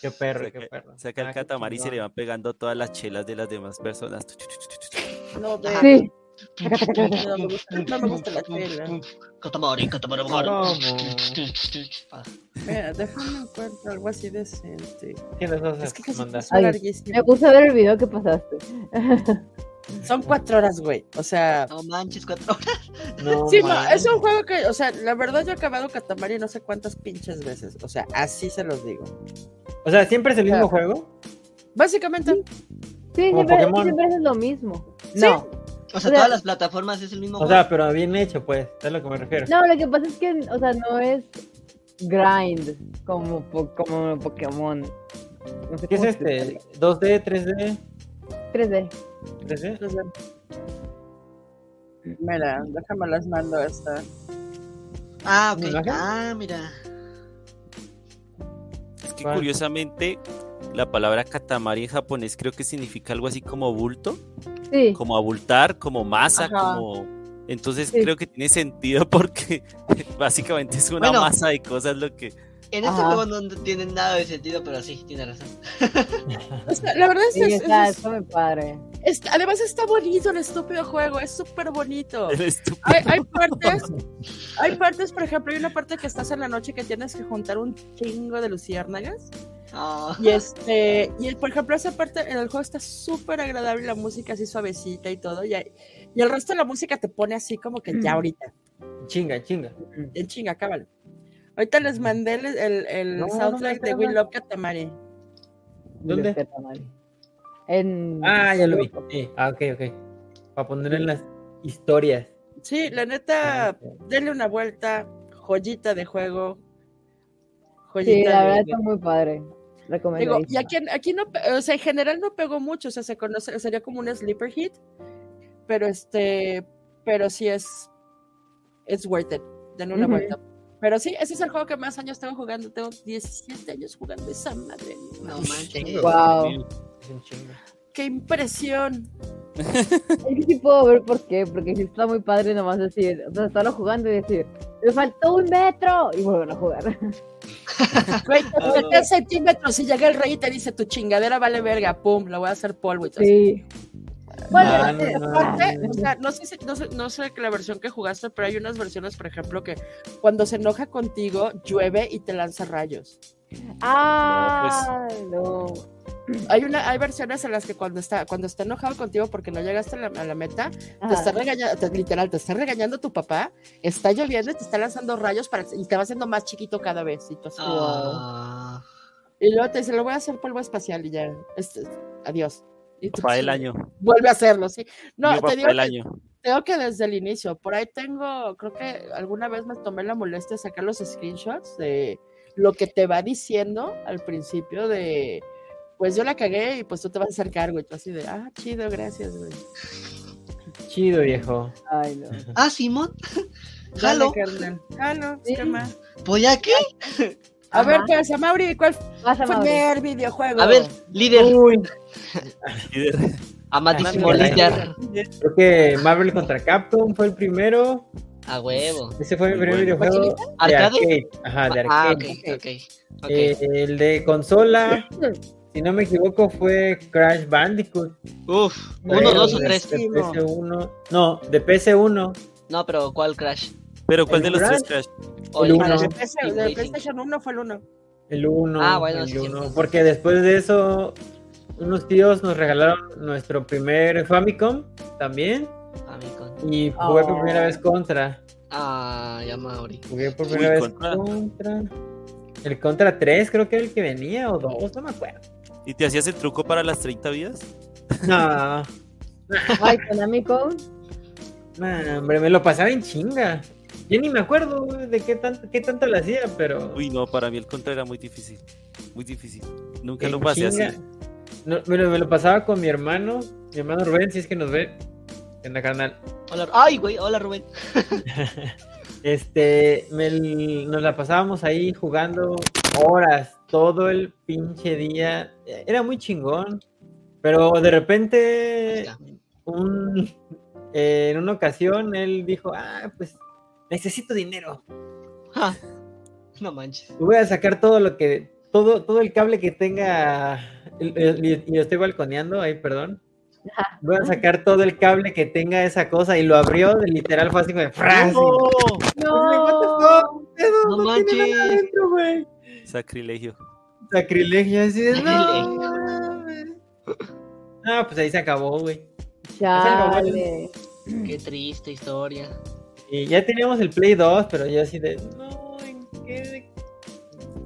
[SPEAKER 1] Qué perro, qué perro.
[SPEAKER 4] saca el
[SPEAKER 1] Ah, qué
[SPEAKER 4] catamar y se le van pegando todas las chelas de las demás personas.
[SPEAKER 5] No, ve,
[SPEAKER 2] Sí.
[SPEAKER 5] no me gusta, no me gusta la chela.
[SPEAKER 3] Katamari, Katamari,
[SPEAKER 5] déjame encuentro algo así decente.
[SPEAKER 1] ¿Qué nos vas a
[SPEAKER 5] Es que.
[SPEAKER 2] Me puse a ver el video que pasaste.
[SPEAKER 5] Son cuatro horas, güey. O sea,
[SPEAKER 3] No manches, cuatro horas.
[SPEAKER 1] No,
[SPEAKER 5] sí, no, es un juego que, o sea, la verdad yo he acabado Katamari no sé cuántas pinches veces. O sea, así se los digo.
[SPEAKER 1] O sea, ¿siempre es el mismo juego?
[SPEAKER 5] Básicamente,
[SPEAKER 2] Sí,
[SPEAKER 1] Como
[SPEAKER 2] siempre,
[SPEAKER 1] Pokémon.
[SPEAKER 2] siempre es lo mismo.
[SPEAKER 5] Sí.
[SPEAKER 2] No,
[SPEAKER 3] O sea,
[SPEAKER 2] O sea,
[SPEAKER 3] todas las plataformas es el mismo
[SPEAKER 1] O
[SPEAKER 3] juego.
[SPEAKER 1] sea, pero bien hecho, pues. Es lo que me refiero.
[SPEAKER 2] no, lo que pasa es que, o sea, no es grind como, como Pokémon. No sé
[SPEAKER 1] ¿Qué es este?
[SPEAKER 2] explicarlo.
[SPEAKER 1] ¿2D, 3D?
[SPEAKER 2] 3D.
[SPEAKER 1] 3D?
[SPEAKER 5] entonces, mira, déjame las mando esta.
[SPEAKER 3] Ah, ok. Ah, mira.
[SPEAKER 4] Es que
[SPEAKER 1] ¿Cuál?
[SPEAKER 4] curiosamente la palabra katamari en japonés creo que significa algo así como bulto,
[SPEAKER 2] Sí.
[SPEAKER 4] como abultar, como masa,
[SPEAKER 5] Ajá.
[SPEAKER 4] como... Entonces
[SPEAKER 2] Sí.
[SPEAKER 4] creo que tiene sentido porque básicamente es una
[SPEAKER 3] Bueno.
[SPEAKER 4] masa de cosas lo que...
[SPEAKER 3] En este juego no tiene nada de sentido, pero sí, tiene razón.
[SPEAKER 5] O sea, la verdad es
[SPEAKER 2] Sí,
[SPEAKER 5] que es-
[SPEAKER 2] está,
[SPEAKER 5] es-
[SPEAKER 2] está muy padre.
[SPEAKER 5] es- además está bonito el estúpido juego, es súper bonito. Hay, hay partes, hay partes, por ejemplo, hay una parte que estás en la noche que tienes que juntar un chingo de luciérnagas.
[SPEAKER 3] Ah,
[SPEAKER 5] Y este, y por ejemplo, esa parte en el juego está súper agradable, la música así suavecita y todo. Y, y el resto de la música te pone así como que ya ahorita.
[SPEAKER 1] Chinga, chinga.
[SPEAKER 5] En chinga, cábalo. Ahorita les mandé el, el, el
[SPEAKER 1] No,
[SPEAKER 5] soundtrack de We. Love Katamari.
[SPEAKER 1] ¿Dónde?
[SPEAKER 2] Katamari. En...
[SPEAKER 1] Ah, ya lo vi. Sí. Ah, ok, ok. Para poner en las historias.
[SPEAKER 5] Sí, la neta,
[SPEAKER 1] Ah,
[SPEAKER 5] denle una vuelta. Joyita de juego.
[SPEAKER 2] Sí, la
[SPEAKER 5] de-
[SPEAKER 2] verdad está muy padre.
[SPEAKER 5] Digo, y aquí, aquí no, o sea, en general no pegó mucho, o sea, se conoce, sería como un sleeper hit, pero este, pero sí es, es worth it, denle una
[SPEAKER 2] Ujú.
[SPEAKER 5] vuelta. Pero sí, ese es el juego que más años tengo jugando, tengo 17 años jugando esa madre.
[SPEAKER 3] no manches.
[SPEAKER 2] Wow.
[SPEAKER 1] sí, es un chingo.
[SPEAKER 5] ¡Qué impresión!
[SPEAKER 2] Es que sí puedo ver por qué, porque sí está muy padre nomás decir, o sea, estarlo jugando y decir, me faltó un metro y vuelven a jugar.
[SPEAKER 5] Güey, te metes centímetros y llega el rey y te dice, tu chingadera vale verga, pum, lo voy a hacer polvo y todo.
[SPEAKER 2] Sí. Bueno,
[SPEAKER 1] no, no,
[SPEAKER 5] Aparte,
[SPEAKER 1] no.
[SPEAKER 5] o sea, no sé, si- no, sé, no sé que la versión que jugaste, pero hay unas versiones, por ejemplo, que cuando se enoja contigo, llueve y te lanza rayos.
[SPEAKER 2] Ah, no.
[SPEAKER 5] Hay una, hay versiones en las que cuando está, cuando está enojado contigo porque no llegaste a la, a la meta, te está regañando, te- literal, te está regañando tu papá, está lloviendo y te está lanzando rayos para, y te va haciendo más chiquito cada vez. Y, tú así,
[SPEAKER 3] Ah,
[SPEAKER 5] y luego te dice, lo voy a hacer polvo espacial y ya, este, adiós. Y tú,
[SPEAKER 4] Papá del
[SPEAKER 5] sí,
[SPEAKER 4] año.
[SPEAKER 5] Vuelve a hacerlo, sí. No,
[SPEAKER 4] Yo
[SPEAKER 5] te digo, que,
[SPEAKER 4] año.
[SPEAKER 5] tengo que desde el inicio, por ahí tengo, creo que alguna vez me tomé la molestia de sacar los screenshots de lo que te va diciendo al principio de, pues yo la cagué y pues tú te vas a hacer cargo y tú así de, ah, chido, gracias, güey.
[SPEAKER 1] Chido, viejo.
[SPEAKER 2] Ay, no.
[SPEAKER 3] ah, Simón.
[SPEAKER 5] Dale,
[SPEAKER 3] Jalo.
[SPEAKER 5] carnal. Jalo,
[SPEAKER 2] Sí.
[SPEAKER 5] tema.
[SPEAKER 3] ¿Pues ya qué?
[SPEAKER 5] A ver,
[SPEAKER 2] Ajá.
[SPEAKER 5] pues, Mauri, ¿cuál
[SPEAKER 2] Vas a
[SPEAKER 5] fue el primer videojuego?
[SPEAKER 3] A ver, líder.
[SPEAKER 1] Uy,
[SPEAKER 3] Amadísimo
[SPEAKER 1] Ah,
[SPEAKER 3] líder.
[SPEAKER 1] creo que Marvel contra Capcom fue el primero.
[SPEAKER 3] A huevo.
[SPEAKER 1] Ese fue mi primer
[SPEAKER 4] bueno.
[SPEAKER 1] videojuego. De
[SPEAKER 3] ¿Arcade?
[SPEAKER 1] arcade. Ajá, de
[SPEAKER 3] Ah,
[SPEAKER 1] arcade.
[SPEAKER 3] ok, ok. ok.
[SPEAKER 1] Eh, el de consola, si no me equivoco, fue Crash Bandicoot.
[SPEAKER 3] Uf, uno, dos o tres.
[SPEAKER 1] De PS1. No, de PS1.
[SPEAKER 3] No, pero ¿cuál Crash?
[SPEAKER 4] Pero ¿cuál de los
[SPEAKER 1] ¿El
[SPEAKER 4] tres Crash?
[SPEAKER 3] O
[SPEAKER 1] El
[SPEAKER 3] el
[SPEAKER 1] uno.
[SPEAKER 3] y
[SPEAKER 5] de
[SPEAKER 3] Play
[SPEAKER 5] PlayStation 1 fue el 1.
[SPEAKER 1] El 1.
[SPEAKER 3] Ah, bueno,
[SPEAKER 1] el
[SPEAKER 3] sí,
[SPEAKER 1] uno. Porque después de eso, unos tíos nos regalaron nuestro primer Famicom también.
[SPEAKER 3] Amigo.
[SPEAKER 1] Y jugué por
[SPEAKER 2] Oh.
[SPEAKER 1] primera vez contra.
[SPEAKER 3] Ah, ya Mauri.
[SPEAKER 1] Jugué por
[SPEAKER 4] Uy,
[SPEAKER 1] primera vez
[SPEAKER 4] Contra.
[SPEAKER 1] contra. El contra 3 creo que era el que venía, o 2, no me acuerdo.
[SPEAKER 4] ¿Y te hacías el truco para las 30 vidas?
[SPEAKER 1] No,
[SPEAKER 2] Ay, Konami Code.
[SPEAKER 1] no, hombre, me lo pasaba en chinga. Yo ni me acuerdo de qué tanto, qué tanto lo hacía, pero.
[SPEAKER 4] Uy, no, para mí el contra era muy difícil. Muy difícil. Nunca
[SPEAKER 1] en
[SPEAKER 4] lo pasé
[SPEAKER 1] chinga.
[SPEAKER 4] así.
[SPEAKER 1] No, me, lo, me lo pasaba con mi hermano, mi hermano Rubén, si es que nos ve. ¿Qué onda, carnal?
[SPEAKER 3] Hola, ay, güey, hola Rubén.
[SPEAKER 1] Este, me nos la pasábamos ahí jugando horas, todo el pinche día. Era muy chingón. Pero de repente, un, eh, en una ocasión, él dijo, ah, pues necesito dinero.
[SPEAKER 3] Ja. No manches.
[SPEAKER 1] Voy a sacar todo lo que, todo, todo el cable que tenga, y lo estoy balconeando, ahí, perdón. Voy a sacar todo el cable que tenga esa cosa y lo abrió, de literal fue así como de.
[SPEAKER 3] No,
[SPEAKER 2] No.
[SPEAKER 1] Pedo,
[SPEAKER 3] No
[SPEAKER 1] no tiene nada
[SPEAKER 3] manches.
[SPEAKER 1] adentro, güey.
[SPEAKER 4] Sacrilegio.
[SPEAKER 1] Sacrilegio, así de no.
[SPEAKER 3] Sacrilegio.
[SPEAKER 1] mames". Ah, pues ahí se acabó, güey.
[SPEAKER 2] Chale.
[SPEAKER 3] qué triste historia.
[SPEAKER 1] Y ya teníamos el Play 2, pero yo así de, no, ¿en qué?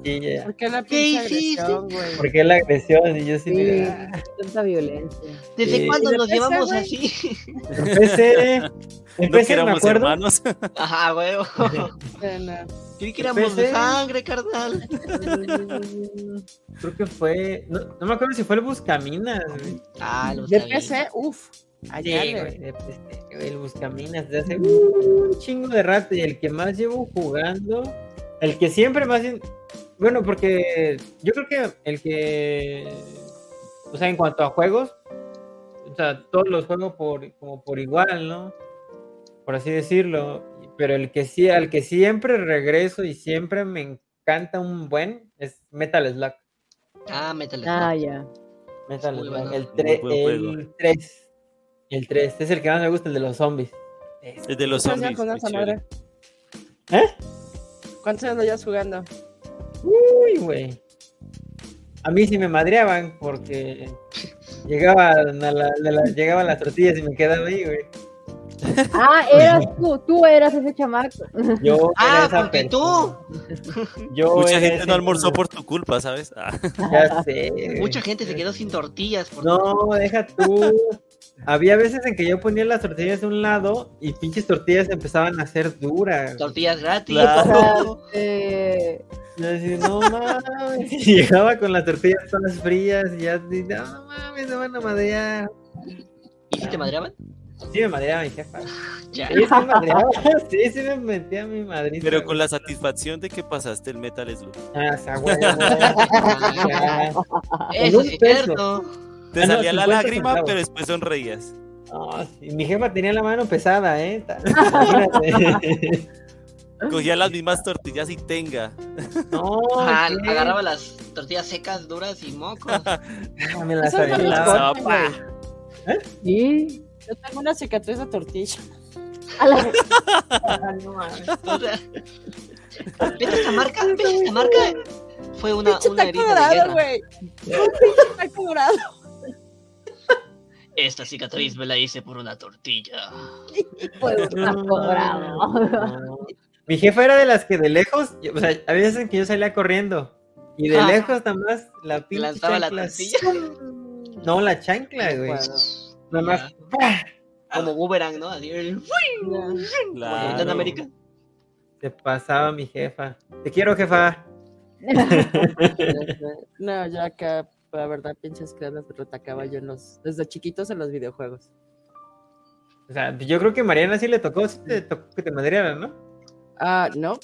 [SPEAKER 1] Y ya,
[SPEAKER 5] ¿Por qué la
[SPEAKER 3] ¿Qué hiciste?
[SPEAKER 5] agresión, güey?
[SPEAKER 1] ¿por qué la agresión? Y yo así de,
[SPEAKER 2] Sí,
[SPEAKER 1] ah,
[SPEAKER 2] tanta violencia.
[SPEAKER 3] ¿Desde
[SPEAKER 1] Sí.
[SPEAKER 3] cuándo
[SPEAKER 5] ¿Y la
[SPEAKER 3] nos
[SPEAKER 5] PC,
[SPEAKER 3] llevamos
[SPEAKER 5] güey?
[SPEAKER 3] así?
[SPEAKER 1] empecé,
[SPEAKER 4] No
[SPEAKER 1] empecé,
[SPEAKER 4] que
[SPEAKER 1] me
[SPEAKER 4] éramos
[SPEAKER 1] acuerdo.
[SPEAKER 4] hermanos.
[SPEAKER 3] Ajá, güey. Creí que éramos de sangre, carnal.
[SPEAKER 1] Creo que fue, no, no me acuerdo si fue el Buscaminas, güey.
[SPEAKER 3] Ah, lo
[SPEAKER 5] De
[SPEAKER 3] está bien.
[SPEAKER 5] PC, uff.
[SPEAKER 1] Sí,
[SPEAKER 5] Allá
[SPEAKER 1] güey, de PC, güey, el Buscaminas de hace un chingo de rato y el que más llevo jugando, el que siempre más, bueno, porque yo creo que el que, o sea, en cuanto a juegos, o sea, todos los juego por, como por igual, ¿no? Por así decirlo, pero el que sí, al que siempre regreso y siempre me encanta un buen es Metal Slug.
[SPEAKER 3] Ah, métele.
[SPEAKER 2] Ah, ya.
[SPEAKER 1] Metal
[SPEAKER 3] bueno.
[SPEAKER 1] el,
[SPEAKER 4] Muy
[SPEAKER 1] tre-
[SPEAKER 4] buen juego.
[SPEAKER 1] el 3. El 3 es el que más me gusta, el de los zombies.
[SPEAKER 4] El de los
[SPEAKER 5] ¿Cuántos años
[SPEAKER 4] zombies.
[SPEAKER 1] ¿Eh?
[SPEAKER 5] ¿Cuántos años llevas jugando?
[SPEAKER 1] Uy, güey. A mí sí me madreaban porque llegaban a la, de la- llegaban las tortillas y me quedaba ahí, güey.
[SPEAKER 2] Ah, eras tú, tú eras ese chamaco.
[SPEAKER 1] Yo
[SPEAKER 3] Ah,
[SPEAKER 1] era esa
[SPEAKER 3] porque.
[SPEAKER 1] Yo
[SPEAKER 4] Mucha gente
[SPEAKER 1] ese
[SPEAKER 4] no almorzó por tu culpa, ¿sabes? Ah,
[SPEAKER 1] Ya sé.
[SPEAKER 3] Mucha gente se quedó sin tortillas. Por
[SPEAKER 1] No, deja tú. Había veces en que yo ponía las tortillas de un lado y pinches tortillas empezaban a ser duras.
[SPEAKER 3] Tortillas gratis.
[SPEAKER 4] Claro.
[SPEAKER 2] Eh,
[SPEAKER 1] Yo decía, no mames. Y llegaba con las tortillas todas frías y ya, así, no mames, se van a madrear.
[SPEAKER 3] ¿Y si te madreaban?
[SPEAKER 1] Sí, me madreaba mi jefa.
[SPEAKER 3] Ya.
[SPEAKER 1] Sí, sí me madreaba. Sí, sí me metía mi madrita.
[SPEAKER 4] Pero con la satisfacción de que pasaste el Metal Slug.
[SPEAKER 1] Ah, esa huevo. Ya.
[SPEAKER 3] Eso es cierto.
[SPEAKER 4] Te
[SPEAKER 1] Ah, no,
[SPEAKER 4] salía la
[SPEAKER 1] 50
[SPEAKER 4] lágrima,
[SPEAKER 1] centavos.
[SPEAKER 4] pero después sonreías.
[SPEAKER 1] Sí, mi jefa tenía la mano pesada, ¿eh?
[SPEAKER 4] Cogía las mismas tortillas y tenga.
[SPEAKER 1] No,
[SPEAKER 3] agarraba las tortillas secas, duras y mocos.
[SPEAKER 1] Ah, me las
[SPEAKER 5] mejor, güey.
[SPEAKER 2] sí.
[SPEAKER 5] Yo tengo una cicatriz de tortilla.
[SPEAKER 2] A la-
[SPEAKER 3] ¿Ves esta marca? ¿Ves esta marca? Fue una,
[SPEAKER 5] Pinche
[SPEAKER 3] una
[SPEAKER 5] taco dorado, güey. Un pinche taco dorado.
[SPEAKER 3] Esta cicatriz me la hice por una tortilla.
[SPEAKER 2] Fue un taco dorado.
[SPEAKER 1] Mi jefa era de las que de lejos, yo- o sea, había veces en que yo salía corriendo y de
[SPEAKER 3] Ah.
[SPEAKER 1] lejos nada más la pinche
[SPEAKER 3] lanzaba la tortilla.
[SPEAKER 1] No, la chancla, güey.
[SPEAKER 5] Bueno,
[SPEAKER 1] Nada más.
[SPEAKER 3] Como boomerang, ¿no? Así,
[SPEAKER 5] ya.
[SPEAKER 3] como
[SPEAKER 4] Claro.
[SPEAKER 3] Capitán América.
[SPEAKER 1] Se pasaba mi jefa. Te quiero, jefa.
[SPEAKER 5] No, yo acá, la verdad, pinches creadas me retacaba yo en los, desde chiquitos en los videojuegos.
[SPEAKER 1] O sea, yo creo que Mariana sí le tocó, sí te tocó que te madrearan, ¿no?
[SPEAKER 5] Ah, no.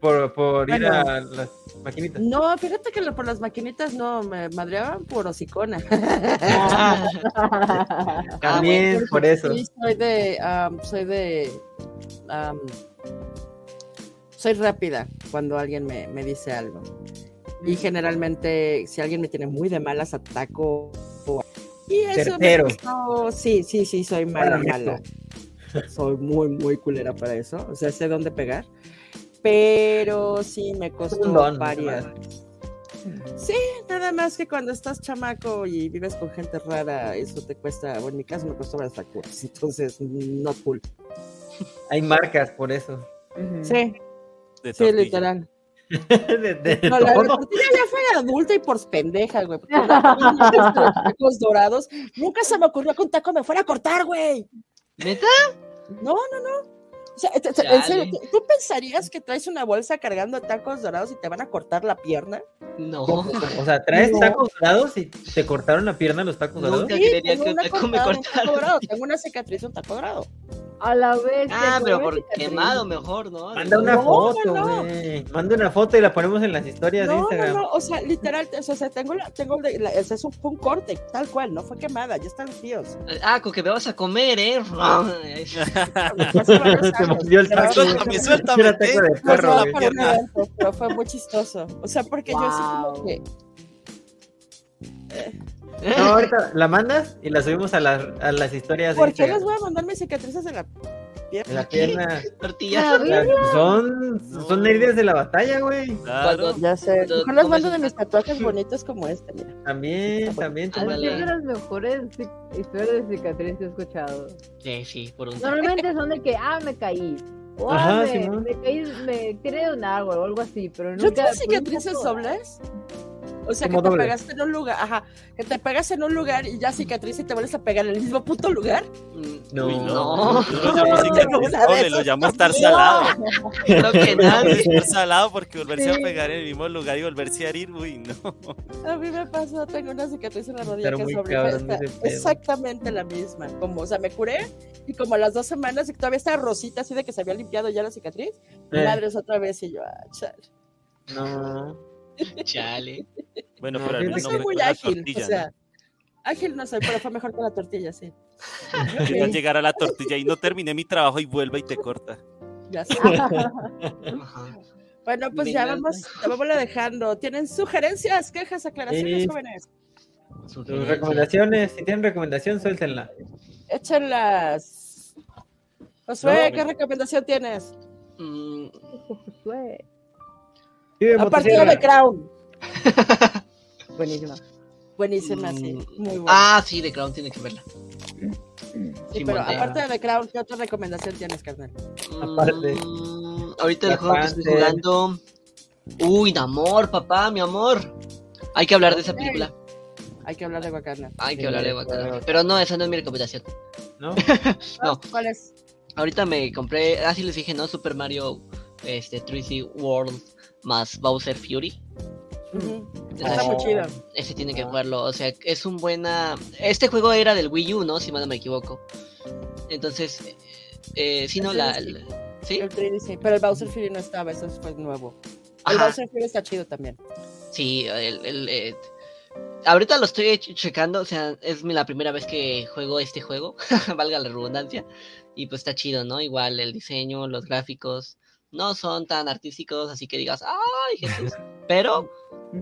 [SPEAKER 1] Por, por ir a las maquinitas.
[SPEAKER 5] No, fíjate que lo- por las maquinitas no, me madreaban por hocicona.
[SPEAKER 1] También
[SPEAKER 3] bueno,
[SPEAKER 1] por eso.
[SPEAKER 5] Sí, soy de, am, soy de, am, soy rápida cuando alguien me, me dice algo. Y generalmente, si alguien me tiene muy de malas, ataco. o- Y eso me
[SPEAKER 1] Certero.
[SPEAKER 5] costó- Sí, sí, sí, soy mala, mala. Soy muy, muy culera para eso. O sea, sé dónde pegar. Pero sí me costó
[SPEAKER 1] don,
[SPEAKER 5] varias. Sí, nada más que cuando estás chamaco y vives con gente rara, eso te cuesta, o en mi caso me costó varias facturas, entonces not cool.
[SPEAKER 1] Hay marcas por eso.
[SPEAKER 5] Sí,
[SPEAKER 4] De
[SPEAKER 5] sí, literal.
[SPEAKER 1] De- de
[SPEAKER 5] No, la, la tortilla ya fue adulta y por pendeja, güey. porque tacos dorados. Nunca se me ocurrió que un taco me fuera a cortar, güey.
[SPEAKER 3] ¿Neta?
[SPEAKER 5] No, no, no. O sea, en serio, ¿tú- ¿tú pensarías que traes una bolsa cargando tacos dorados y te van a cortar la pierna?
[SPEAKER 3] No.
[SPEAKER 1] ¿Cómo? O sea, traes
[SPEAKER 5] No.
[SPEAKER 1] tacos dorados y te cortaron la pierna los tacos dorados.
[SPEAKER 3] Nunca
[SPEAKER 5] Sí, tengo
[SPEAKER 3] que
[SPEAKER 5] una
[SPEAKER 3] un taco me
[SPEAKER 5] cortada, un taco
[SPEAKER 3] cortara.
[SPEAKER 5] dorado, Tengo una cicatriz, un taco dorado.
[SPEAKER 2] A la vez.
[SPEAKER 3] Ah, pero por quemado mejor, ¿no?
[SPEAKER 1] Manda una
[SPEAKER 5] No,
[SPEAKER 1] foto,
[SPEAKER 5] no, no.
[SPEAKER 1] güey. Manda una foto y la ponemos en las historias de
[SPEAKER 5] no,
[SPEAKER 1] Instagram.
[SPEAKER 5] no, o sea, literal, o sea, tengo la, tengo la, la- es un, corte, tal cual, no fue quemada, ya están fríos.
[SPEAKER 3] Ah, con que me vas a comer, ¿eh?
[SPEAKER 5] Varios
[SPEAKER 1] Se mordió el taco.
[SPEAKER 4] Suéltame, suéltame,
[SPEAKER 5] pero fue muy chistoso. O sea, porque yo así como
[SPEAKER 2] Wow.
[SPEAKER 5] que.
[SPEAKER 1] No, ahorita la mandas y la subimos a, las a las historias de
[SPEAKER 5] ¿Por qué les voy a mandar mis cicatrices en la
[SPEAKER 1] En
[SPEAKER 5] pierna?
[SPEAKER 1] la pierna.
[SPEAKER 3] Tortillas.
[SPEAKER 1] Son, son heridas de la batalla, güey.
[SPEAKER 4] Claro.
[SPEAKER 5] Ya sé. Mejor
[SPEAKER 3] comes
[SPEAKER 5] mando de mis tatuajes bonitos como este, mira.
[SPEAKER 1] También, también.
[SPEAKER 3] Ah,
[SPEAKER 2] Es
[SPEAKER 3] vale.
[SPEAKER 2] de las mejores historias de cicatriz que he escuchado.
[SPEAKER 3] Sí, sí, por un
[SPEAKER 2] Normalmente son de que, ah, me caí. O
[SPEAKER 1] Ajá,
[SPEAKER 2] ah, me,
[SPEAKER 1] Simón.
[SPEAKER 2] me caí, me tiré de un árbol o algo así, pero
[SPEAKER 5] ¿Yo
[SPEAKER 2] nunca.
[SPEAKER 5] tengo
[SPEAKER 2] por un
[SPEAKER 5] cicatrices
[SPEAKER 2] taco.
[SPEAKER 5] O sea, que
[SPEAKER 1] ¿Cómo
[SPEAKER 5] te
[SPEAKER 1] dobles?
[SPEAKER 5] pegaste en un lugar, ajá, que te pegas en un lugar y ya cicatriz y te vuelves a pegar en el mismo puto lugar.
[SPEAKER 1] No.
[SPEAKER 4] Uy,
[SPEAKER 3] No.
[SPEAKER 4] Yo lo llamo
[SPEAKER 5] No,
[SPEAKER 4] cicatriz doble, lo llamo estar salado.
[SPEAKER 3] Creo que
[SPEAKER 4] Lo llamo
[SPEAKER 3] nadie.
[SPEAKER 4] estar salado porque volverse a
[SPEAKER 5] Sí.
[SPEAKER 4] pegar en el mismo lugar y volverse a herir, uy, no.
[SPEAKER 5] A mí me pasó, tengo una cicatriz en la rodilla
[SPEAKER 1] Pero
[SPEAKER 5] que doble. Está
[SPEAKER 1] pedo.
[SPEAKER 5] exactamente la misma. Como, o sea, me curé y como a las dos semanas y que todavía estaba rosita, así de que se había limpiado ya la cicatriz.
[SPEAKER 1] Eh.
[SPEAKER 5] Madres otra vez y yo, ah, chale.
[SPEAKER 1] No.
[SPEAKER 3] Chale.
[SPEAKER 4] Bueno,
[SPEAKER 1] No,
[SPEAKER 4] pero al menos
[SPEAKER 5] No soy muy ágil,
[SPEAKER 4] tortilla,
[SPEAKER 5] o sea, ágil no soy, pero fue mejor con la tortilla, sí.
[SPEAKER 4] ¿no? Que llegar a la tortilla y no terminé mi trabajo y vuelva y te corta.
[SPEAKER 5] Ya sé. Bueno, pues ya vamos, ya vamos dejando. ¿Tienen sugerencias, quejas, aclaraciones, jóvenes?
[SPEAKER 1] Recomendaciones, si tienen recomendación, suéltenla.
[SPEAKER 5] Échenlas. Josué,
[SPEAKER 1] No,
[SPEAKER 5] ¿qué recomendación tienes?
[SPEAKER 3] Mm,
[SPEAKER 2] Josué.
[SPEAKER 1] Vive
[SPEAKER 5] Aparte
[SPEAKER 1] Motosierra.
[SPEAKER 5] de Crown.
[SPEAKER 2] Buenísima.
[SPEAKER 5] Buenísima, sí.
[SPEAKER 3] Mm.
[SPEAKER 5] Muy buena.
[SPEAKER 3] Ah, sí, The Crown tiene que verla.
[SPEAKER 5] sí, pero aparte de The Crown, ¿qué otra recomendación tienes, carnal?
[SPEAKER 1] aparte.
[SPEAKER 3] Mm, ahorita el juego que estoy jugando. Uy, Namor, papá, mi amor. Hay que hablar de esa película.
[SPEAKER 5] Hay que hablar de Wakanda.
[SPEAKER 3] Hay que
[SPEAKER 1] Sí,
[SPEAKER 3] hablar de. Wakanda. Pero no, esa no es mi recomendación.
[SPEAKER 1] ¿No?
[SPEAKER 3] No.
[SPEAKER 5] ¿Cuál es?
[SPEAKER 3] Ahorita me compré, así les dije, ¿no? Super Mario este, 3D World más Bowser Fury.
[SPEAKER 5] Está muy chido.
[SPEAKER 3] ese tiene que
[SPEAKER 1] Ah.
[SPEAKER 3] jugarlo. O sea, es un buena. Este juego era del Wii U, ¿no? Si mal no me equivoco. Entonces, eh, eh, si no,
[SPEAKER 5] El
[SPEAKER 3] la.
[SPEAKER 5] 3D.
[SPEAKER 3] la- ¿Sí?
[SPEAKER 5] El 3D, sí, pero el Bowser Fury no estaba, eso fue nuevo. El
[SPEAKER 3] Ajá.
[SPEAKER 5] Bowser Fury está chido también.
[SPEAKER 3] Sí, el, el, eh, ahorita lo estoy ch- checando, o sea, es la primera vez que juego este juego, valga la redundancia, y pues está chido, ¿no? Igual el diseño, los gráficos, no son tan artísticos, así que digas, ¡ay, Jesús! Pero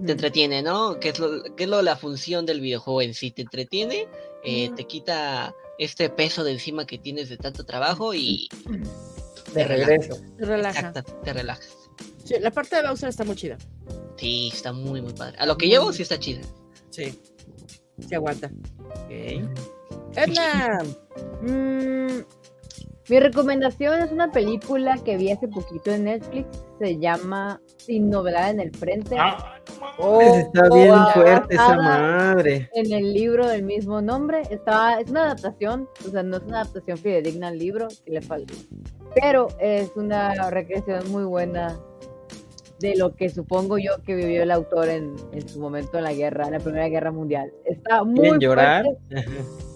[SPEAKER 3] te entretiene, ¿no? Que es, lo, que es lo la función del videojuego en sí, te entretiene, eh, te quita este peso de encima que tienes de tanto trabajo y
[SPEAKER 1] De regreso.
[SPEAKER 5] Te relaja.
[SPEAKER 3] exacto, te relajas.
[SPEAKER 5] Sí, la parte de Bowser está muy chida.
[SPEAKER 3] Sí, está muy, muy padre. A lo que llevo, sí está chido.
[SPEAKER 5] Sí. Se aguanta.
[SPEAKER 1] Ok.
[SPEAKER 5] Edna,
[SPEAKER 2] Mm, mi recomendación es una película que vi hace poquito en Netflix. Se llama Sin novedad en el frente.
[SPEAKER 5] Oh,
[SPEAKER 1] Está bien fuerte esa madre.
[SPEAKER 2] En el libro del mismo nombre. Está, es una adaptación, o sea, no es una adaptación fidedigna al libro, que le falta. Pero es una recreación muy buena de lo que supongo yo que vivió el autor en, en su momento en la guerra, en la Primera Guerra Mundial. Está muy
[SPEAKER 1] ¿Quieren llorar?
[SPEAKER 2] fuerte.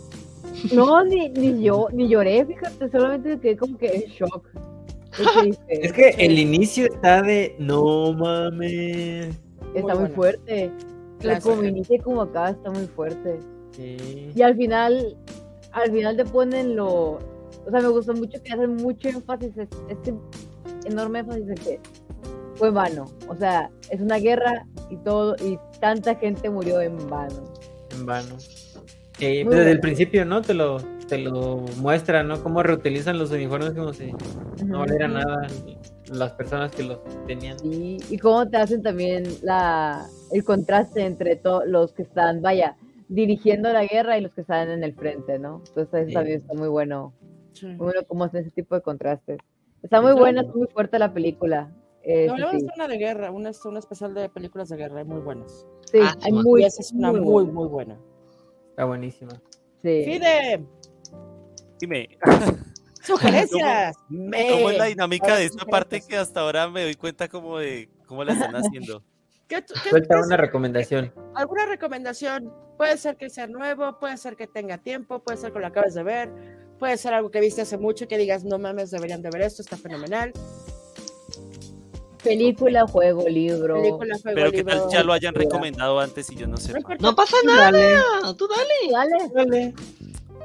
[SPEAKER 2] No, ni, ni yo, ni lloré, fíjate, solamente me quedé como que en shock. Es que
[SPEAKER 1] el inicio está de no mames.
[SPEAKER 2] está muy
[SPEAKER 5] buena.
[SPEAKER 2] fuerte. Pero
[SPEAKER 5] Clásica.
[SPEAKER 2] como inicia y como acá está muy fuerte.
[SPEAKER 1] Sí.
[SPEAKER 2] Y al final, al final te ponen lo. O sea, me gustó mucho que hacen mucho énfasis, es- este enorme énfasis en que fue vano. O sea, es una guerra y todo, y tanta gente murió en vano.
[SPEAKER 1] En vano. Pues desde el principio, ¿no? Te lo, te lo muestra, ¿no? Cómo reutilizan los uniformes como si no valiera nada las personas que los tenían.
[SPEAKER 2] Sí, y cómo te hacen también la, el contraste entre todos los que están, vaya, dirigiendo la guerra y los que están en el frente, ¿no? Entonces eso
[SPEAKER 1] Sí.
[SPEAKER 2] también está muy bueno,
[SPEAKER 5] Sí.
[SPEAKER 2] muy bueno cómo hacen ese tipo de contrastes. Está muy buena, está muy fuerte la película. Eh,
[SPEAKER 5] No, a
[SPEAKER 2] sí.
[SPEAKER 5] hacer una de guerra, una, una especial de películas de guerra, hay muy buenas.
[SPEAKER 2] Sí,
[SPEAKER 3] Ah,
[SPEAKER 2] hay muy,
[SPEAKER 5] esa es una muy,
[SPEAKER 2] buena.
[SPEAKER 5] muy buena.
[SPEAKER 1] Está buenísima.
[SPEAKER 2] Sí.
[SPEAKER 5] Fide,
[SPEAKER 4] Dime.
[SPEAKER 5] Sugerencias.
[SPEAKER 4] ¿Cómo es la dinámica
[SPEAKER 5] Ahora
[SPEAKER 4] de esta parte que hasta ahora me doy cuenta como de cómo la están haciendo?
[SPEAKER 5] ¿Qué- qué-
[SPEAKER 1] Suelta una recomendación.
[SPEAKER 5] ¿Alguna recomendación? Puede ser que sea nuevo, puede ser que tenga tiempo, puede ser que lo acabes de ver, puede ser algo que viste hace mucho que digas, no mames, deberían de ver esto, está fenomenal.
[SPEAKER 2] Película, juego, libro.
[SPEAKER 5] Película, juego,
[SPEAKER 4] Pero que tal ya lo hayan recomendado antes y yo no sé.
[SPEAKER 5] No
[SPEAKER 3] pasa
[SPEAKER 1] Dale,
[SPEAKER 3] nada, tú dale.
[SPEAKER 2] Dale.
[SPEAKER 1] dale.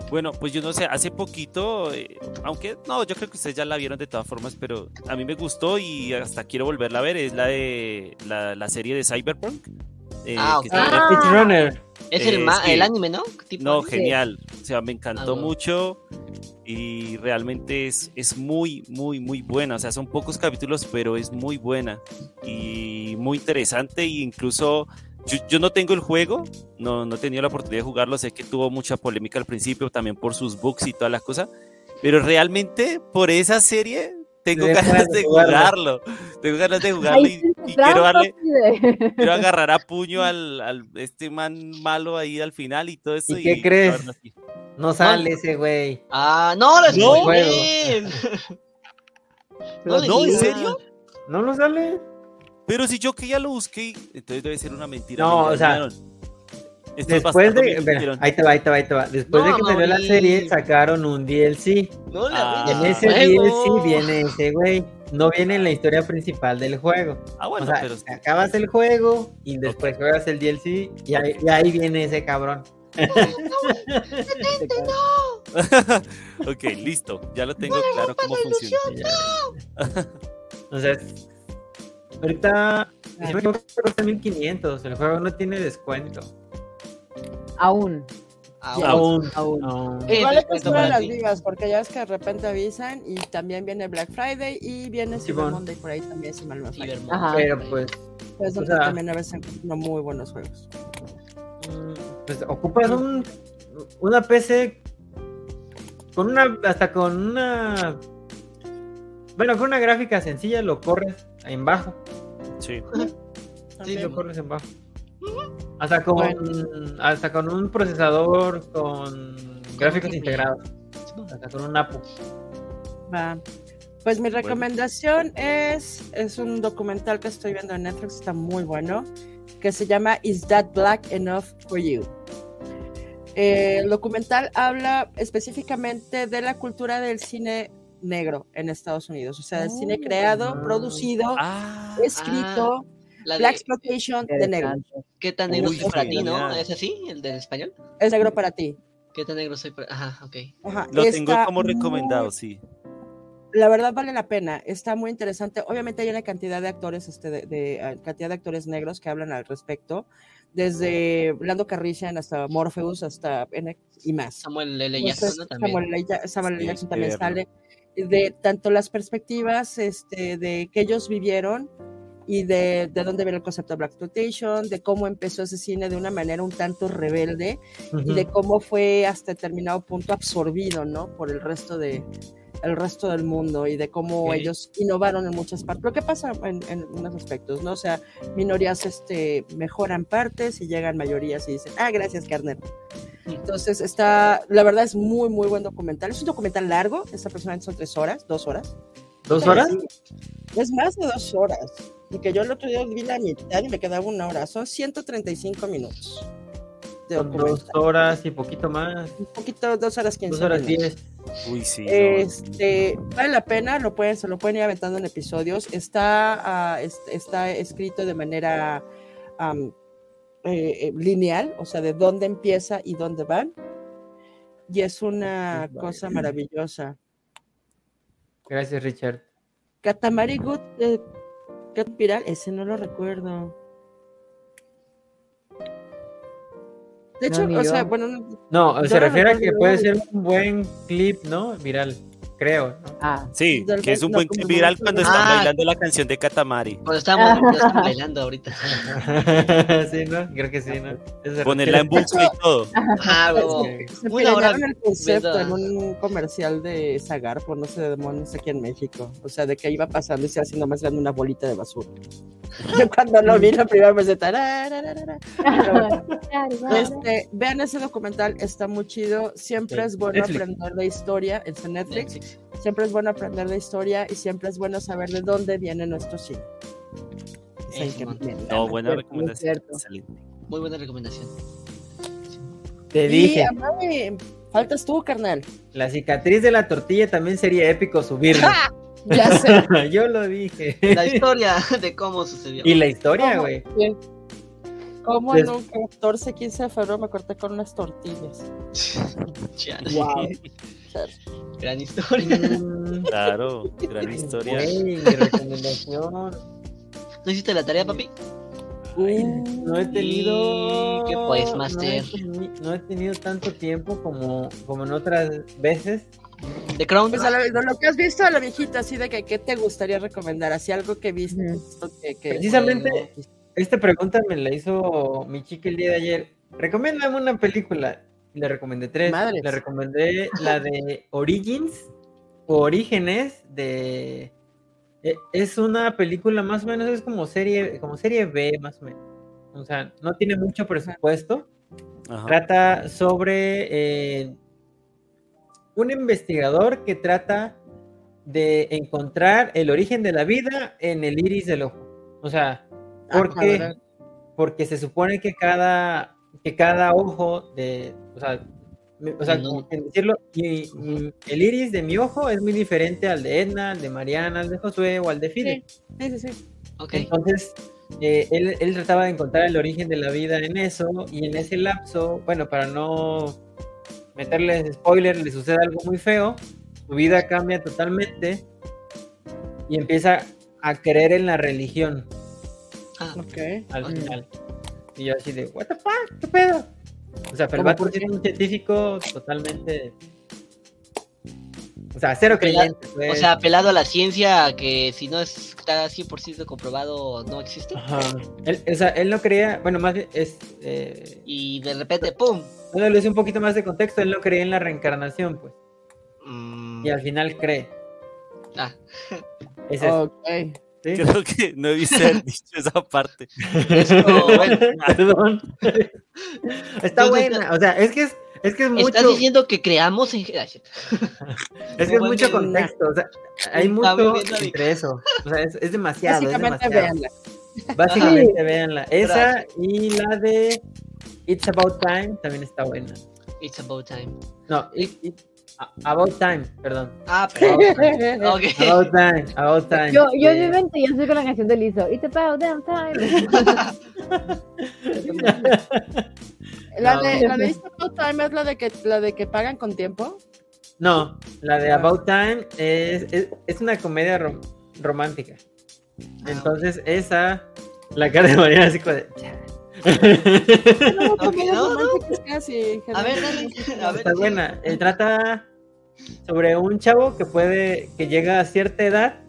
[SPEAKER 4] Bueno, pues yo no sé, hace poquito, eh, aunque no, yo creo que ustedes ya la vieron de todas formas, pero a mí me gustó y hasta quiero volverla a ver, es la de la, la serie de Cyberpunk. eh,
[SPEAKER 3] Ah,
[SPEAKER 4] que
[SPEAKER 3] ok.
[SPEAKER 4] está en
[SPEAKER 2] Ah.
[SPEAKER 1] Runner.
[SPEAKER 3] Es el, ma- el anime, ¿no? Tipo
[SPEAKER 4] No,
[SPEAKER 3] anime.
[SPEAKER 4] genial. O sea, me encantó
[SPEAKER 3] Ah,
[SPEAKER 4] mucho y realmente es, es muy, muy, muy buena. O sea, son pocos capítulos, pero es muy buena y muy interesante. E incluso yo, yo no tengo el juego, no, no he tenido la oportunidad de jugarlo. Sé que tuvo mucha polémica al principio, también por sus bugs y todas las cosas. Pero realmente por esa serie tengo ganas de jugarlo. Tengo ganas de jugarlo y, y quiero darle, quiero agarrar a puño al, al- este man malo ahí al final y todo eso.
[SPEAKER 1] ¿Y qué crees? No sale ese güey.
[SPEAKER 3] Ah, no, lo
[SPEAKER 4] No. No, ¿en serio?
[SPEAKER 1] ¿No lo sale?
[SPEAKER 4] Pero si yo que ya lo busqué, entonces debe ser una mentira.
[SPEAKER 1] No,
[SPEAKER 4] me
[SPEAKER 1] o sea, Después de. ahí te va, ahí te va, ahí te va. Después
[SPEAKER 3] No,
[SPEAKER 1] de que salió la serie, sacaron un DLC.
[SPEAKER 3] No
[SPEAKER 4] Ah.
[SPEAKER 1] En
[SPEAKER 3] arruines
[SPEAKER 1] ese
[SPEAKER 3] juego.
[SPEAKER 1] DLC viene ese güey. No viene en la historia principal del juego.
[SPEAKER 4] Ah, bueno,
[SPEAKER 1] o sea,
[SPEAKER 4] pero
[SPEAKER 1] acabas el juego y después juegas el DLC y ahí, y ahí viene ese cabrón.
[SPEAKER 4] ok, listo. Ya lo tengo claro cómo funciona.
[SPEAKER 1] o sea, ahorita si no me equivoco, cuesta 1500. El juego no tiene descuento.
[SPEAKER 2] Aún.
[SPEAKER 1] Aún.
[SPEAKER 2] Aún.
[SPEAKER 1] aún.
[SPEAKER 3] Eh,
[SPEAKER 5] Igual hay que
[SPEAKER 3] para
[SPEAKER 5] las vivas, porque ya es que de repente avisan y también viene Black Friday y viene Cyber
[SPEAKER 1] Simón.
[SPEAKER 5] Monday por ahí también, si mal no me.
[SPEAKER 2] Ajá.
[SPEAKER 1] Pero pues,
[SPEAKER 5] Es donde
[SPEAKER 1] o sea-
[SPEAKER 5] también a veces encuentro muy buenos juegos.
[SPEAKER 1] mm, pues ocupas un, una PC con una. Hasta con una. Bueno, con una gráfica sencilla lo corres en bajo.
[SPEAKER 4] Sí.
[SPEAKER 1] Sí,
[SPEAKER 5] También.
[SPEAKER 1] lo corres en bajo. Hasta con,
[SPEAKER 5] Bueno.
[SPEAKER 1] hasta con un procesador con gráficos integrados. Hasta con un APU.
[SPEAKER 5] Va. Pues mi recomendación es, es un documental que estoy viendo en Netflix, está muy bueno, que se llama Is That Black Enough for You? Eh, el documental habla específicamente de la cultura del cine negro en Estados Unidos, o sea, del cine creado,
[SPEAKER 1] ah.
[SPEAKER 5] producido,
[SPEAKER 4] Ah,
[SPEAKER 5] escrito,
[SPEAKER 3] La
[SPEAKER 5] Black
[SPEAKER 3] de,
[SPEAKER 5] Exploitation de negro.
[SPEAKER 2] Interesante.
[SPEAKER 3] ¿Qué tan negro
[SPEAKER 4] Uy,
[SPEAKER 3] soy para ti, no? ¿Es así? ¿El del español?
[SPEAKER 5] Es negro para ti.
[SPEAKER 3] ¿Qué tan negro soy para Ajá, ok.
[SPEAKER 5] Ajá,
[SPEAKER 4] lo tengo como
[SPEAKER 5] muy-
[SPEAKER 4] recomendado, sí.
[SPEAKER 5] la verdad vale la pena, está muy interesante. Obviamente hay una cantidad de actores, este, de, de, eh, cantidad de actores negros que hablan al respecto, desde Lando Carrician hasta Morpheus hasta N y más.
[SPEAKER 3] Samuel L.
[SPEAKER 5] Entonces,
[SPEAKER 3] Jackson. También.
[SPEAKER 5] Samuel L. Samuel L.
[SPEAKER 4] Sí,
[SPEAKER 5] Jackson también sale de tanto las perspectivas este, de que ellos vivieron y de, de dónde viene el concepto de Black Exploitation, de cómo empezó ese cine de una manera un tanto rebelde y de cómo fue hasta determinado punto absorbido, ¿no? Por el resto de el resto del mundo y de cómo ellos innovaron en muchas partes. Lo que pasa en, en unos aspectos, ¿no? O sea, minorías este, mejoran partes y llegan mayorías y dicen, ah, gracias, carnal. Entonces está, la verdad es muy, muy buen documental. Es un documental largo, esta persona son tres horas, dos horas.
[SPEAKER 1] ¿Dos horas?
[SPEAKER 5] Es más de dos horas. Porque yo el otro día vi la mitad y me quedaba una hora. Son 135 minutos. De
[SPEAKER 1] Son dos horas y poquito más.
[SPEAKER 5] Un poquito, dos horas 15
[SPEAKER 1] Dos horas diez.
[SPEAKER 4] Uy, sí. no.
[SPEAKER 5] Este, vale la pena, lo pueden, se lo pueden ir aventando en episodios. Está, ah, es- está escrito de manera eh, eh, lineal, o sea, de dónde empieza y dónde van. Y es una
[SPEAKER 1] Vale.
[SPEAKER 5] cosa maravillosa.
[SPEAKER 1] Gracias, Richard.
[SPEAKER 5] Katamari Good, eh, Cat Viral, ese no lo recuerdo. De
[SPEAKER 2] No,
[SPEAKER 5] hecho, o
[SPEAKER 2] yo.
[SPEAKER 5] sea, bueno, no-
[SPEAKER 1] se
[SPEAKER 5] no
[SPEAKER 1] refiere a que puede ser un buen clip, ¿no? Viral, creo, ¿no?
[SPEAKER 2] Ah,
[SPEAKER 4] Sí, que es un
[SPEAKER 5] no,
[SPEAKER 4] buen clip viral cuando están
[SPEAKER 3] Ah.
[SPEAKER 4] bailando la canción de Katamari.
[SPEAKER 3] Cuando están bailando ahorita.
[SPEAKER 1] sí, ¿no? Creo que sí, ¿no?
[SPEAKER 4] Ponerla en bucle y todo.
[SPEAKER 3] Ah, huevo.
[SPEAKER 5] Se
[SPEAKER 3] Una hora
[SPEAKER 5] el concepto en un comercial de Zagar, por no sé de demonios aquí en México. O sea, de que iba pasando y se iba haciendo más grande una bolita de basura. Yo cuando lo vi la primera vez de tarararara. Pero bueno, este, vean ese documental, está muy chido. Siempre
[SPEAKER 1] Sí,
[SPEAKER 5] es bueno
[SPEAKER 1] Netflix.
[SPEAKER 5] aprender de historia. Es en Netflix.
[SPEAKER 3] Netflix.
[SPEAKER 5] Siempre es bueno aprender de historia y siempre es bueno saber de dónde viene nuestro cine. Es viene.
[SPEAKER 4] No, buena recomendación.
[SPEAKER 3] Muy buena recomendación.
[SPEAKER 1] Te
[SPEAKER 5] Y
[SPEAKER 1] dije,
[SPEAKER 5] faltas tú, carnal.
[SPEAKER 1] la cicatriz de la tortilla también sería épico subirlo.
[SPEAKER 5] ¡Ja! Ya sé.
[SPEAKER 1] Yo lo dije.
[SPEAKER 3] La historia de cómo sucedió.
[SPEAKER 1] Y la historia, güey.
[SPEAKER 5] Como en un 14, 15 de febrero me corté con unas tortillas. Wow.
[SPEAKER 3] Gran historia.
[SPEAKER 1] Mm,
[SPEAKER 4] Claro, gran historia.
[SPEAKER 1] mi recomendación.
[SPEAKER 3] ¿No hiciste la tarea, papi?
[SPEAKER 1] Ay, no he tenido.
[SPEAKER 3] Y que, pues,
[SPEAKER 1] no he
[SPEAKER 3] Master.
[SPEAKER 1] No he, tenido tanto tiempo como, como en otras veces.
[SPEAKER 3] The Crown.
[SPEAKER 5] Pues a lo, de lo que has visto a la viejita, así de que, ¿qué te gustaría recomendar? Así algo que viste. que, que-
[SPEAKER 1] Precisamente, esta pregunta me la hizo mi chica el día de ayer. Recomiéndame una película. Le recomendé tres.
[SPEAKER 5] Madres.
[SPEAKER 1] Le recomendé la de Origins o Orígenes de. e- Es una película más o menos, es como serie, como serie B, más o menos. O sea, no tiene mucho presupuesto.
[SPEAKER 4] Ajá.
[SPEAKER 1] Trata sobre eh, un investigador que trata de encontrar el origen de la vida en el iris del ojo. O sea, porque,
[SPEAKER 5] cabrón.
[SPEAKER 1] porque se supone que cada, que cada ojo de, o sea, o sea,
[SPEAKER 3] No.
[SPEAKER 1] como en decirlo, mi- mi- el iris de mi ojo es muy diferente al de Edna, al de Mariana, al de Josué o al de Fide.
[SPEAKER 5] Sí, sí, sí.
[SPEAKER 3] Ok.
[SPEAKER 1] Entonces, eh, él, él trataba de encontrar el origen de la vida en eso, y en ese lapso, bueno, para no meterles spoiler, le sucede algo muy feo, su vida cambia totalmente y empieza a creer en la religión
[SPEAKER 3] Ah,
[SPEAKER 5] Ok.
[SPEAKER 1] al
[SPEAKER 3] Ok.
[SPEAKER 1] final. Y yo así de, ¿What the fuck? ¿Qué pedo? O sea, pero es un científico totalmente. O sea, cero creyente. pues.
[SPEAKER 3] o sea, apelado a la ciencia, que si no está 100% comprobado, no existe.
[SPEAKER 1] Ajá. Él, o sea, él no creía, bueno, más bien es. Eh,
[SPEAKER 3] Y de repente, ¡pum!
[SPEAKER 1] bueno, le hice un poquito más de contexto. Él no creía en la reencarnación, pues.
[SPEAKER 3] Mm,
[SPEAKER 1] Y al final cree.
[SPEAKER 3] ah,
[SPEAKER 1] Es eso,
[SPEAKER 5] Ok.
[SPEAKER 1] ¿Sí?
[SPEAKER 4] Creo que no he dicho esa parte.
[SPEAKER 3] bueno,
[SPEAKER 1] Perdón. Está
[SPEAKER 3] Entonces,
[SPEAKER 1] buena. O sea, es que es, es que es
[SPEAKER 3] estás
[SPEAKER 1] mucho.
[SPEAKER 3] diciendo que creamos en.
[SPEAKER 1] Es que es mucho contexto. O sea, hay mucho entre eso. O sea, es, es demasiado. Es
[SPEAKER 5] Básicamente,
[SPEAKER 1] demasiado.
[SPEAKER 5] véanla.
[SPEAKER 1] Básicamente, véanla. Esa
[SPEAKER 3] Gracias.
[SPEAKER 1] y la de It's About Time también está buena.
[SPEAKER 3] It's about time.
[SPEAKER 1] No, it- it- About Time, perdón.
[SPEAKER 3] Ah.
[SPEAKER 1] About Time, About Time.
[SPEAKER 2] Yo, yo mi mente ya estoy con la canción de Lizzo. It's about damn time.
[SPEAKER 5] La
[SPEAKER 1] No.
[SPEAKER 5] de, la de It's About Time es la de que, la de que pagan con tiempo.
[SPEAKER 1] No, la de
[SPEAKER 5] Ah.
[SPEAKER 1] About Time es, es, es una comedia rom- romántica.
[SPEAKER 3] Ah,
[SPEAKER 1] Entonces, esa, la cara de Mariana así como de.
[SPEAKER 5] No,
[SPEAKER 3] no, no.
[SPEAKER 5] románticas casi.
[SPEAKER 3] A ver, dale. A ver,
[SPEAKER 1] Está buena. Eh, trata sobre un chavo que puede, que llega a cierta edad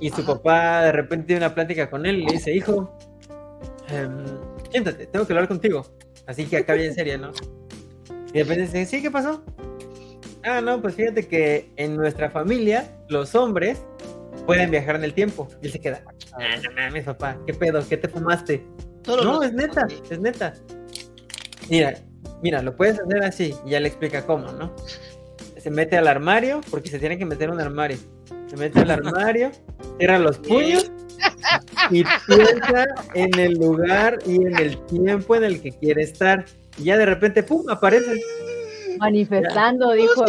[SPEAKER 1] y su
[SPEAKER 3] Ajá.
[SPEAKER 1] papá de repente tiene una plática con él y le dice, hijo, em, siéntate, tengo que hablar contigo. Así que acá bien seria, ¿no? Y de repente dice, sí, ¿qué pasó? Ah, no, pues fíjate que en nuestra familia los hombres pueden viajar en el tiempo. Y él se queda, ah, no mames, papá, ¿qué pedo? ¿Qué te fumaste? No,
[SPEAKER 3] los-
[SPEAKER 1] es neta, es neta. Mira, mira, lo puedes hacer así y ya le explica cómo, ¿no? Se mete al armario, porque se tiene que meter un armario. Se mete al armario, cierra los puños y piensa en el lugar y en el tiempo en el que quiere estar. Y ya de repente, ¡pum! aparece.
[SPEAKER 2] Manifestando, dijo.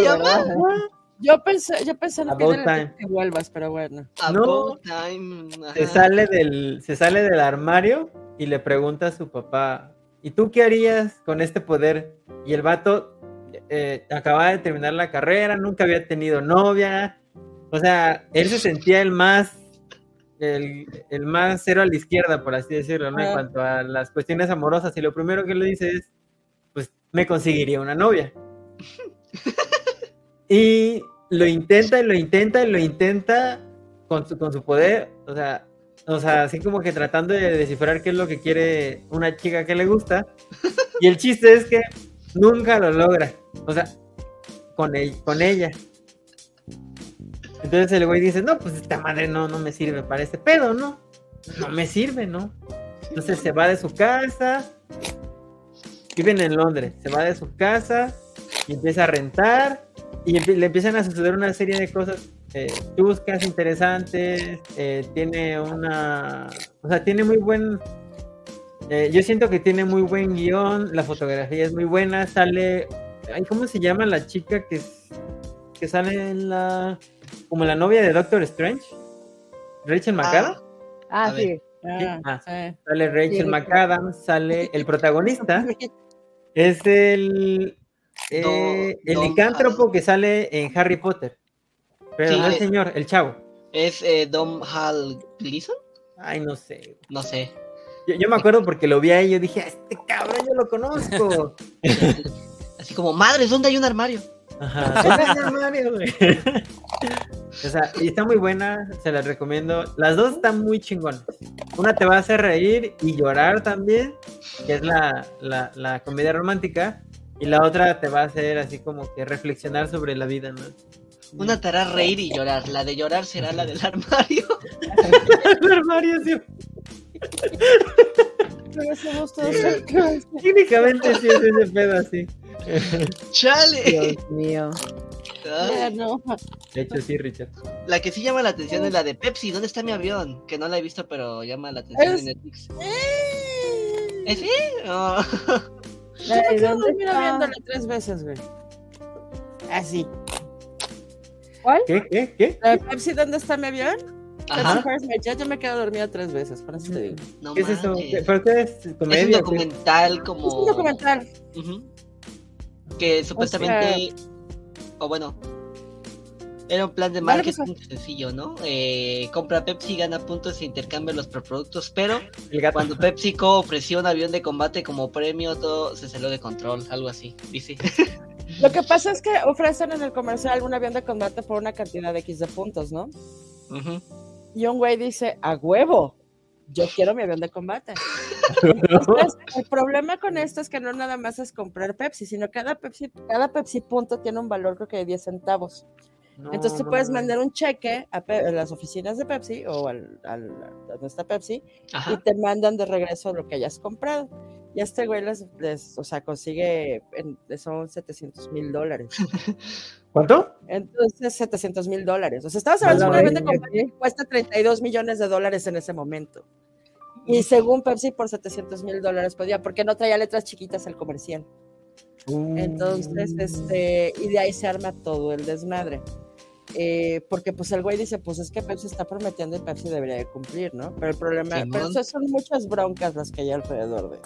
[SPEAKER 5] Yo pensé, yo pensé
[SPEAKER 1] time.
[SPEAKER 5] que vuelvas, pero bueno.
[SPEAKER 3] Time.
[SPEAKER 1] Se sale del, se sale del armario y le pregunta a su papá, ¿y tú qué harías con este poder? Y el vato eh, acababa de terminar la carrera, nunca había tenido novia. O sea, él se sentía el más, el, el más cero a la izquierda, por así decirlo, ¿no? En cuanto a las cuestiones amorosas. Y lo primero que le dice es, pues me conseguiría una novia. Y lo intenta y lo intenta y lo intenta con su, con su poder. O sea, o sea, así como que tratando de descifrar qué es lo que quiere una chica que le gusta. Y el chiste es que nunca lo logra. O sea, con, el- con ella. Entonces el güey dice, no, pues esta madre no, no me sirve para este pedo, ¿no? No me sirve, ¿no? Entonces se va de su casa. Viven en Londres. Se va de su casa y empieza a rentar. y le empiezan a suceder una serie de cosas eh, chuscas, interesantes. eh, tiene una. O sea, tiene muy buen. Eh, yo siento que tiene muy buen guion. La fotografía es muy buena. Sale. ay, ¿Cómo se llama la chica que, es- que sale en la. como la novia de Doctor Strange? Rachel McAdams.
[SPEAKER 2] Ah,
[SPEAKER 3] A ver.
[SPEAKER 2] sí.
[SPEAKER 5] Ah,
[SPEAKER 1] Ah.
[SPEAKER 5] sí.
[SPEAKER 1] Sale Rachel
[SPEAKER 2] Sí,
[SPEAKER 1] McAdams. Sale el protagonista. Es el. eh, el licántropo que sale en Harry Potter. Pero
[SPEAKER 3] Sí,
[SPEAKER 1] no el
[SPEAKER 3] eh.
[SPEAKER 1] señor, el chavo.
[SPEAKER 3] ¿Es eh, Dom Hall Gleason?
[SPEAKER 1] Ay, no sé.
[SPEAKER 3] No sé.
[SPEAKER 1] Yo, yo me acuerdo porque lo vi ahí y yo dije, "Ah, este cabrón yo lo conozco.
[SPEAKER 3] Así como, madres, ¿dónde hay un armario?
[SPEAKER 1] Ajá. ¿dónde está Mario, güey? o sea, y está muy buena, se las recomiendo. Las dos están muy chingonas. Una te va a hacer reír y llorar también, que es la, la, la comedia romántica. Y la otra te va a hacer así como que reflexionar sobre la vida, ¿no?
[SPEAKER 3] Una te hará reír y llorar. La de llorar será la del armario.
[SPEAKER 1] El armario, sí.
[SPEAKER 5] Pero somos todos.
[SPEAKER 1] Técnicamente sí es ese pedo así.
[SPEAKER 3] ¡Chale!
[SPEAKER 2] Dios mío.
[SPEAKER 5] Ya, no.
[SPEAKER 1] De hecho, sí, Richard.
[SPEAKER 3] La que sí llama la atención es la de Pepsi. ¿Dónde está mi avión? Que no la he visto, pero llama la atención
[SPEAKER 5] Es-
[SPEAKER 3] en Netflix. ¿Es sí? Oh.
[SPEAKER 2] La de
[SPEAKER 5] Yo
[SPEAKER 2] ¿Dónde
[SPEAKER 5] termino
[SPEAKER 2] está?
[SPEAKER 5] viéndola tres veces, güey. Así.
[SPEAKER 2] ¿Cuál?
[SPEAKER 1] ¿Qué? ¿Qué? ¿Qué?
[SPEAKER 5] La de Pepsi, ¿dónde está mi avión?
[SPEAKER 3] Ajá.
[SPEAKER 5] Jet? Yo me quedo dormida tres veces, por eso te digo.
[SPEAKER 3] No
[SPEAKER 1] ¿Qué es eso?
[SPEAKER 3] manches.
[SPEAKER 1] ¿Qué- ¿Pero qué es?
[SPEAKER 3] Es
[SPEAKER 1] ¿Comedia?
[SPEAKER 3] un
[SPEAKER 1] o qué?
[SPEAKER 3] documental como.
[SPEAKER 5] Es un documental.
[SPEAKER 3] Que supuestamente. O bueno. Era un plan de
[SPEAKER 5] Vale, pues,
[SPEAKER 3] marketing sencillo, ¿no? Eh, compra Pepsi, gana puntos e intercambia los productos, pero cuando PepsiCo ofreció un avión de combate como premio, todo se salió de control, algo así, dice.
[SPEAKER 5] Lo que pasa es que ofrecen en el comercial un avión de combate por una cantidad de X de puntos, ¿no? Y un güey dice, a huevo, yo quiero mi avión de combate. Entonces, el problema con esto es que no nada más es comprar Pepsi, sino cada Pepsi, cada Pepsi punto tiene un valor creo que de 10 centavos.
[SPEAKER 1] No,
[SPEAKER 5] Entonces tú
[SPEAKER 1] no,
[SPEAKER 5] puedes
[SPEAKER 1] no.
[SPEAKER 5] mandar un cheque a, las oficinas de Pepsi o al, al, a donde está Pepsi y
[SPEAKER 3] Ajá.
[SPEAKER 5] te mandan de regreso lo que hayas comprado. Y este güey les, les- o sea, consigue, en- son 700 mil dólares.
[SPEAKER 1] ¿Cuánto?
[SPEAKER 5] Entonces, 700 mil dólares. O sea, estamos hablando de un
[SPEAKER 1] Hola,
[SPEAKER 5] avión de
[SPEAKER 1] güey.
[SPEAKER 5] combate que cuesta 32 millones de dólares en ese momento. Y según Pepsi, por 700 mil dólares podía, porque no traía letras chiquitas el comercial. Entonces, este, y de ahí se arma todo el desmadre. Eh, porque pues el güey dice, pues es que Pepsi está prometiendo y Pepsi debería de cumplir, ¿no? Pero el problema,
[SPEAKER 3] Simón.
[SPEAKER 5] pero eso son muchas broncas las que hay alrededor de.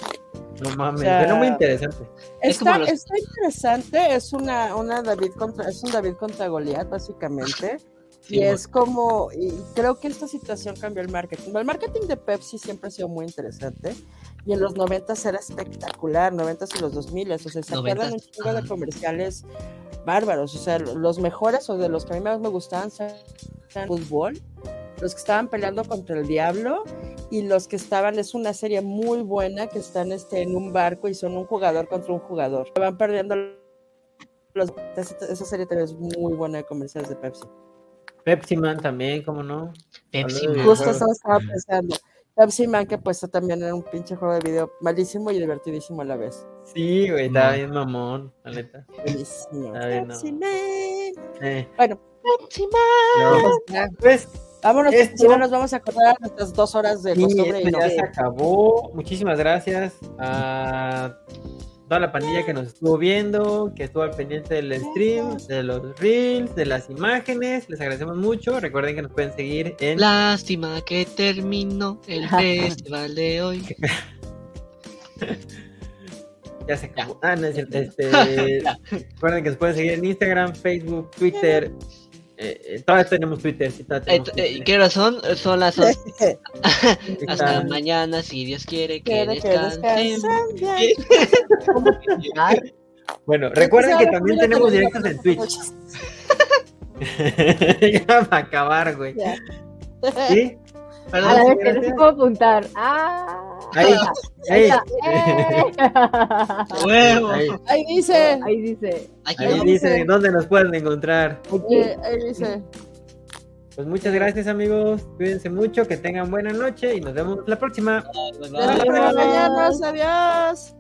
[SPEAKER 1] No mames,
[SPEAKER 5] O sea,
[SPEAKER 1] suena muy interesante.
[SPEAKER 3] Es
[SPEAKER 5] Está,
[SPEAKER 3] como los-
[SPEAKER 5] está interesante, es una, una David contra, es un David contra Goliat, básicamente. y
[SPEAKER 3] Simón.
[SPEAKER 5] es como, y creo que esta situación cambió el marketing. El marketing de Pepsi siempre ha sido muy interesante. Y en los 90 era espectacular, 90 y los 2000, o sea, se acuerdan un
[SPEAKER 3] 90s,
[SPEAKER 5] chingo de comerciales bárbaros. O sea, los mejores o de los que a mí más me gustaban eran fútbol, los que estaban peleando contra el diablo y los que estaban, es una serie muy buena que están este, en un barco y son un jugador contra un jugador. Van perdiendo los... Esa, esa serie también es muy buena de comerciales de Pepsi.
[SPEAKER 1] Pepsi Man también, ¿cómo no?
[SPEAKER 3] Pepsi Man.
[SPEAKER 5] Justo eso estaba pensando. Pepsi Man, que pues también era un pinche juego de video malísimo y divertidísimo a la vez.
[SPEAKER 1] Sí, güey, estaba bien mamón, la neta.
[SPEAKER 5] Buenísimo. Pepsi
[SPEAKER 1] no.
[SPEAKER 5] Man.
[SPEAKER 1] Eh,
[SPEAKER 5] Bueno,
[SPEAKER 3] Pepsi Man.
[SPEAKER 1] no,
[SPEAKER 5] pues,
[SPEAKER 1] pues,
[SPEAKER 5] vámonos,
[SPEAKER 1] Esto-
[SPEAKER 5] si no nos vamos a acordar nuestras dos horas de
[SPEAKER 1] sí,
[SPEAKER 5] costumbre y no.
[SPEAKER 1] ya se acabó. Muchísimas gracias a toda la pandilla que nos estuvo viendo, que estuvo al pendiente del stream, de los reels, de las imágenes. Les agradecemos mucho. Recuerden que nos pueden seguir en
[SPEAKER 3] Lástima que terminó el festival de hoy.
[SPEAKER 1] Ya se acabó. Ah, no es cierto. Este, recuerden que nos pueden seguir en Instagram, Facebook, Twitter. Eh, eh, todavía tenemos Twitter. Sí, todavía
[SPEAKER 3] Eh,
[SPEAKER 1] tenemos
[SPEAKER 3] eh,
[SPEAKER 1] Twitter.
[SPEAKER 3] ¿Qué hora son? Son las once.
[SPEAKER 1] Ahí
[SPEAKER 3] Hasta mañana, si Dios quiere que descansen.
[SPEAKER 1] Bueno, recuerden que también tenemos directos en Twitch. ya va a acabar, güey.
[SPEAKER 5] Ya.
[SPEAKER 2] A la vez que no se puedo apuntar. Ah.
[SPEAKER 1] Ahí, ahí.
[SPEAKER 2] ¡Eh!
[SPEAKER 3] huevo.
[SPEAKER 1] ahí,
[SPEAKER 5] Ahí dice,
[SPEAKER 2] Ahí dice.
[SPEAKER 3] Aquí
[SPEAKER 1] ahí dice dónde nos pueden encontrar.
[SPEAKER 5] eh, ahí dice.
[SPEAKER 1] Pues muchas gracias, amigos. Cuídense mucho, que tengan buena noche y nos vemos la próxima.
[SPEAKER 5] Por acompañarnos, adiós.